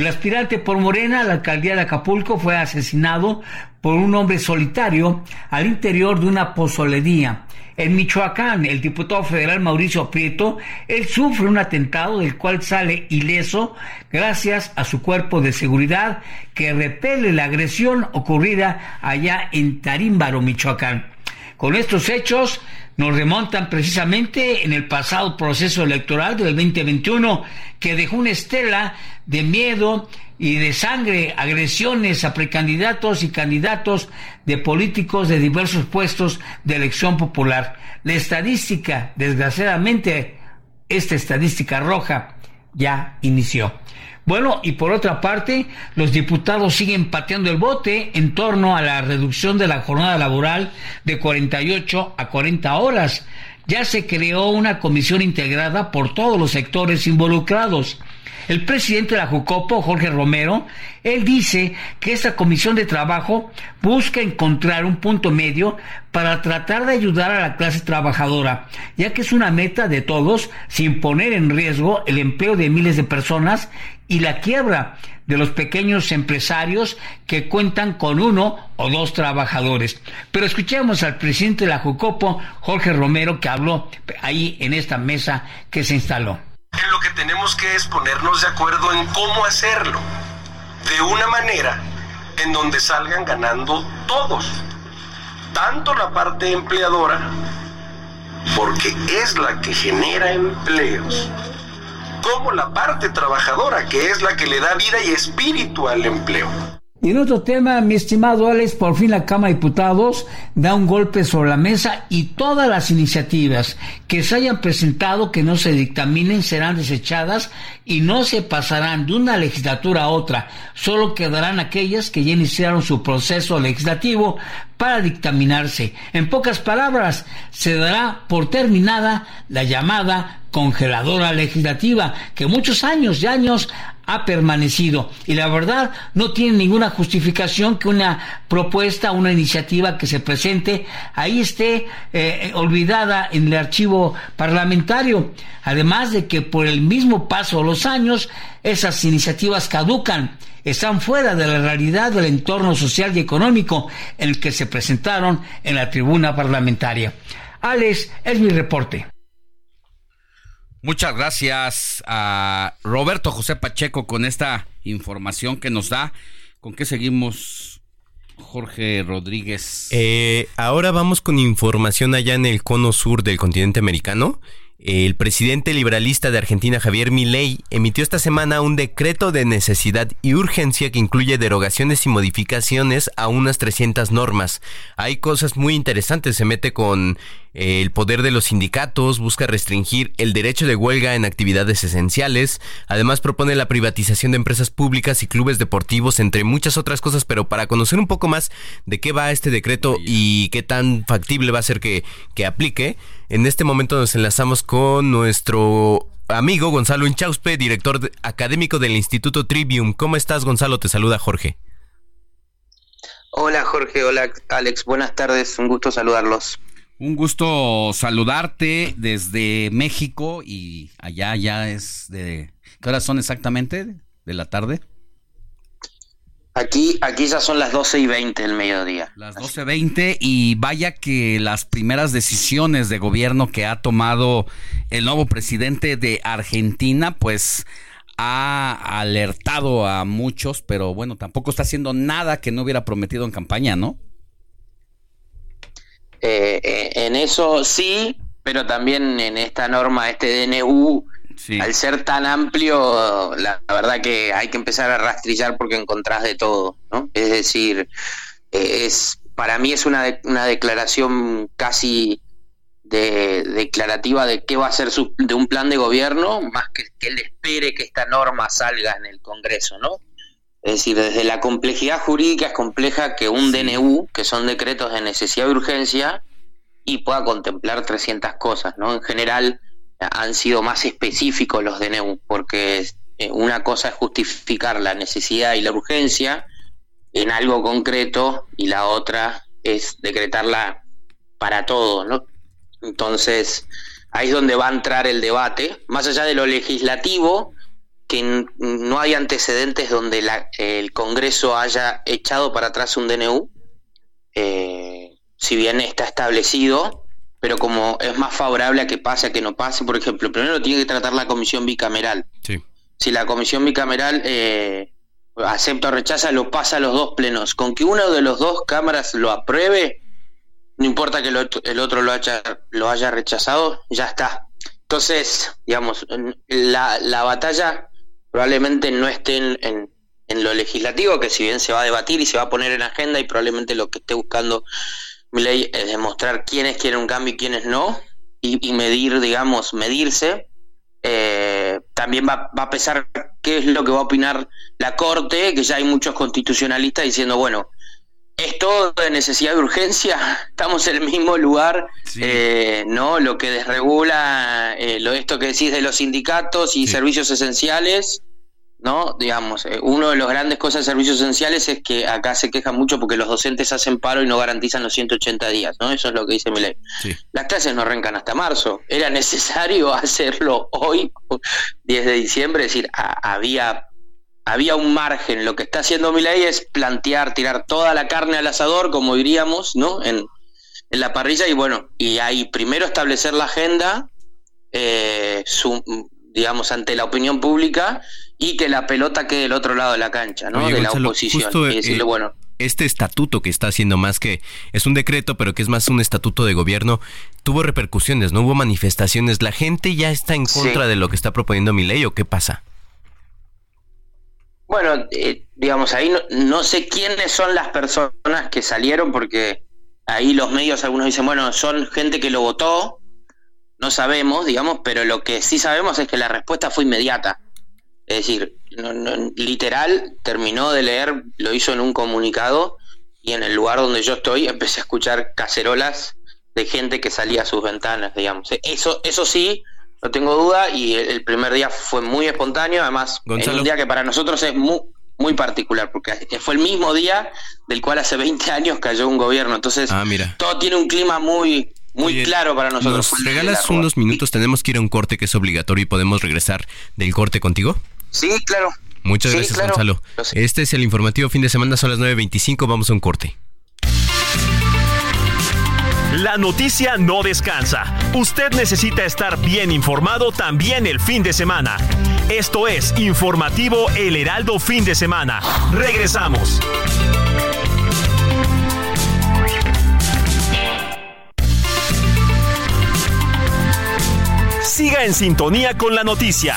El aspirante por Morena a la alcaldía de Acapulco fue asesinado por un hombre solitario al interior de una pozolería. En Michoacán, el diputado federal Mauricio Prieto, él sufre un atentado del cual sale ileso gracias a su cuerpo de seguridad que repele la agresión ocurrida allá en Tarímbaro, Michoacán. Con estos hechos nos remontan precisamente en el pasado proceso electoral del 2021 que dejó una estela de miedo y de sangre, agresiones a precandidatos y candidatos de políticos de diversos puestos de elección popular. La estadística, desgraciadamente, esta estadística roja ya inició. Bueno, y por otra parte, los diputados siguen pateando el bote en torno a la reducción de la jornada laboral de 48 a 40 horas. Ya se creó una comisión integrada por todos los sectores involucrados. El presidente de la Jucopo, Jorge Romero, él dice que esta comisión de trabajo busca encontrar un punto medio para tratar de ayudar a la clase trabajadora, ya que es una meta de todos sin poner en riesgo el empleo de miles de personas y la quiebra de los pequeños empresarios que cuentan con uno o dos trabajadores. Pero escuchemos al presidente de la Jucopo, Jorge Romero, que habló ahí en esta mesa que se instaló. Lo que tenemos que es ponernos de acuerdo en cómo hacerlo, de una manera en donde salgan ganando todos, tanto la parte empleadora, porque es la que genera empleos, como la parte trabajadora, que es la que le da vida y espíritu al empleo. Y en otro tema, mi estimado Alex, por fin la Cámara de Diputados da un golpe sobre la mesa y todas las iniciativas que se hayan presentado que no se dictaminen serán desechadas y no se pasarán de una legislatura a otra. Solo quedarán aquellas que ya iniciaron su proceso legislativo para dictaminarse. En pocas palabras, se dará por terminada la llamada congeladora legislativa que muchos años y años ha permanecido y la verdad no tiene ninguna justificación que una propuesta, una iniciativa que se presente ahí esté eh, olvidada en el archivo parlamentario. Además de que por el mismo paso de los años esas iniciativas caducan, están fuera de la realidad del entorno social y económico en el que se presentaron en la tribuna parlamentaria. Alex, es mi reporte. Muchas gracias a Roberto José Pacheco con esta información que nos da. ¿Con qué seguimos, Jorge Rodríguez? Eh, ahora vamos con información allá en el cono sur del continente americano. El presidente liberalista de Argentina, Javier Milei, emitió esta semana un decreto de necesidad y urgencia que incluye derogaciones y modificaciones a unas 300 normas. Hay cosas muy interesantes, se mete con eh, el poder de los sindicatos, busca restringir el derecho de huelga en actividades esenciales, además propone la privatización de empresas públicas y clubes deportivos, entre muchas otras cosas, pero para conocer un poco más de qué va este decreto y qué tan factible va a ser que, que aplique, en este momento nos enlazamos con nuestro amigo Gonzalo Inchauspe, director de- académico del Instituto Trivium. ¿Cómo estás, Gonzalo? Te saluda Jorge. Hola Jorge, hola Alex, buenas tardes, un gusto saludarlos. Un gusto saludarte desde México y allá ya es de... ¿Qué horas son exactamente? ¿De la tarde? Aquí, aquí ya son las 12 y 20 del mediodía. Las 12.20 y vaya que las primeras decisiones de gobierno que ha tomado el nuevo presidente de Argentina, pues ha alertado a muchos, pero bueno, tampoco está haciendo nada que no hubiera prometido en campaña, ¿no? Eh, eh, en eso sí, pero también en esta norma, este DNU, al ser tan amplio, la, la verdad que hay que empezar a rastrillar porque encontrás de todo, ¿no? Es decir, eh, es para mí es una, de- una declaración casi de, declarativa de qué va a ser su, de un plan de gobierno, más que que él espere que esta norma salga en el Congreso, ¿no? Es decir, desde la complejidad jurídica es compleja que un DNU, que son decretos de necesidad y urgencia, y pueda contemplar 300 cosas, ¿no? En general han sido más específicos los DNU, porque eh, una cosa es justificar la necesidad y la urgencia en algo concreto y la otra es decretarla para todo, ¿no? Entonces, ahí es donde va a entrar el debate, más allá de lo legislativo, que no hay antecedentes donde la- el Congreso haya echado para atrás un DNU, eh, si bien está establecido, pero como es más favorable a que pase a que no pase, por ejemplo, primero lo tiene que tratar la comisión bicameral. Sí. Si la comisión bicameral eh, acepta o rechaza, lo pasa a los dos plenos. Con que uno de los dos cámaras lo apruebe, no importa que el otro, el otro lo, haya, lo haya rechazado, ya está. Entonces, digamos, la, la batalla probablemente no esté en, en- en lo legislativo, que si bien se va a debatir y se va a poner en agenda y probablemente lo que esté buscando Milei es demostrar quiénes quieren un cambio y quiénes no, y, y medir, digamos, medirse. Eh, también va, va a pesar qué es lo que va a opinar la Corte, que ya hay muchos constitucionalistas diciendo, bueno, es todo de necesidad de urgencia, estamos en el mismo lugar, eh, ¿no? Lo que desregula eh, lo esto que decís de los sindicatos y servicios esenciales ¿no? Digamos, eh, uno de los grandes cosas de servicios esenciales es que acá se quejan mucho porque los docentes hacen paro y no garantizan los 180 días, ¿no? Eso es lo que dice mi ley. Las clases no arrancan hasta marzo. Era necesario hacerlo hoy, 10 de diciembre, es decir, a- había había un margen. Lo que está haciendo mi ley es plantear, tirar toda la carne al asador, como diríamos, ¿no? En, en la parrilla y bueno, y ahí primero establecer la agenda, eh, su- digamos, ante la opinión pública y que la pelota quede del otro lado de la cancha, ¿no? Oye, de la oposición. justo, y decirle, eh, bueno, Este estatuto que está haciendo más que es un decreto, pero que es más un estatuto de gobierno, tuvo repercusiones, no hubo manifestaciones. ¿La gente ya está en contra Sí. de lo que está proponiendo mi ley o qué pasa? Bueno, eh, digamos, ahí no, no sé quiénes son las personas que salieron, porque ahí los medios, algunos dicen, bueno, son gente que lo votó, no sabemos, digamos, pero lo que sí sabemos es que la respuesta fue inmediata. Es decir, no- no- literal, terminó de leer, lo hizo en un comunicado y en el lugar donde yo estoy empecé a escuchar cacerolas de gente que salía a sus ventanas, digamos. Eso, eso sí, no tengo duda, y el, el primer día fue muy espontáneo, además, Gonzalo. un día que para nosotros es muy, muy particular, porque fue el mismo día del cual hace 20 años cayó un gobierno, entonces Ah, mira. todo tiene un clima muy, muy claro para nosotros. Fue ¿Nos el día de regalas la unos minutos? Tenemos que ir a un corte que es obligatorio y podemos regresar del corte contigo. Sí, claro. Muchas Sí, gracias, claro. Gonzalo. Este es el informativo fin de semana, son las 9.25, vamos a un corte. La noticia no descansa. Usted necesita estar bien informado también el fin de semana. Esto es Informativo El Heraldo Fin de Semana. Regresamos. Siga en sintonía con la noticia.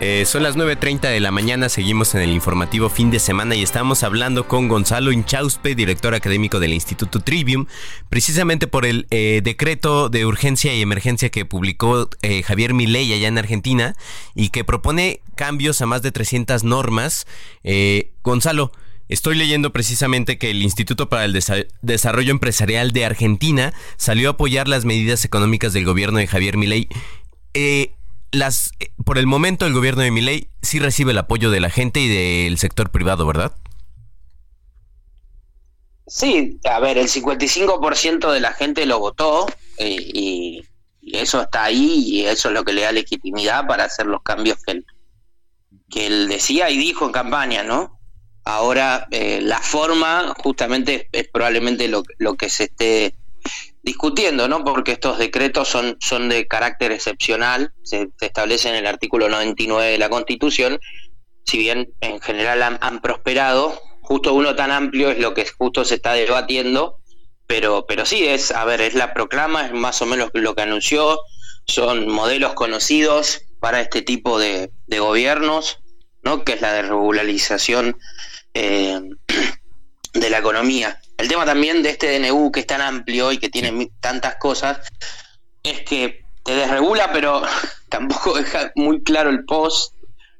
Eh, son las 9.30 de la mañana, seguimos en el informativo fin de semana y estamos hablando con Gonzalo Inchauspe, director académico del Instituto Trivium, precisamente por el eh, decreto de urgencia y emergencia que publicó eh, Javier Milei allá en Argentina y que propone cambios a más de 300 normas. Eh, Gonzalo, Estoy leyendo precisamente que el Instituto para el Desa- Desarrollo Empresarial de Argentina salió a apoyar las medidas económicas del gobierno de Javier Milei. Eh, las, eh, por el momento el gobierno de Milei sí recibe el apoyo de la gente y del sector privado, ¿verdad? Sí, a ver, el 55% de la gente lo votó eh, y, eso está ahí y eso es lo que le da legitimidad para hacer los cambios que él, que él decía y dijo en campaña, ¿no? Ahora, eh, la forma justamente es, es probablemente lo, lo que se esté discutiendo, ¿no? Porque estos decretos son, son de carácter excepcional, se, se establece en el artículo 99 de la Constitución, si bien en general han, prosperado, justo uno tan amplio es lo que justo se está debatiendo, pero, pero sí, es, a ver, es la proclama, es más o menos lo que anunció, son modelos conocidos para este tipo de, de gobiernos, ¿no? Que es la de regularización eh, de la economía. El tema también de este DNU que es tan amplio y que tiene tantas cosas es que te desregula, pero tampoco deja muy claro el post.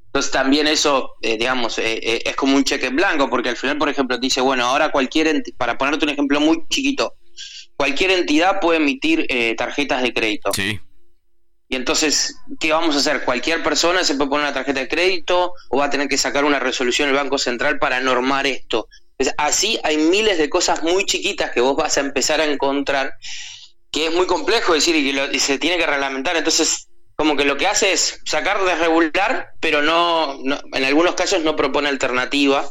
Entonces también eso, eh, digamos, eh, eh, es como un cheque en blanco, porque al final, por ejemplo, te dice, bueno, ahora cualquier, para ponerte un ejemplo muy chiquito, cualquier entidad puede emitir tarjetas de crédito. Sí. Y entonces, ¿qué vamos a hacer? ¿Cualquier persona se puede poner una tarjeta de crédito o va a tener que sacar una resolución el Banco Central para normar esto? Así hay miles de cosas muy chiquitas que vos vas a empezar a encontrar que es muy complejo decir y que lo- se tiene que reglamentar. Entonces, como que lo que hace es sacar de regular, pero no, no- en algunos casos no propone alternativa.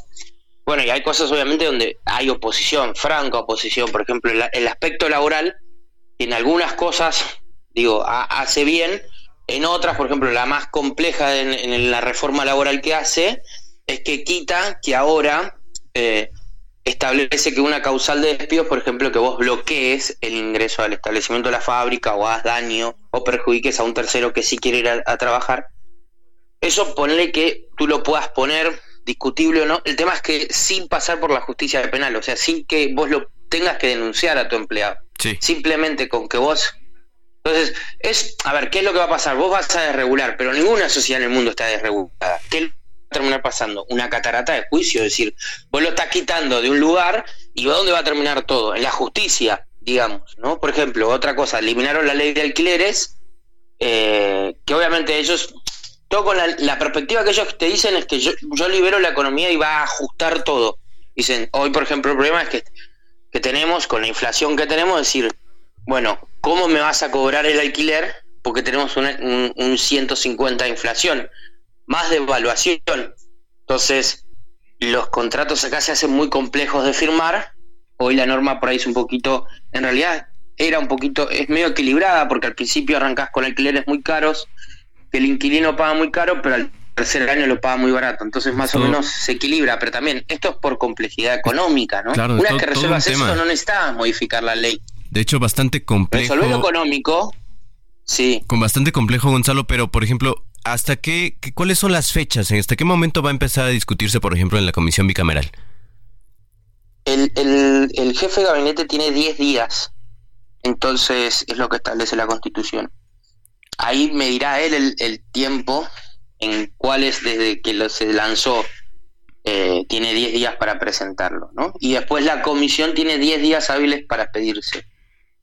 Bueno, y hay cosas obviamente donde hay oposición, franca oposición. Por ejemplo, el, aspecto laboral, en algunas cosas, digo, ha- hace bien, en otras, por ejemplo, la más compleja en, en la reforma laboral que hace, es que quita que ahora eh, establece que una causal de despidos, por ejemplo, que vos bloquees el ingreso al establecimiento de la fábrica o hagas daño o perjudiques a un tercero que sí quiere ir a, a trabajar, eso ponle que tú lo puedas poner discutible o no. El tema es que sin pasar por la justicia penal, o sea, sin que vos lo tengas que denunciar a tu empleado. Sí. Simplemente con que vos Entonces, es, a ver, ¿qué es lo que va a pasar? Vos vas a desregular, pero ninguna sociedad en el mundo está desregulada. ¿Qué terminar pasando? Una catarata de juicio, es decir, vos lo estás quitando de un lugar y ¿dónde va a terminar todo? En la justicia, digamos, ¿no? Por ejemplo, otra cosa, eliminaron la ley de alquileres, eh, que obviamente ellos, todo con la, la perspectiva que ellos te dicen es que yo, yo libero la economía y va a ajustar todo. Dicen, hoy por ejemplo el problema es que, que tenemos, con la inflación que tenemos, decir, bueno, ¿cómo me vas a cobrar el alquiler? Porque tenemos un, un 150 de inflación, más devaluación. Entonces, los contratos acá se hacen muy complejos de firmar. Hoy la norma por ahí es un poquito, en realidad era un poquito, es medio equilibrada porque al principio arrancás con alquileres muy caros, que el inquilino paga muy caro, pero al tercer año lo paga muy barato. Entonces más o menos se equilibra, pero también esto es por complejidad económica, ¿no? Claro, Una vez todo- que un resuelvas eso no necesitas modificar la ley. De hecho, bastante complejo. Resolver lo económico, sí. Con bastante complejo, Gonzalo, pero por ejemplo, ¿hasta qué, qué- cuáles son las fechas? ¿Hasta qué momento va a empezar a discutirse, por ejemplo, en la comisión bicameral? El, el, el jefe de gabinete tiene 10 días, entonces es lo que establece la constitución. Ahí me dirá él el, el tiempo en cuáles desde que lo, se lanzó eh, tiene 10 días para presentarlo, ¿no? Y después la comisión tiene 10 días hábiles para expedirse.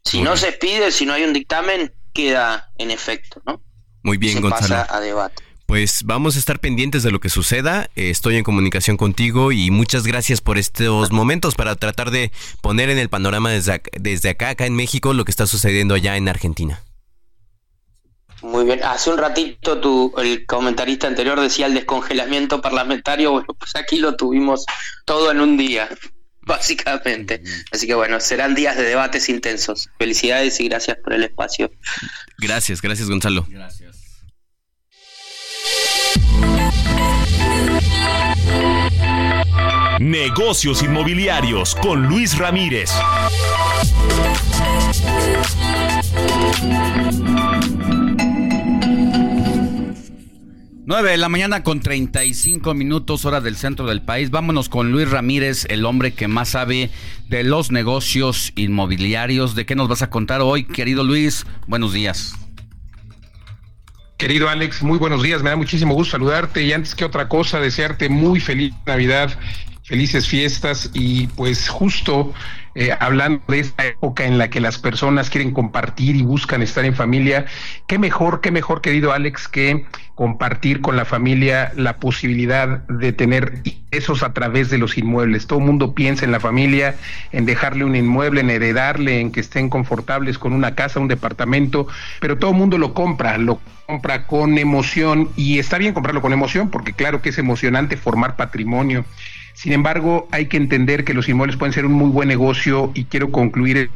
Si no se expide, si no hay un dictamen, queda en efecto, ¿no? Muy bien, se Gonzalo. pasa a debate. Pues vamos a estar pendientes de lo que suceda. Estoy en comunicación contigo y muchas gracias por estos momentos para tratar de poner en el panorama desde, ac- desde acá, acá en México, lo que está sucediendo allá en Argentina. Muy bien. Hace un ratito tu, el comentarista anterior decía el descongelamiento parlamentario. Bueno, pues aquí lo tuvimos todo en un día, básicamente. Así que bueno, serán días de debates intensos. Felicidades y gracias por el espacio. Gracias, gracias, Gonzalo. Negocios inmobiliarios con Luis Ramírez. 9 de la mañana con 35 minutos hora del centro del país. Vámonos con Luis Ramírez, el hombre que más sabe de los negocios inmobiliarios. ¿De qué nos vas a contar hoy, querido Luis? Buenos días. Querido Alex, muy buenos días, me da muchísimo gusto saludarte y antes que otra cosa, desearte muy feliz Navidad, felices fiestas y pues justo eh, hablando de esta época en la que las personas quieren compartir y buscan estar en familia, qué mejor, qué mejor, querido Alex, que compartir con la familia la posibilidad de tener ingresos a través de los inmuebles. Todo el mundo piensa en la familia, en dejarle un inmueble, en heredarle, en que estén confortables con una casa, un departamento, pero todo el mundo lo compra, lo compra con emoción y está bien comprarlo con emoción porque claro que es emocionante formar patrimonio. Sin embargo, hay que entender que los inmuebles pueden ser un muy buen negocio y quiero concluir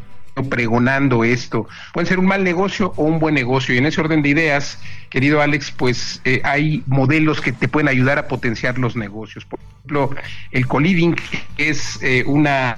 pregonando esto. Pueden ser un mal negocio o un buen negocio. Y en ese orden de ideas, querido Alex, pues eh, hay modelos que te pueden ayudar a potenciar los negocios. Por ejemplo, el co-living es eh, una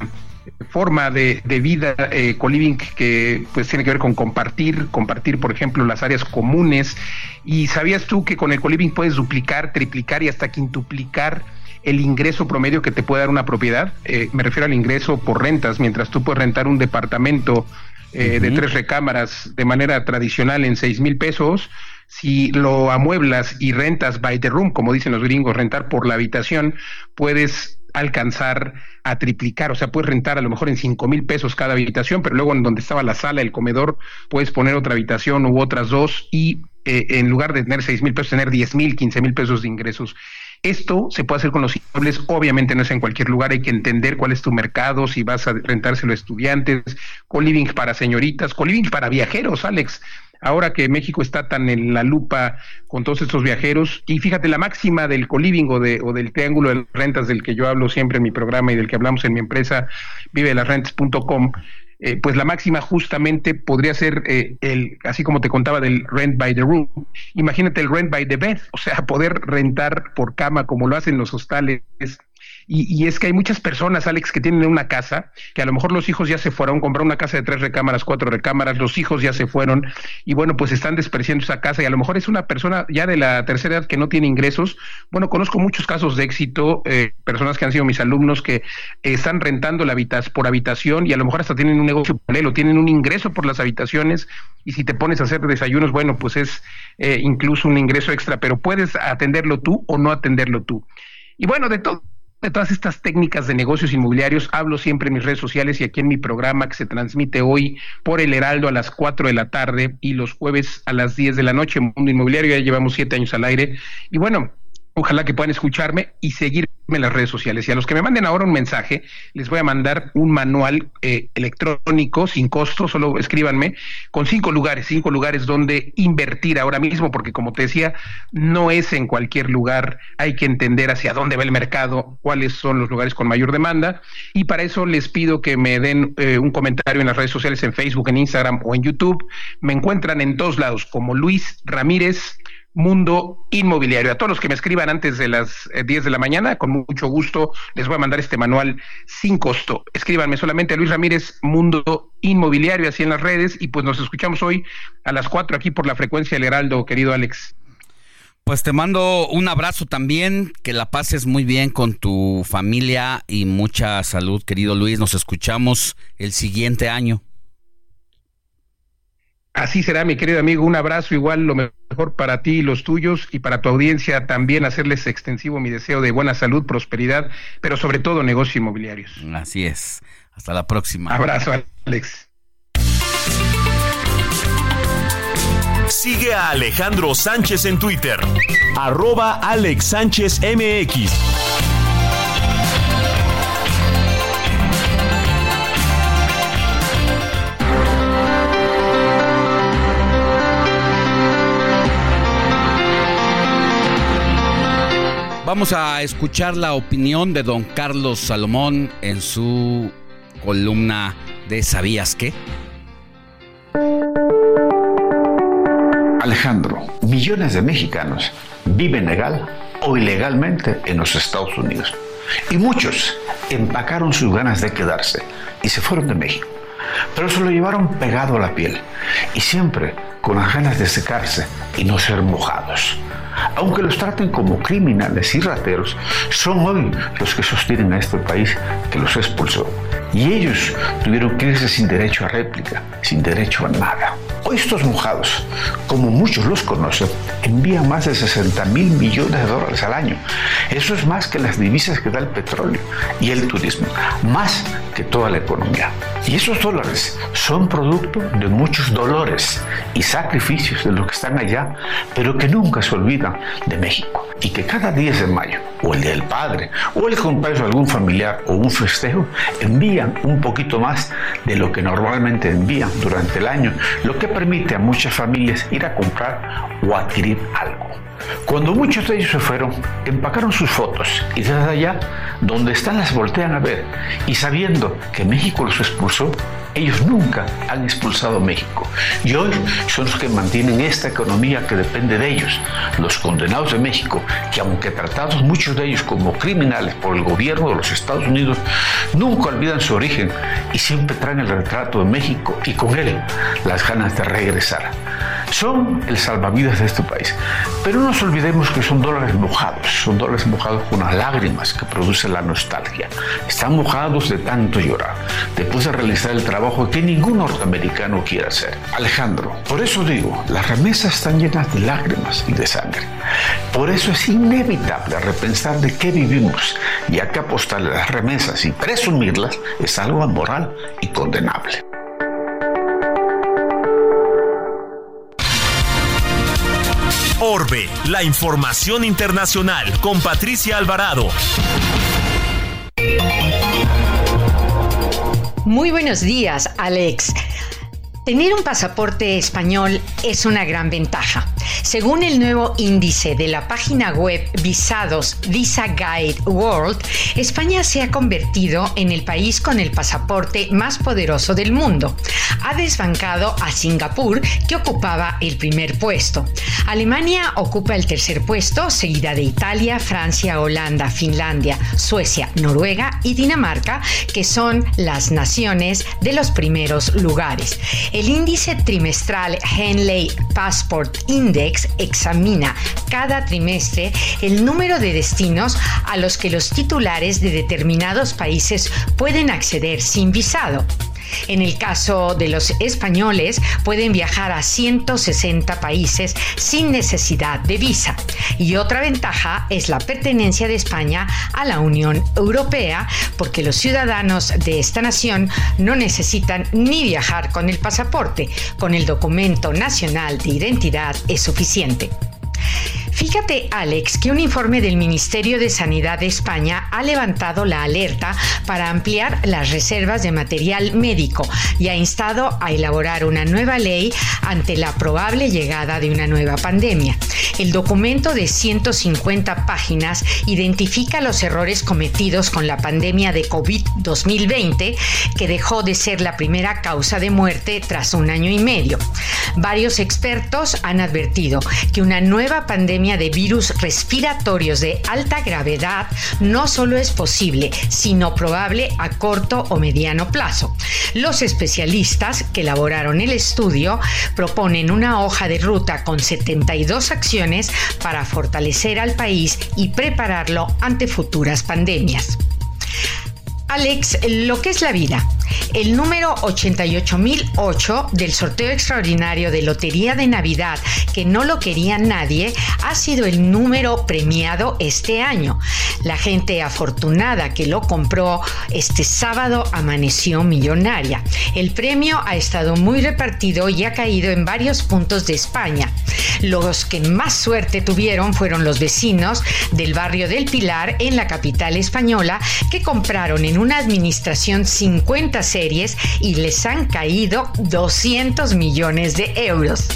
forma de, vida eh, co-living que pues tiene que ver con compartir, compartir por ejemplo las áreas comunes y sabías tú que con el co-living puedes duplicar, triplicar y hasta quintuplicar el ingreso promedio que te puede dar una propiedad, eh, me refiero al ingreso por rentas, mientras tú puedes rentar un departamento eh, de tres recámaras de manera tradicional en seis mil pesos, si lo amueblas y rentas by the room, como dicen los gringos, rentar por la habitación, puedes alcanzar a triplicar, o sea, puedes rentar a lo mejor en cinco mil pesos cada habitación, pero luego en donde estaba la sala, el comedor, puedes poner otra habitación u otras dos y eh, en lugar de tener seis mil pesos, tener diez mil, quince mil pesos de ingresos. Esto se puede hacer con los inmuebles, obviamente no es en cualquier lugar, hay que entender cuál es tu mercado, si vas a rentárselo a estudiantes, co-living para señoritas, co-living para viajeros, Alex. Ahora que México está tan en la lupa con todos estos viajeros, y fíjate, la máxima del co-living o, de, o del triángulo de rentas del que yo hablo siempre en mi programa y del que hablamos en mi empresa, vivelasrentas.com, eh, pues la máxima justamente podría ser eh, el, así como te contaba del rent by the room. Imagínate el rent by the bed, o sea, poder rentar por cama como lo hacen los hostales Y, es que hay muchas personas, Alex, que tienen una casa, que a lo mejor los hijos ya se fueron, comprar una casa de tres recámaras, cuatro recámaras, los hijos ya se fueron y bueno, pues están despreciando esa casa y a lo mejor es una persona ya de la tercera edad que no tiene ingresos. Bueno, conozco muchos casos de éxito, eh, personas que han sido mis alumnos que están rentando la habitas por habitación y a lo mejor hasta tienen un negocio paralelo, tienen un ingreso por las habitaciones y si te pones a hacer desayunos, bueno, pues es eh, incluso un ingreso extra, pero puedes atenderlo tú o no atenderlo tú. Y bueno, de todo de todas estas técnicas de negocios inmobiliarios hablo siempre en mis redes sociales y aquí en mi programa que se transmite hoy por el Heraldo a las 4 de la tarde y los jueves a las 10 de la noche. Mundo Inmobiliario, ya llevamos siete años al aire. Y bueno, Ojalá que puedan escucharme y seguirme en las redes sociales. Y a los que me manden ahora un mensaje, les voy a mandar un manual eh, electrónico sin costo, solo escríbanme, con cinco lugares, cinco lugares donde invertir ahora mismo, porque como te decía, no es en cualquier lugar, hay que entender hacia dónde va el mercado, cuáles son los lugares con mayor demanda. Y para eso les pido que me den eh, un comentario en las redes sociales, en Facebook, en Instagram o en YouTube. Me encuentran en todos lados como Luis Ramírez Mundo Inmobiliario. A todos los que me escriban antes de las 10 eh, de la mañana, con mucho gusto les voy a mandar este manual sin costo. Escríbanme solamente a Luis Ramírez Mundo Inmobiliario, así en las redes, y pues nos escuchamos hoy a las 4 aquí por la frecuencia del Heraldo, querido Alex. Pues te mando un abrazo también, que la pases muy bien con tu familia y mucha salud, querido Luis. Nos escuchamos el siguiente año. Así será, mi querido amigo. Un abrazo igual, lo mejor para ti y los tuyos y para tu audiencia también hacerles extensivo mi deseo de buena salud, prosperidad, pero sobre todo negocios inmobiliarios. Así es. Hasta la próxima. Abrazo, Alex. Sigue a Alejandro Sánchez en Twitter, arroba Alex Sánchez MX. Vamos a escuchar la opinión de don Carlos Salomón en su columna de ¿Sabías qué? Alejandro, millones de mexicanos viven legal o ilegalmente en los Estados Unidos. Y muchos empacaron sus ganas de quedarse y se fueron de México. Pero se lo llevaron pegado a la piel y siempre con las ganas de secarse y no ser mojados aunque los traten como criminales y rateros, son hoy los que sostienen a este país que los expulsó. Y ellos tuvieron que irse sin derecho a réplica, sin derecho a nada. Hoy estos mojados, como muchos los conocen, envían más de 60 mil millones de dólares al año. Eso es más que las divisas que da el petróleo y el turismo, más que toda la economía. Y esos dólares son producto de muchos dolores y sacrificios de los que están allá, pero que nunca se olvidan de México. Y que cada 10 de mayo, o el Día del Padre, o el cumpleaños de algún familiar o un festejo, envían un poquito más de lo que normalmente envían durante el año, lo que permite a muchas familias ir a comprar o adquirir algo. Cuando muchos de ellos se fueron, empacaron sus fotos y desde allá, donde están, las voltean a ver. Y sabiendo que México los expulsó, ellos nunca han expulsado a México. Y hoy son los que mantienen esta economía que depende de ellos, los condenados de México, que aunque tratados muchos de ellos como criminales por el gobierno de los Estados Unidos, nunca olvidan su origen y siempre traen el retrato de México y con él las ganas de regresar. Son el salvavidas de este país, pero no nos olvidemos que son dólares mojados, son dólares mojados con las lágrimas que produce la nostalgia. Están mojados de tanto llorar, después de realizar el trabajo que ningún norteamericano quiere hacer. Alejandro, por eso digo, las remesas están llenas de lágrimas y de sangre. Por eso es inevitable repensar de qué vivimos, ya que apostarle a las remesas y presumirlas es algo amoral y condenable. Orbe, la información internacional con Patricia Alvarado. Muy buenos días, Alex. Tener un pasaporte español es una gran ventaja. Según el nuevo índice de la página web Visados Visa Guide World, España se ha convertido en el país con el pasaporte más poderoso del mundo. Ha desbancado a Singapur, que ocupaba el primer puesto. Alemania ocupa el tercer puesto, seguida de Italia, Francia, Holanda, Finlandia, Suecia, Noruega y Dinamarca, que son las naciones de los primeros lugares. El índice trimestral Henley Passport Index examina cada trimestre el número de destinos a los que los titulares de determinados países pueden acceder sin visado. En el caso de los españoles, pueden viajar a 160 países sin necesidad de visa. Y otra ventaja es la pertenencia de España a la Unión Europea, porque los ciudadanos de esta nación no necesitan ni viajar con el pasaporte, con el documento nacional de identidad es suficiente. Fíjate, Alex, que un informe del Ministerio de Sanidad de España ha levantado la alerta para ampliar las reservas de material médico y ha instado a elaborar una nueva ley ante la probable llegada de una nueva pandemia. El documento de 150 páginas identifica los errores cometidos con la pandemia de COVID-2020, que dejó de ser la primera causa de muerte tras un año y medio. Varios expertos han advertido que una nueva pandemia de virus respiratorios de alta gravedad no solo es posible, sino probable a corto o mediano plazo. Los especialistas que elaboraron el estudio proponen una hoja de ruta con 72 acciones para fortalecer al país y prepararlo ante futuras pandemias. Alex, lo que es la vida. El número 88008 del sorteo extraordinario de Lotería de Navidad, que no lo quería nadie, ha sido el número premiado este año. La gente afortunada que lo compró este sábado amaneció millonaria. El premio ha estado muy repartido y ha caído en varios puntos de España. Los que más suerte tuvieron fueron los vecinos del barrio del Pilar en la capital española que compraron en una administración 50 series y les han caído 200 millones de euros.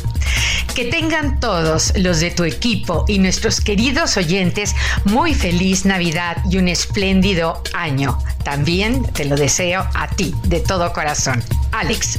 Que tengan todos los de tu equipo y nuestros queridos oyentes muy feliz Navidad y un espléndido año. También te lo deseo a ti de todo corazón. Alex.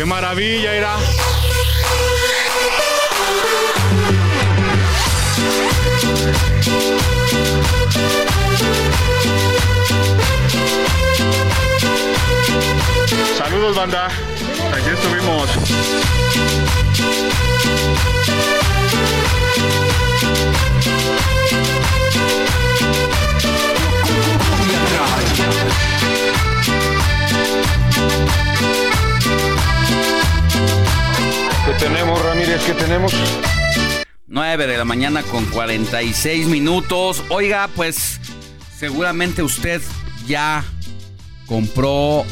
Qué maravilla irá. Saludos banda, aquí estuvimos. ¿Qué tenemos, Ramírez? ¿Qué tenemos? 9 de la mañana con 46 minutos. Oiga, pues seguramente usted ya compró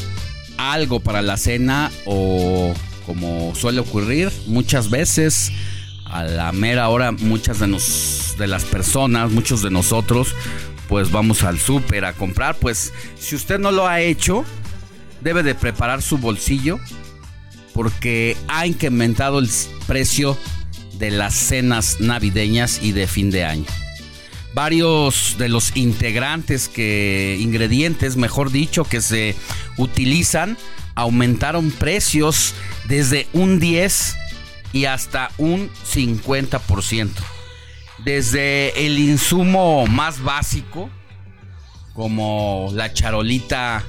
algo para la cena o como suele ocurrir muchas veces a la mera hora muchas de, nos, de las personas, muchos de nosotros pues vamos al súper a comprar. Pues si usted no lo ha hecho, debe de preparar su bolsillo porque ha incrementado el precio de las cenas navideñas y de fin de año. Varios de los integrantes que ingredientes, mejor dicho, que se utilizan aumentaron precios desde un 10 y hasta un 50%. Desde el insumo más básico, como la charolita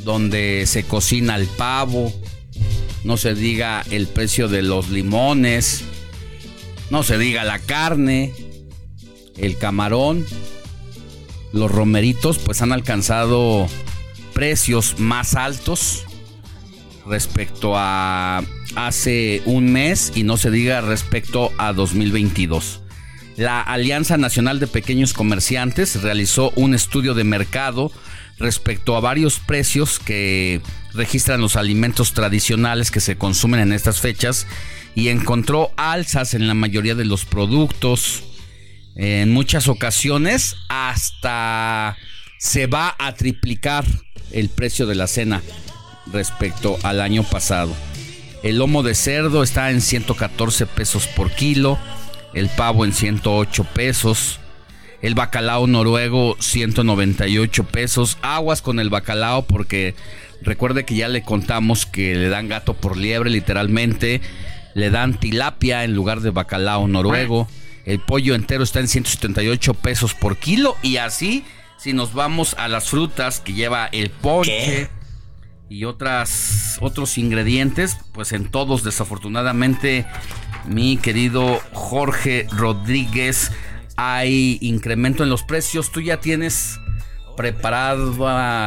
donde se cocina el pavo, no se diga el precio de los limones, no se diga la carne, el camarón, los romeritos pues han alcanzado precios más altos respecto a hace un mes y no se diga respecto a 2022. La Alianza Nacional de Pequeños Comerciantes realizó un estudio de mercado respecto a varios precios que registran los alimentos tradicionales que se consumen en estas fechas y encontró alzas en la mayoría de los productos. En muchas ocasiones hasta se va a triplicar el precio de la cena respecto al año pasado. El lomo de cerdo está en 114 pesos por kilo, el pavo en 108 pesos, el bacalao noruego 198 pesos. Aguas con el bacalao porque recuerde que ya le contamos que le dan gato por liebre literalmente, le dan tilapia en lugar de bacalao noruego. El pollo entero está en 178 pesos por kilo y así si nos vamos a las frutas que lleva el ponche y otras otros ingredientes, pues en todos desafortunadamente mi querido Jorge Rodríguez hay incremento en los precios. Tú ya tienes preparado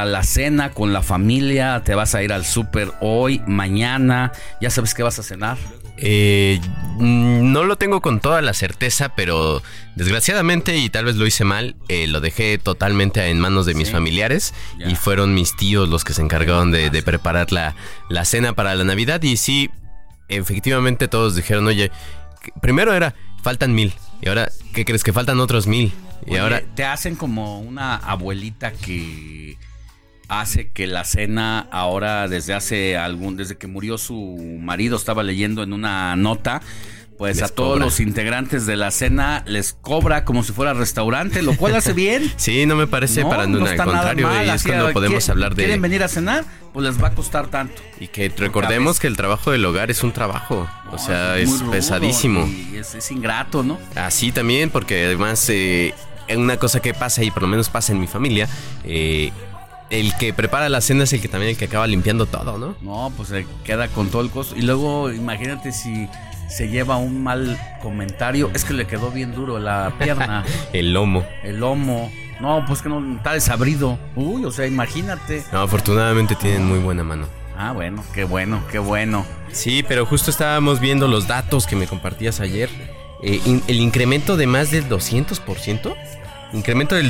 la cena con la familia, te vas a ir al súper hoy, mañana, ya sabes qué vas a cenar. Eh, mm, no lo tengo con toda la certeza, pero desgraciadamente, y tal vez lo hice mal, eh, lo dejé totalmente en manos de mis familiares y fueron mis tíos los que se encargaron de, de preparar la, la, cena para la Navidad. Y sí, efectivamente todos dijeron, oye, primero era, faltan mil. Y ahora, ¿qué crees? Que faltan otros mil. Y Oye, ahora... Te hacen como una abuelita que hace que la cena ahora desde hace algún desde que murió su marido estaba leyendo en una nota pues Les a todos cobra. los integrantes de la cena les cobra como si fuera restaurante, lo cual hace bien. Sí, no me parece No, para no nada. está al nada contrario, mal, y es cuando ¿qué- podemos hablar de... ¿Quieren venir a cenar? Pues les va a costar tanto. Y que recordemos que el trabajo del hogar es un trabajo. o sea, es, pesadísimo. y es, es ingrato, ¿no? Así también, porque además eh, una cosa que pasa y por lo menos pasa en mi familia, eh, el que prepara la cena es el que también el que acaba limpiando todo, ¿no? No, pues se queda con todo el costo. Y luego imagínate si se lleva un mal comentario. Es que le quedó bien duro la pierna. el lomo. El lomo. No, pues que no está desabrido. Uy, o sea, imagínate. No, afortunadamente tienen muy buena mano. Ah, bueno, qué bueno, qué bueno. Sí, pero justo estábamos viendo los datos que me compartías ayer. Eh, in- el incremento de más del 200%. Incremento del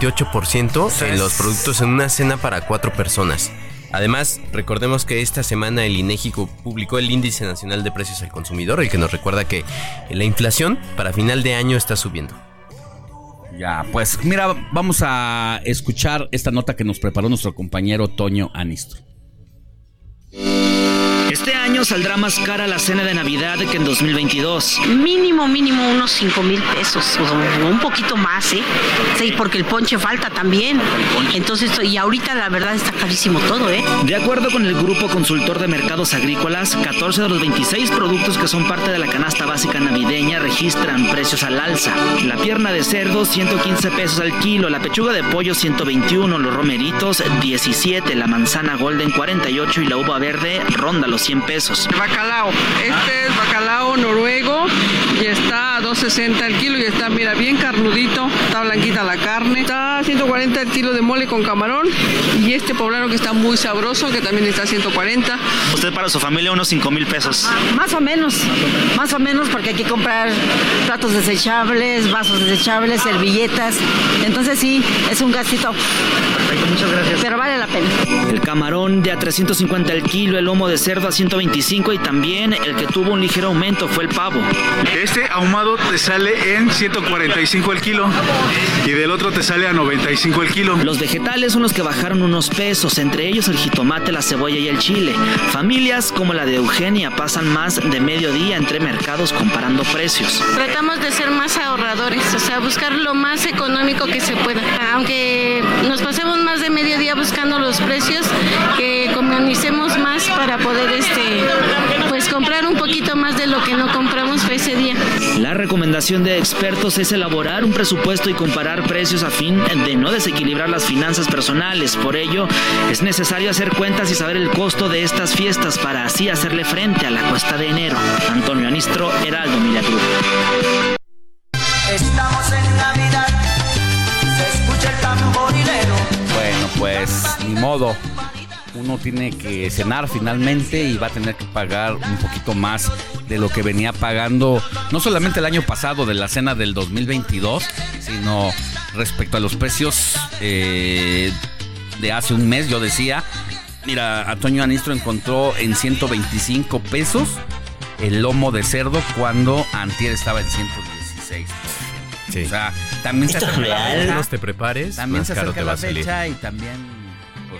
228% en los productos en una cena para cuatro personas. Además, recordemos que esta semana el INEGI pu- publicó el Índice Nacional de Precios al Consumidor, el que nos recuerda que la inflación para final de año está subiendo. Ya, pues mira, vamos a escuchar esta nota que nos preparó nuestro compañero Toño Anistro. Este año saldrá más cara la cena de Navidad que en 2022. Mínimo, mínimo unos 5 mil pesos, o un poquito más, ¿eh? Sí, porque el ponche falta también. Entonces, y ahorita la verdad está carísimo todo, ¿eh? De acuerdo con el Grupo Consultor de Mercados Agrícolas, 14 de los 26 productos que son parte de la canasta básica navideña registran precios al alza. La pierna de cerdo, 115 pesos al kilo, la pechuga de pollo, 121, los romeritos, 17, la manzana golden, 48 y la uva verde ronda los 100 pesos. Bacalao. Este es bacalao noruego y está a 2.60 el kilo y está, mira, bien carnudito. Está blanquita la carne. Está a 140 el kilo de mole con camarón y este poblano que está muy sabroso que también está a 140. Usted para su familia unos 5 mil pesos. Más o menos, más o menos, porque hay que comprar platos desechables, vasos desechables, servilletas. Entonces sí, es un gastito. Perfecto, muchas gracias. Pero vale la pena. El camarón de a 350 el kilo, el lomo de cerdo a 125 y también el que tuvo un ligero aumento fue el pavo. Este ahumado te sale en 145 el kilo y del otro te sale a 95 el kilo. Los vegetales son los que bajaron unos pesos, entre ellos el jitomate, la cebolla y el chile. Familias como la de Eugenia pasan más de medio día entre mercados comparando precios. Tratamos de ser más ahorradores, o sea, buscar lo más económico que se pueda. Aunque nos pasemos más de medio día buscando los precios, que economicemos más para poder este pues comprar un poquito más de lo que no compramos ese día. La recomendación de expertos es elaborar un presupuesto y comparar precios a fin de no desequilibrar las finanzas personales. Por ello, es necesario hacer cuentas y saber el costo de estas fiestas para así hacerle frente a la cuesta de enero. Antonio Anistro, Heraldo Media Group. Estamos en Navidad, se escucha el tamborilero. Bueno, pues ni modo. Uno tiene que cenar finalmente y va a tener que pagar un poquito más de lo que venía pagando, no solamente el año pasado de la cena del 2022, sino respecto a los precios eh, de hace un mes. Yo decía, mira, Antonio Anistro encontró en 125 pesos el lomo de cerdo cuando Antier estaba en 116. Sí. O sea, también se acerca la real. fecha, te prepares, También se acerca la fecha y también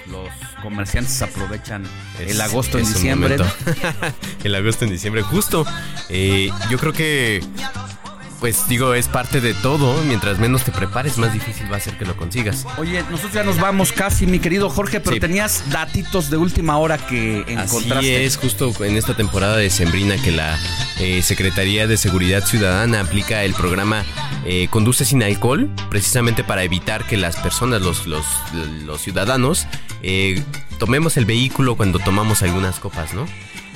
pues, los comerciantes aprovechan Es- el agosto en diciembre. el agosto en diciembre, justo. Eh, yo creo que, pues digo, es parte de todo. Mientras menos te prepares, más difícil va a ser que lo consigas. Oye, nosotros ya nos vamos casi, mi querido Jorge, pero Sí. tenías datitos de última hora que encontraste. Así es, justo en esta temporada de Sembrina que la eh, Secretaría de Seguridad Ciudadana aplica el programa eh, Conduce sin alcohol, precisamente para evitar que las personas, los, los, los ciudadanos, eh, tomemos el vehículo cuando tomamos algunas copas, ¿no?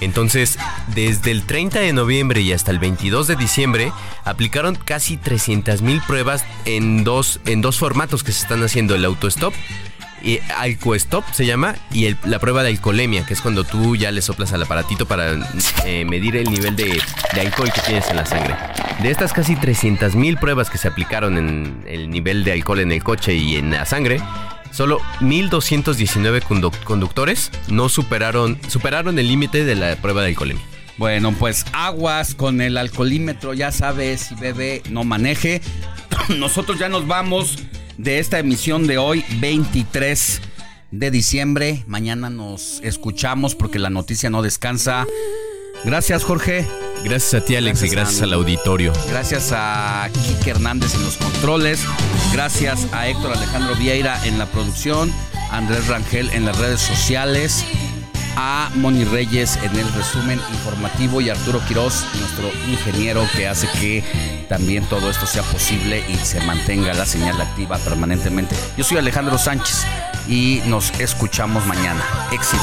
Entonces, desde el 30 de noviembre y hasta el 22 de diciembre, aplicaron casi 300 mil pruebas en dos, en dos formatos que se están haciendo, el autostop y Alcoestop se llama y la prueba de alcoholemia, que es cuando tú ya le soplas al aparatito para eh, medir el nivel de, de alcohol que tienes en la sangre. De estas casi 300 mil pruebas que se aplicaron en el nivel de alcohol en el coche y en la sangre, solo 1.219 condu- conductores no superaron, superaron el límite de la prueba de alcoholemia. Bueno, pues aguas con el alcoholímetro, ya sabes, si bebe, no maneje. Nosotros ya nos vamos de esta emisión de hoy, 23 de diciembre. Mañana nos escuchamos porque la noticia no descansa. Gracias, Jorge. Gracias a ti, Alex, y gracias al auditorio. Gracias a Kike Hernández en los controles. Gracias a Héctor Alejandro Vieira en la producción. a Andrés Rangel en las redes sociales. A Moni Reyes en el resumen informativo y Arturo Quiroz, nuestro ingeniero que hace que también todo esto sea posible y se mantenga la señal activa permanentemente. Yo soy Alejandro Sánchez y nos escuchamos mañana. Éxito.